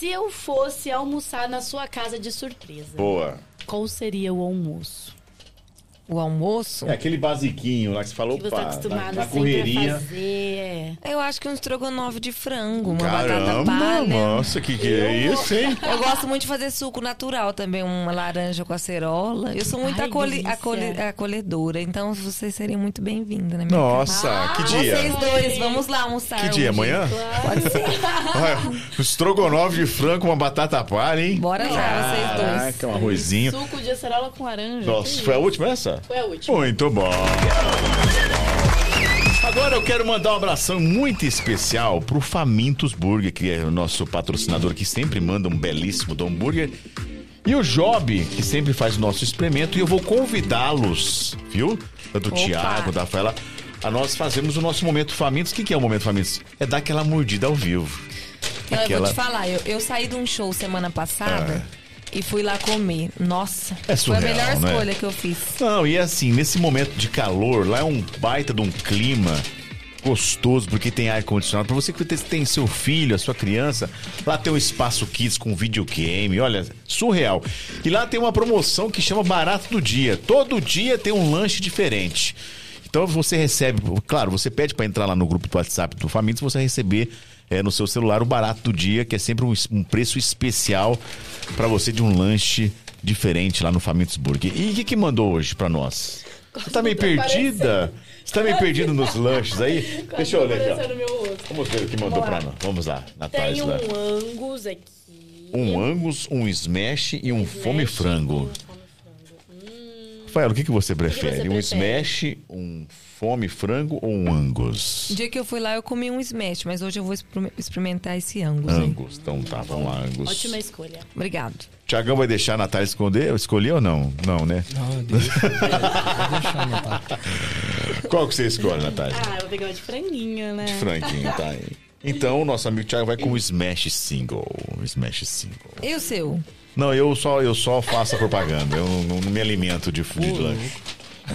Speaker 2: Se eu fosse almoçar na sua casa de surpresa,
Speaker 1: Boa.
Speaker 2: qual seria o almoço?
Speaker 3: O almoço,
Speaker 1: É aquele basiquinho lá que você falou,
Speaker 2: Que você tá
Speaker 1: pá,
Speaker 2: acostumado
Speaker 1: na, na correria.
Speaker 2: a fazer.
Speaker 3: eu acho que um estrogonofe de frango, uma batata
Speaker 1: Caramba,
Speaker 3: palha.
Speaker 1: nossa, que que é isso, hein? <laughs>
Speaker 3: Eu gosto muito de fazer suco natural também, uma laranja com acerola. Eu sou muito
Speaker 2: Ai,
Speaker 3: acolhe- acolhe- acolhedora, então vocês seriam muito bem-vindos na minha
Speaker 1: Nossa,
Speaker 2: Ah,
Speaker 1: que dia?
Speaker 3: Vocês dois, vamos lá almoçar.
Speaker 1: Que dia?
Speaker 3: hoje.
Speaker 1: Amanhã?
Speaker 3: Pode ser. <laughs>
Speaker 1: Olha, estrogonofe de frango, uma batata palha, hein?
Speaker 3: Bora lá, vocês dois.
Speaker 1: Caraca, um arrozinho.
Speaker 2: Suco de acerola com laranja.
Speaker 1: Nossa, foi a última essa?
Speaker 2: Foi a última.
Speaker 1: Muito bom. Agora eu quero mandar um abração muito especial pro Famintos Burger, que é o nosso patrocinador que sempre manda um belíssimo do hambúrguer. E o Job, que sempre faz o nosso experimento, e eu vou convidá-los, viu? Tanto o
Speaker 3: Opa.
Speaker 1: Thiago, da Rafaela, a nós fazemos o nosso Momento Famintos. O que, que é o Momento Famintos? É dar aquela mordida ao vivo.
Speaker 3: Não, eu
Speaker 1: Aquela-
Speaker 3: vou te falar, eu, eu saí de um show semana passada e fui lá comer. Nossa,
Speaker 1: É
Speaker 3: foi a
Speaker 1: surreal,
Speaker 3: melhor
Speaker 1: né?
Speaker 3: escolha que eu fiz.
Speaker 1: Não, e assim, nesse momento de calor, lá é um baita de um clima gostoso, porque tem ar-condicionado. Pra você que tem seu filho, a sua criança, lá tem um espaço kids com videogame, olha, surreal. E lá tem uma promoção que chama Barato do Dia. Todo dia tem um lanche diferente. Então você recebe, claro, você pede pra entrar lá no grupo do WhatsApp do Famintos, você receber é, no seu celular o barato do dia, que é sempre um, um preço especial pra você de um lanche diferente lá no Famintos Burger. E o que, que mandou hoje pra nós? Você tá meio perdida? Você tá meio perdido nos <laughs> lanches aí? Deixa eu olhar aqui. Vamos ver o que mandou
Speaker 2: lá.
Speaker 1: nós. Vamos lá, Natália.
Speaker 2: Tem um
Speaker 1: lá.
Speaker 2: angus aqui.
Speaker 1: Um angus, um smash e um fome frango.
Speaker 2: Hum,
Speaker 1: Rafael, o que, que você prefere?
Speaker 2: você
Speaker 1: um
Speaker 2: prefere?
Speaker 1: smash, um fome frango ou um angus?
Speaker 3: O dia que eu fui lá, eu comi um smash, mas hoje eu vou exper- experimentar esse angus. aí.
Speaker 1: Angus. Então tá, vamos lá, angus.
Speaker 2: Ótima escolha.
Speaker 3: Obrigado.
Speaker 1: Tiagão vai deixar a Natália esconder, escolher ou não? Não, né?
Speaker 4: Não. Vou deixar anotar.
Speaker 1: Qual que você escolhe, Natália?
Speaker 2: Ah, eu vou pegar uma de franguinho, né?
Speaker 1: De franguinho, tá aí. Então, o nosso amigo Thiago vai com o Smash Single. O Smash Single.
Speaker 3: E o seu?
Speaker 1: Não, eu só, eu só faço a propaganda. Eu não, não me alimento de food lanche.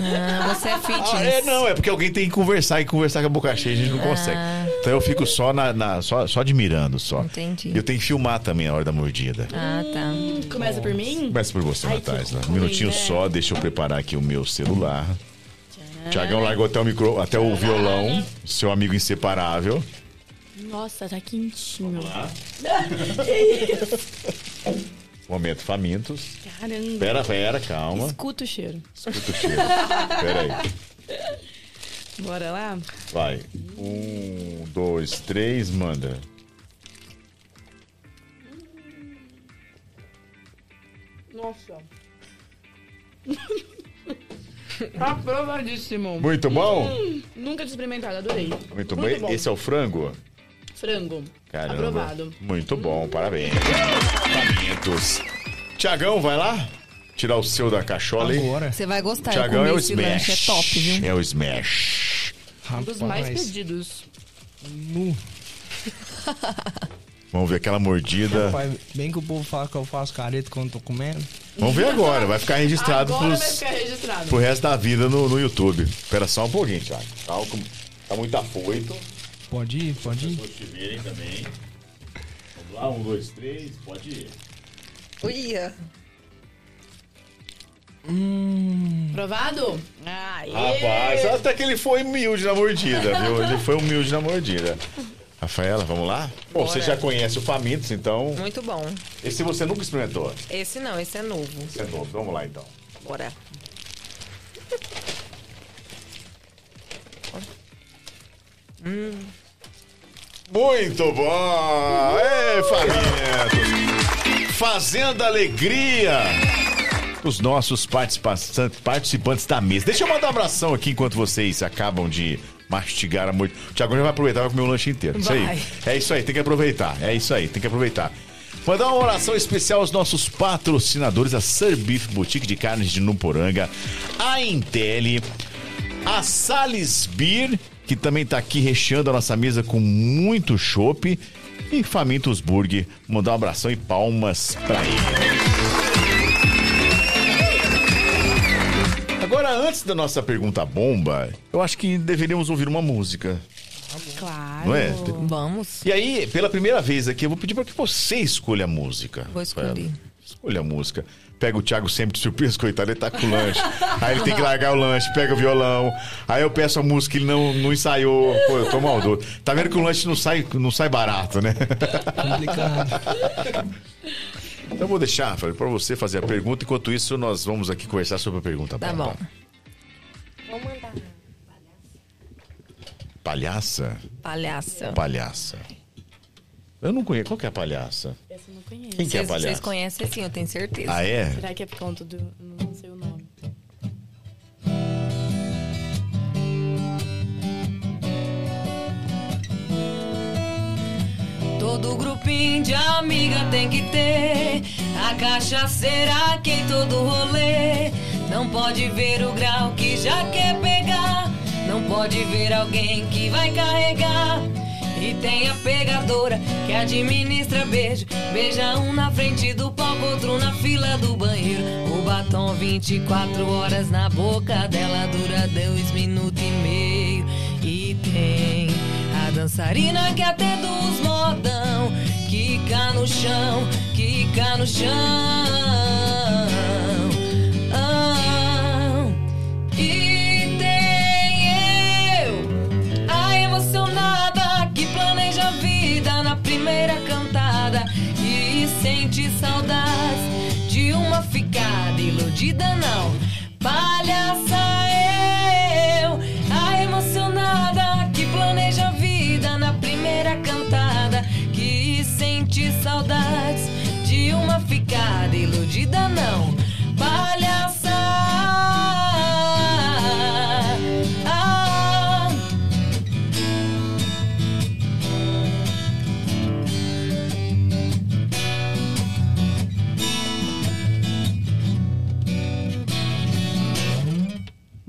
Speaker 3: Ah, você é fitness.
Speaker 1: Ah, é, não, é porque alguém tem que conversar e conversar com a boca cheia, a gente não consegue. Então eu fico só, na, na- só, só admirando, só.
Speaker 3: Entendi.
Speaker 1: Eu tenho que filmar também a hora da mordida.
Speaker 3: Ah, tá.
Speaker 2: Começa por mim?
Speaker 1: Começa por você,
Speaker 2: que
Speaker 1: Natália. Um minutinho
Speaker 2: né?
Speaker 1: só, deixa eu preparar aqui o meu celular. Tiagão largou até o micro, até o violão, seu amigo inseparável.
Speaker 2: Nossa, tá quentinho. <laughs>
Speaker 1: Momento famintos.
Speaker 2: Caramba.
Speaker 1: Pera, pera, calma.
Speaker 2: Escuta o cheiro.
Speaker 1: Escuta o cheiro. <laughs> Pera aí.
Speaker 2: Bora lá?
Speaker 1: Vai. Um, dois, três, manda.
Speaker 2: Nossa. <laughs> Aprovadíssimo.
Speaker 1: Muito bom?
Speaker 2: Nunca tinha experimentado, adorei.
Speaker 1: Muito bem. Esse é o frango?
Speaker 2: Frango.
Speaker 1: Caramba.
Speaker 2: Aprovado.
Speaker 1: Muito bom, parabéns. Tiagão, vai lá? Tirar o seu da cachola aí.
Speaker 4: Agora.
Speaker 3: Você vai gostar.
Speaker 1: Tiagão é o
Speaker 3: esse
Speaker 1: Smash.
Speaker 3: é top, viu?
Speaker 1: É o Smash.
Speaker 2: Um dos mais pedidos.
Speaker 4: nu. <laughs>
Speaker 1: Vamos ver aquela mordida.
Speaker 4: Rapaz, bem que o povo fala que eu faço careta quando tô comendo.
Speaker 1: Vamos ver agora. Vai ficar registrado
Speaker 2: Agora vai
Speaker 1: pros,
Speaker 2: ficar registrado.
Speaker 1: pro resto da vida no, no YouTube. Espera só um pouquinho, Thiago. Tá, tá muito afoito.
Speaker 4: Pode ir, pode ir.
Speaker 1: Vou te verem também. Vamos lá, um, dois, três, pode ir.
Speaker 3: Uia.
Speaker 2: Provado? Aê.
Speaker 1: Rapaz, até que ele foi humilde na mordida, viu? Ele foi humilde na mordida. Rafaela, vamos lá? Bom, você já conhece o Famintos, então.
Speaker 3: Muito bom.
Speaker 1: Esse você nunca experimentou.
Speaker 3: Esse não, esse é novo.
Speaker 1: Esse é novo. Vamos lá, então.
Speaker 3: Bora.
Speaker 1: Muito bom! Ei, Famintos! Fazendo alegria os nossos participa- participantes da mesa. Deixa eu mandar um abração aqui enquanto vocês acabam de mastigar a moita. O Thiago já vai aproveitar vai comer o lanche inteiro. Isso aí. É isso aí, tem que aproveitar. É isso aí, tem que aproveitar. Mandar uma oração especial aos nossos patrocinadores, a Sir Beef Boutique de Carnes de Nuporanga, a Intelli, a Sales Beer, que também tá aqui recheando a nossa mesa com muito chopp, e Famintos Burger. Mandar um abração e palmas pra ele. Agora, antes da nossa pergunta bomba, eu acho que deveríamos ouvir uma música,
Speaker 2: Claro.
Speaker 1: é?
Speaker 3: Vamos.
Speaker 1: E aí, pela primeira vez aqui, eu vou pedir para que você escolha a música.
Speaker 3: Vou escolher.
Speaker 1: Escolha a música. Pega o Thiago sempre de surpresa, <laughs> coitado, ele tá com o lanche. Aí ele tem que largar o lanche, pega o violão. Aí eu peço a música, ele não, não ensaiou. Pô, eu tô maldoso. Tá vendo que o lanche não sai, não sai barato, né?
Speaker 4: Complicado.
Speaker 1: Então eu vou deixar, pra você fazer a pergunta. Enquanto isso, nós vamos aqui conversar sobre a pergunta.
Speaker 3: Tá bom.
Speaker 5: Vou mandar.
Speaker 1: Palhaça?
Speaker 3: Palhaça.
Speaker 1: Palhaça. Eu não conheço. Qual que é a palhaça?
Speaker 2: Essa eu não conheço.
Speaker 1: Quem que é a
Speaker 3: Vocês, vocês
Speaker 1: palhaça?
Speaker 3: conhecem sim, eu tenho certeza.
Speaker 1: Ah, é?
Speaker 2: Será que é por conta do. Não sei o nome.
Speaker 3: Todo grupinho de amiga tem que ter a cachaceira que em todo rolê. Não pode ver o grau que já quer pegar. Não pode ver alguém que vai carregar. E tem a pegadora que administra beijo. Beija um na frente do palco, outro na fila do banheiro. O batom 24 horas na boca dela dura dois minutos e meio. E tem a dançarina que até dos modão Quica no chão, quica no chão primeira cantada E sente saudades de uma ficada iludida não. Palhaça eu A emocionada que planeja a vida na primeira cantada Que sente saudades de uma ficada iludida não. Palhaça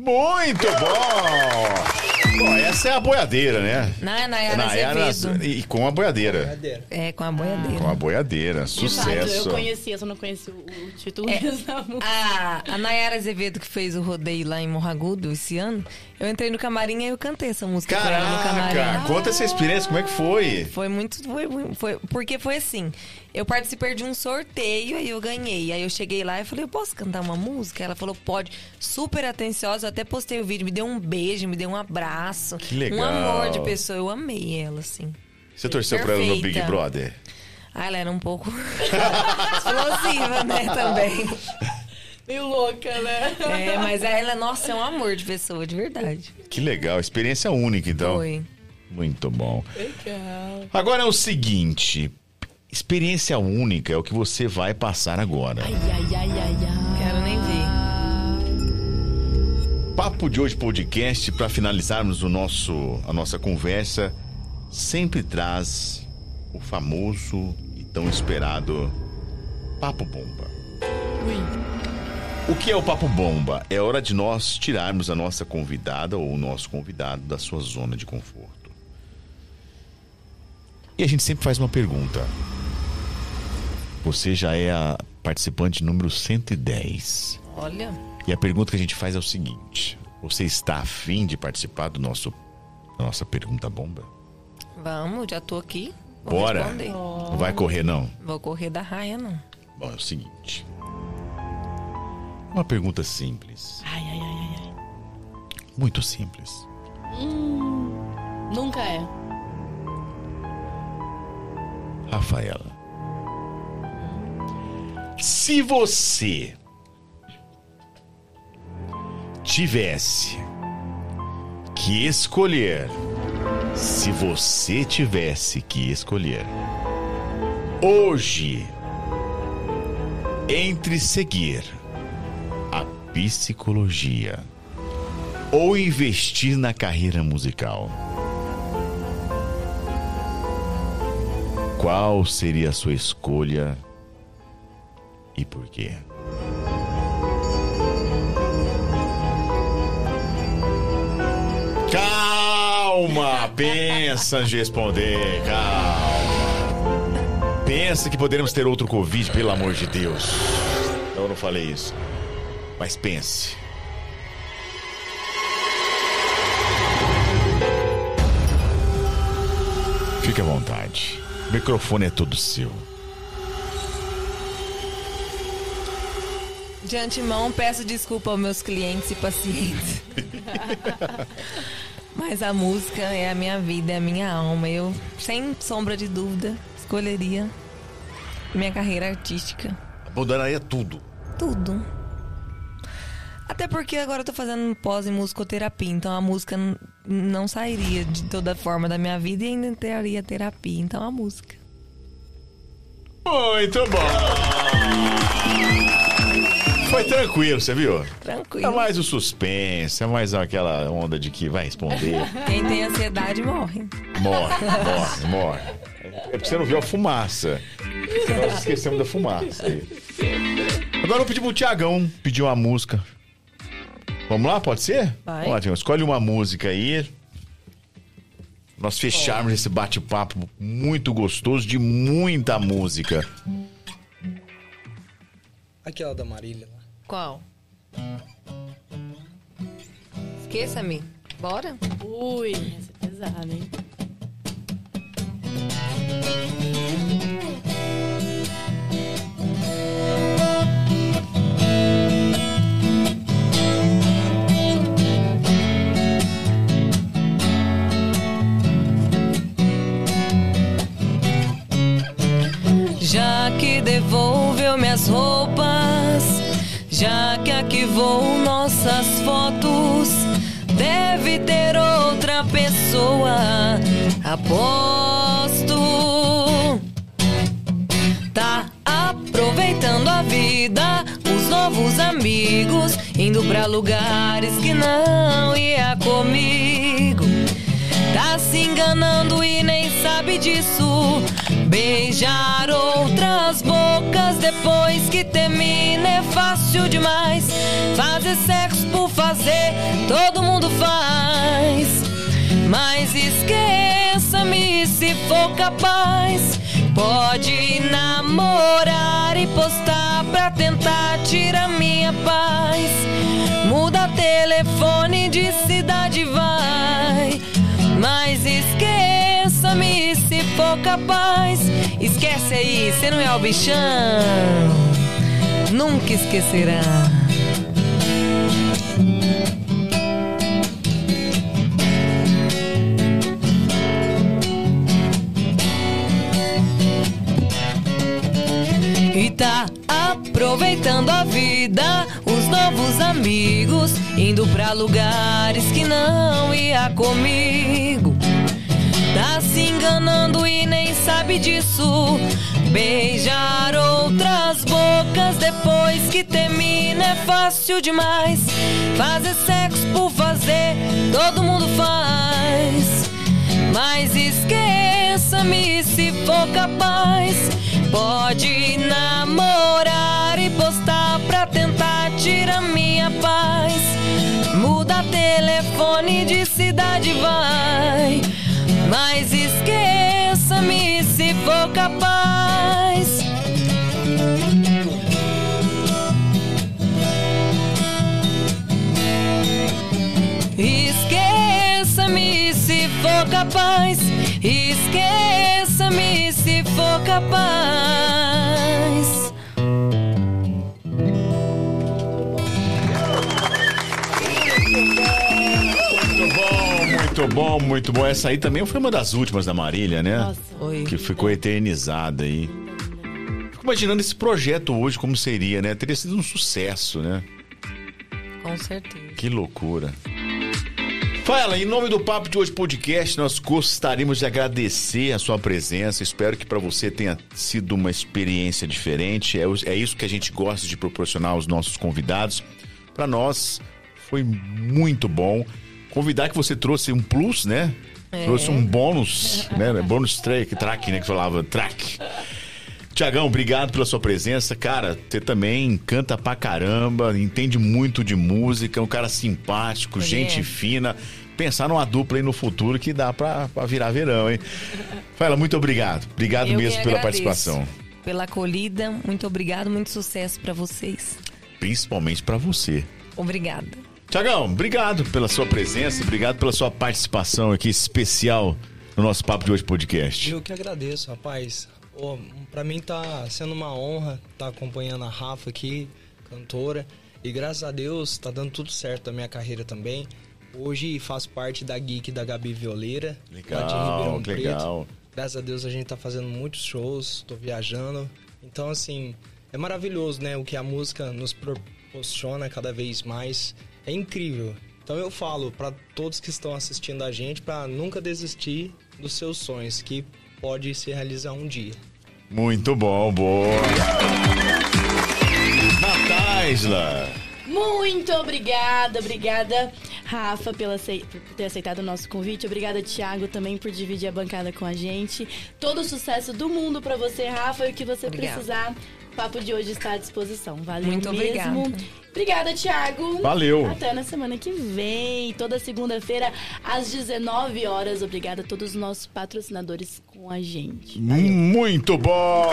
Speaker 1: Muito bom! Bom, essa é a boiadeira, né?
Speaker 3: Na Nayara
Speaker 1: Nayara
Speaker 3: Azevedo.
Speaker 1: e com a boiadeira.
Speaker 3: É, com a boiadeira.
Speaker 1: Com a boiadeira.
Speaker 2: Exato, eu
Speaker 1: Sucesso.
Speaker 2: conhecia, só não conhecia o, o título
Speaker 3: É.
Speaker 2: dessa música.
Speaker 3: A, a Nayara Azevedo, que fez o rodeio lá em Morragudo esse ano, eu entrei no camarim e eu cantei essa música ela no
Speaker 1: Caraca!
Speaker 3: camarim.
Speaker 1: Conta essa experiência, como é que foi?
Speaker 3: Foi muito. Foi, muito- foi, porque foi assim. Eu participei de um sorteio e eu ganhei. Aí eu cheguei lá e falei, eu posso cantar uma música? Ela falou, pode. Super atenciosa, eu até postei o vídeo, me deu um beijo, me deu um abraço.
Speaker 1: Que legal.
Speaker 3: Um amor de pessoa. Eu amei ela, assim.
Speaker 1: Você torceu pra ela no Big
Speaker 3: Perfeita.
Speaker 1: Brother?
Speaker 3: Ah, ela era um pouco <laughs> explosiva, né, também.
Speaker 2: Meio louca, né?
Speaker 3: É, mas ela, nossa, é um amor de pessoa, de verdade.
Speaker 1: Que legal, experiência única, então.
Speaker 3: Foi.
Speaker 1: Muito bom.
Speaker 2: Legal.
Speaker 1: Agora é o seguinte: experiência única é o que você vai passar agora.
Speaker 2: Ai, ai, ai, ai, ai.
Speaker 3: Quero nem ver.
Speaker 1: Papo de hoje podcast para finalizarmos o nosso a nossa conversa sempre traz o famoso e tão esperado papo bomba.
Speaker 2: Ui.
Speaker 1: O que é o papo bomba? É hora de nós tirarmos a nossa convidada ou o nosso convidado da sua zona de conforto. E a gente sempre faz uma pergunta. Você já é a participante número 110.
Speaker 3: Olha,
Speaker 1: E a pergunta que a gente faz é o seguinte: Você está afim de participar do nosso da nossa pergunta bomba?
Speaker 3: vamos, já tô aqui. Vou
Speaker 1: Bora!
Speaker 3: responder.
Speaker 1: Não vai correr não.
Speaker 3: Vou correr da raia, não.
Speaker 1: Bom, é o seguinte. Uma pergunta simples,
Speaker 2: Ai, ai, ai, ai, ai.
Speaker 1: muito simples.
Speaker 2: Nunca é.
Speaker 1: Rafaela. Se você tivesse que escolher, se você tivesse que escolher hoje entre seguir a psicologia ou investir na carreira musical, qual seria a sua escolha e por quê? Calma, pensa de responder, calma. Pensa que poderemos ter outro Covid, pelo amor de Deus. Eu não falei isso. Mas pense. Fique à vontade. O microfone é todo seu.
Speaker 3: De antemão, peço desculpa aos meus clientes e pacientes. <laughs> Mas a música é a minha vida, é a minha alma. Eu, sem sombra de dúvida, escolheria minha carreira artística.
Speaker 1: Abandonaria tudo.
Speaker 3: Tudo. Até porque agora eu tô fazendo pós em musicoterapia, então a música não sairia de toda forma da minha vida e ainda teria terapia. Então a música.
Speaker 1: Muito bom. Foi tranquilo, você viu? É
Speaker 3: Tranquilo.
Speaker 1: mais o suspense, é mais aquela onda de que vai responder.
Speaker 3: Quem tem ansiedade morre.
Speaker 1: Morre, morre, morre. É porque você não viu a fumaça. Nós esquecemos da fumaça. aí. Agora eu pedi pro Tiagão pedir uma música. Vamos lá, pode ser?
Speaker 3: Vai.
Speaker 1: Tiagão. Escolhe uma música aí. Nós fecharmos esse bate-papo muito gostoso de muita música.
Speaker 4: Aquela da Marília lá.
Speaker 3: Qual? Esqueça-me. Bora?
Speaker 2: Ui, essa é pesada, hein?
Speaker 3: Já que devolveu minhas roupas, já que arquivou nossas fotos, deve ter outra pessoa. Aposto. Tá aproveitando a vida, os novos amigos, indo pra lugares que não ia comigo. Tá se enganando e nem sabe disso. Beijar outras bocas depois que termina é fácil demais. Fazer sexo por fazer todo mundo faz. Mas esqueça-me se for capaz. Pode namorar e postar pra tentar tirar minha paz. Muda telefone de cidade, vai. Mas esqueça-me se for capaz. Esquece aí, você não é o bichão. Nunca esquecerá. E tá aproveitando a vida, os novos amigos, indo pra lugares que não ia comigo. Tá se enganando e nem sabe disso. Beijar outras bocas depois que termina é fácil demais. Fazer sexo por fazer, todo mundo faz. Mas esqueça-me se for capaz. Pode namorar e postar pra tentar tirar minha paz. Muda telefone de cidade, vai. Mas esqueça-me se for capaz. Esqueça-me se for capaz. Esqueça-me se for capaz.
Speaker 1: Muito bom, muito bom. Essa aí também foi uma das últimas da Marília, né?
Speaker 2: Nossa.
Speaker 3: Oi.
Speaker 1: Que ficou eternizada aí. Fico imaginando esse projeto hoje como seria, né? Teria sido um sucesso, né?
Speaker 3: Com certeza.
Speaker 1: Que loucura. Fala, em nome do Papo de Hoje Podcast, nós gostaríamos de agradecer a sua presença. Espero que para você tenha sido uma experiência diferente. É, é isso que a gente gosta de proporcionar aos nossos convidados. Para nós, foi muito bom. Convidar que você trouxe um plus, né? Trouxe um bônus, né? <laughs> Bônus track, track, né? Que falava track. Tiagão, obrigado pela sua presença. Cara, você também canta pra caramba, entende muito de música, é um cara simpático,
Speaker 3: Ele
Speaker 1: gente
Speaker 3: é.
Speaker 1: fina. Pensar numa dupla aí no futuro que dá pra, pra virar verão, hein? <laughs> Fala, muito obrigado. Obrigado
Speaker 3: Eu
Speaker 1: mesmo pela participação.
Speaker 3: Pela acolhida, muito obrigado, muito sucesso pra vocês.
Speaker 1: Principalmente pra você.
Speaker 3: Obrigada.
Speaker 1: Tiagão, obrigado pela sua presença, obrigado pela sua participação aqui especial no nosso Papo de Hoje podcast.
Speaker 4: Eu que agradeço, rapaz. Pô, pra mim tá sendo uma honra estar acompanhando a Rafa aqui, cantora. E graças a Deus tá dando tudo certo na minha carreira também. Hoje faço parte da Geek da Gabi Violeira, lá de
Speaker 1: Legal,
Speaker 4: Ribeirão Preto.
Speaker 1: legal.
Speaker 4: Graças a Deus a gente tá fazendo muitos shows, tô viajando. Então, assim, é maravilhoso, né? O que a música nos proporciona cada vez mais. É incrível. Então eu falo para todos que estão assistindo a gente para nunca desistir dos seus sonhos, que pode se realizar um dia.
Speaker 1: Muito bom, boa. Nataisla.
Speaker 2: Muito obrigada, obrigada, Rafa, pela por ter aceitado o nosso convite. Obrigada, Thiago, também por dividir a bancada com a gente. Todo o sucesso do mundo pra você, Rafa, e o que você
Speaker 3: Obrigada.
Speaker 2: precisar. O papo de hoje está à disposição. Valeu
Speaker 3: Muito
Speaker 2: mesmo.
Speaker 3: obrigada.
Speaker 2: Obrigada, Thiago.
Speaker 1: Valeu.
Speaker 2: Até na semana que vem, toda segunda-feira, às 19 horas. Obrigada a todos os nossos patrocinadores com a gente.
Speaker 1: Muito bom,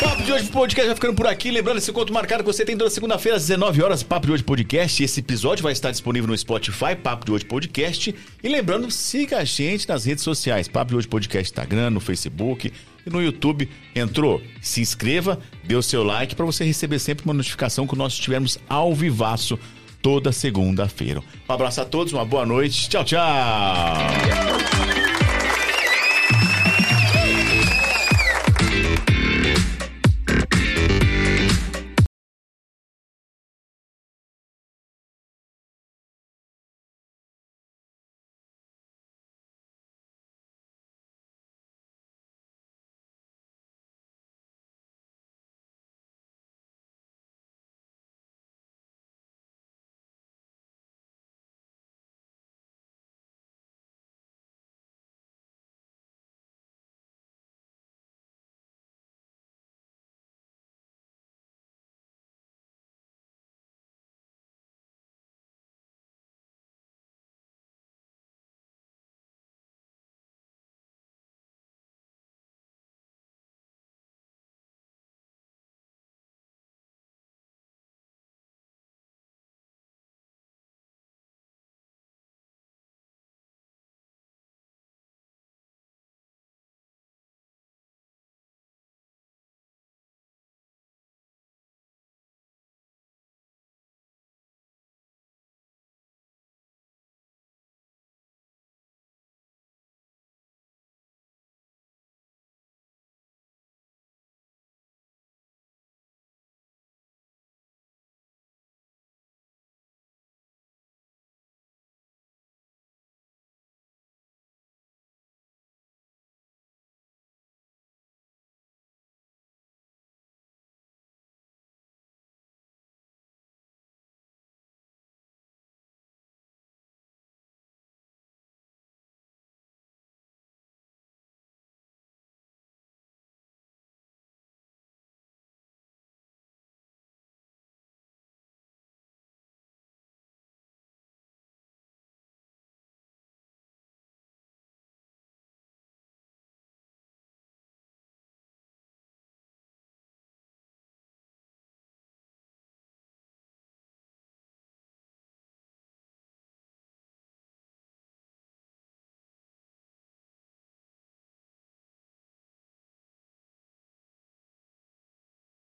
Speaker 1: Papo de hoje podcast vai ficando por aqui. Lembrando, esse encontro marcado que você tem toda segunda-feira às 19 horas, Papo de hoje podcast. Esse episódio vai estar disponível no Spotify, Papo de hoje podcast. E lembrando, siga a gente nas redes sociais, Papo de hoje podcast, Instagram, no Facebook e no YouTube. Entrou? Se inscreva, dê o seu like para você receber sempre uma notificação que nós estivermos ao vivaço toda segunda-feira. Um abraço a todos, uma boa noite. Tchau, tchau.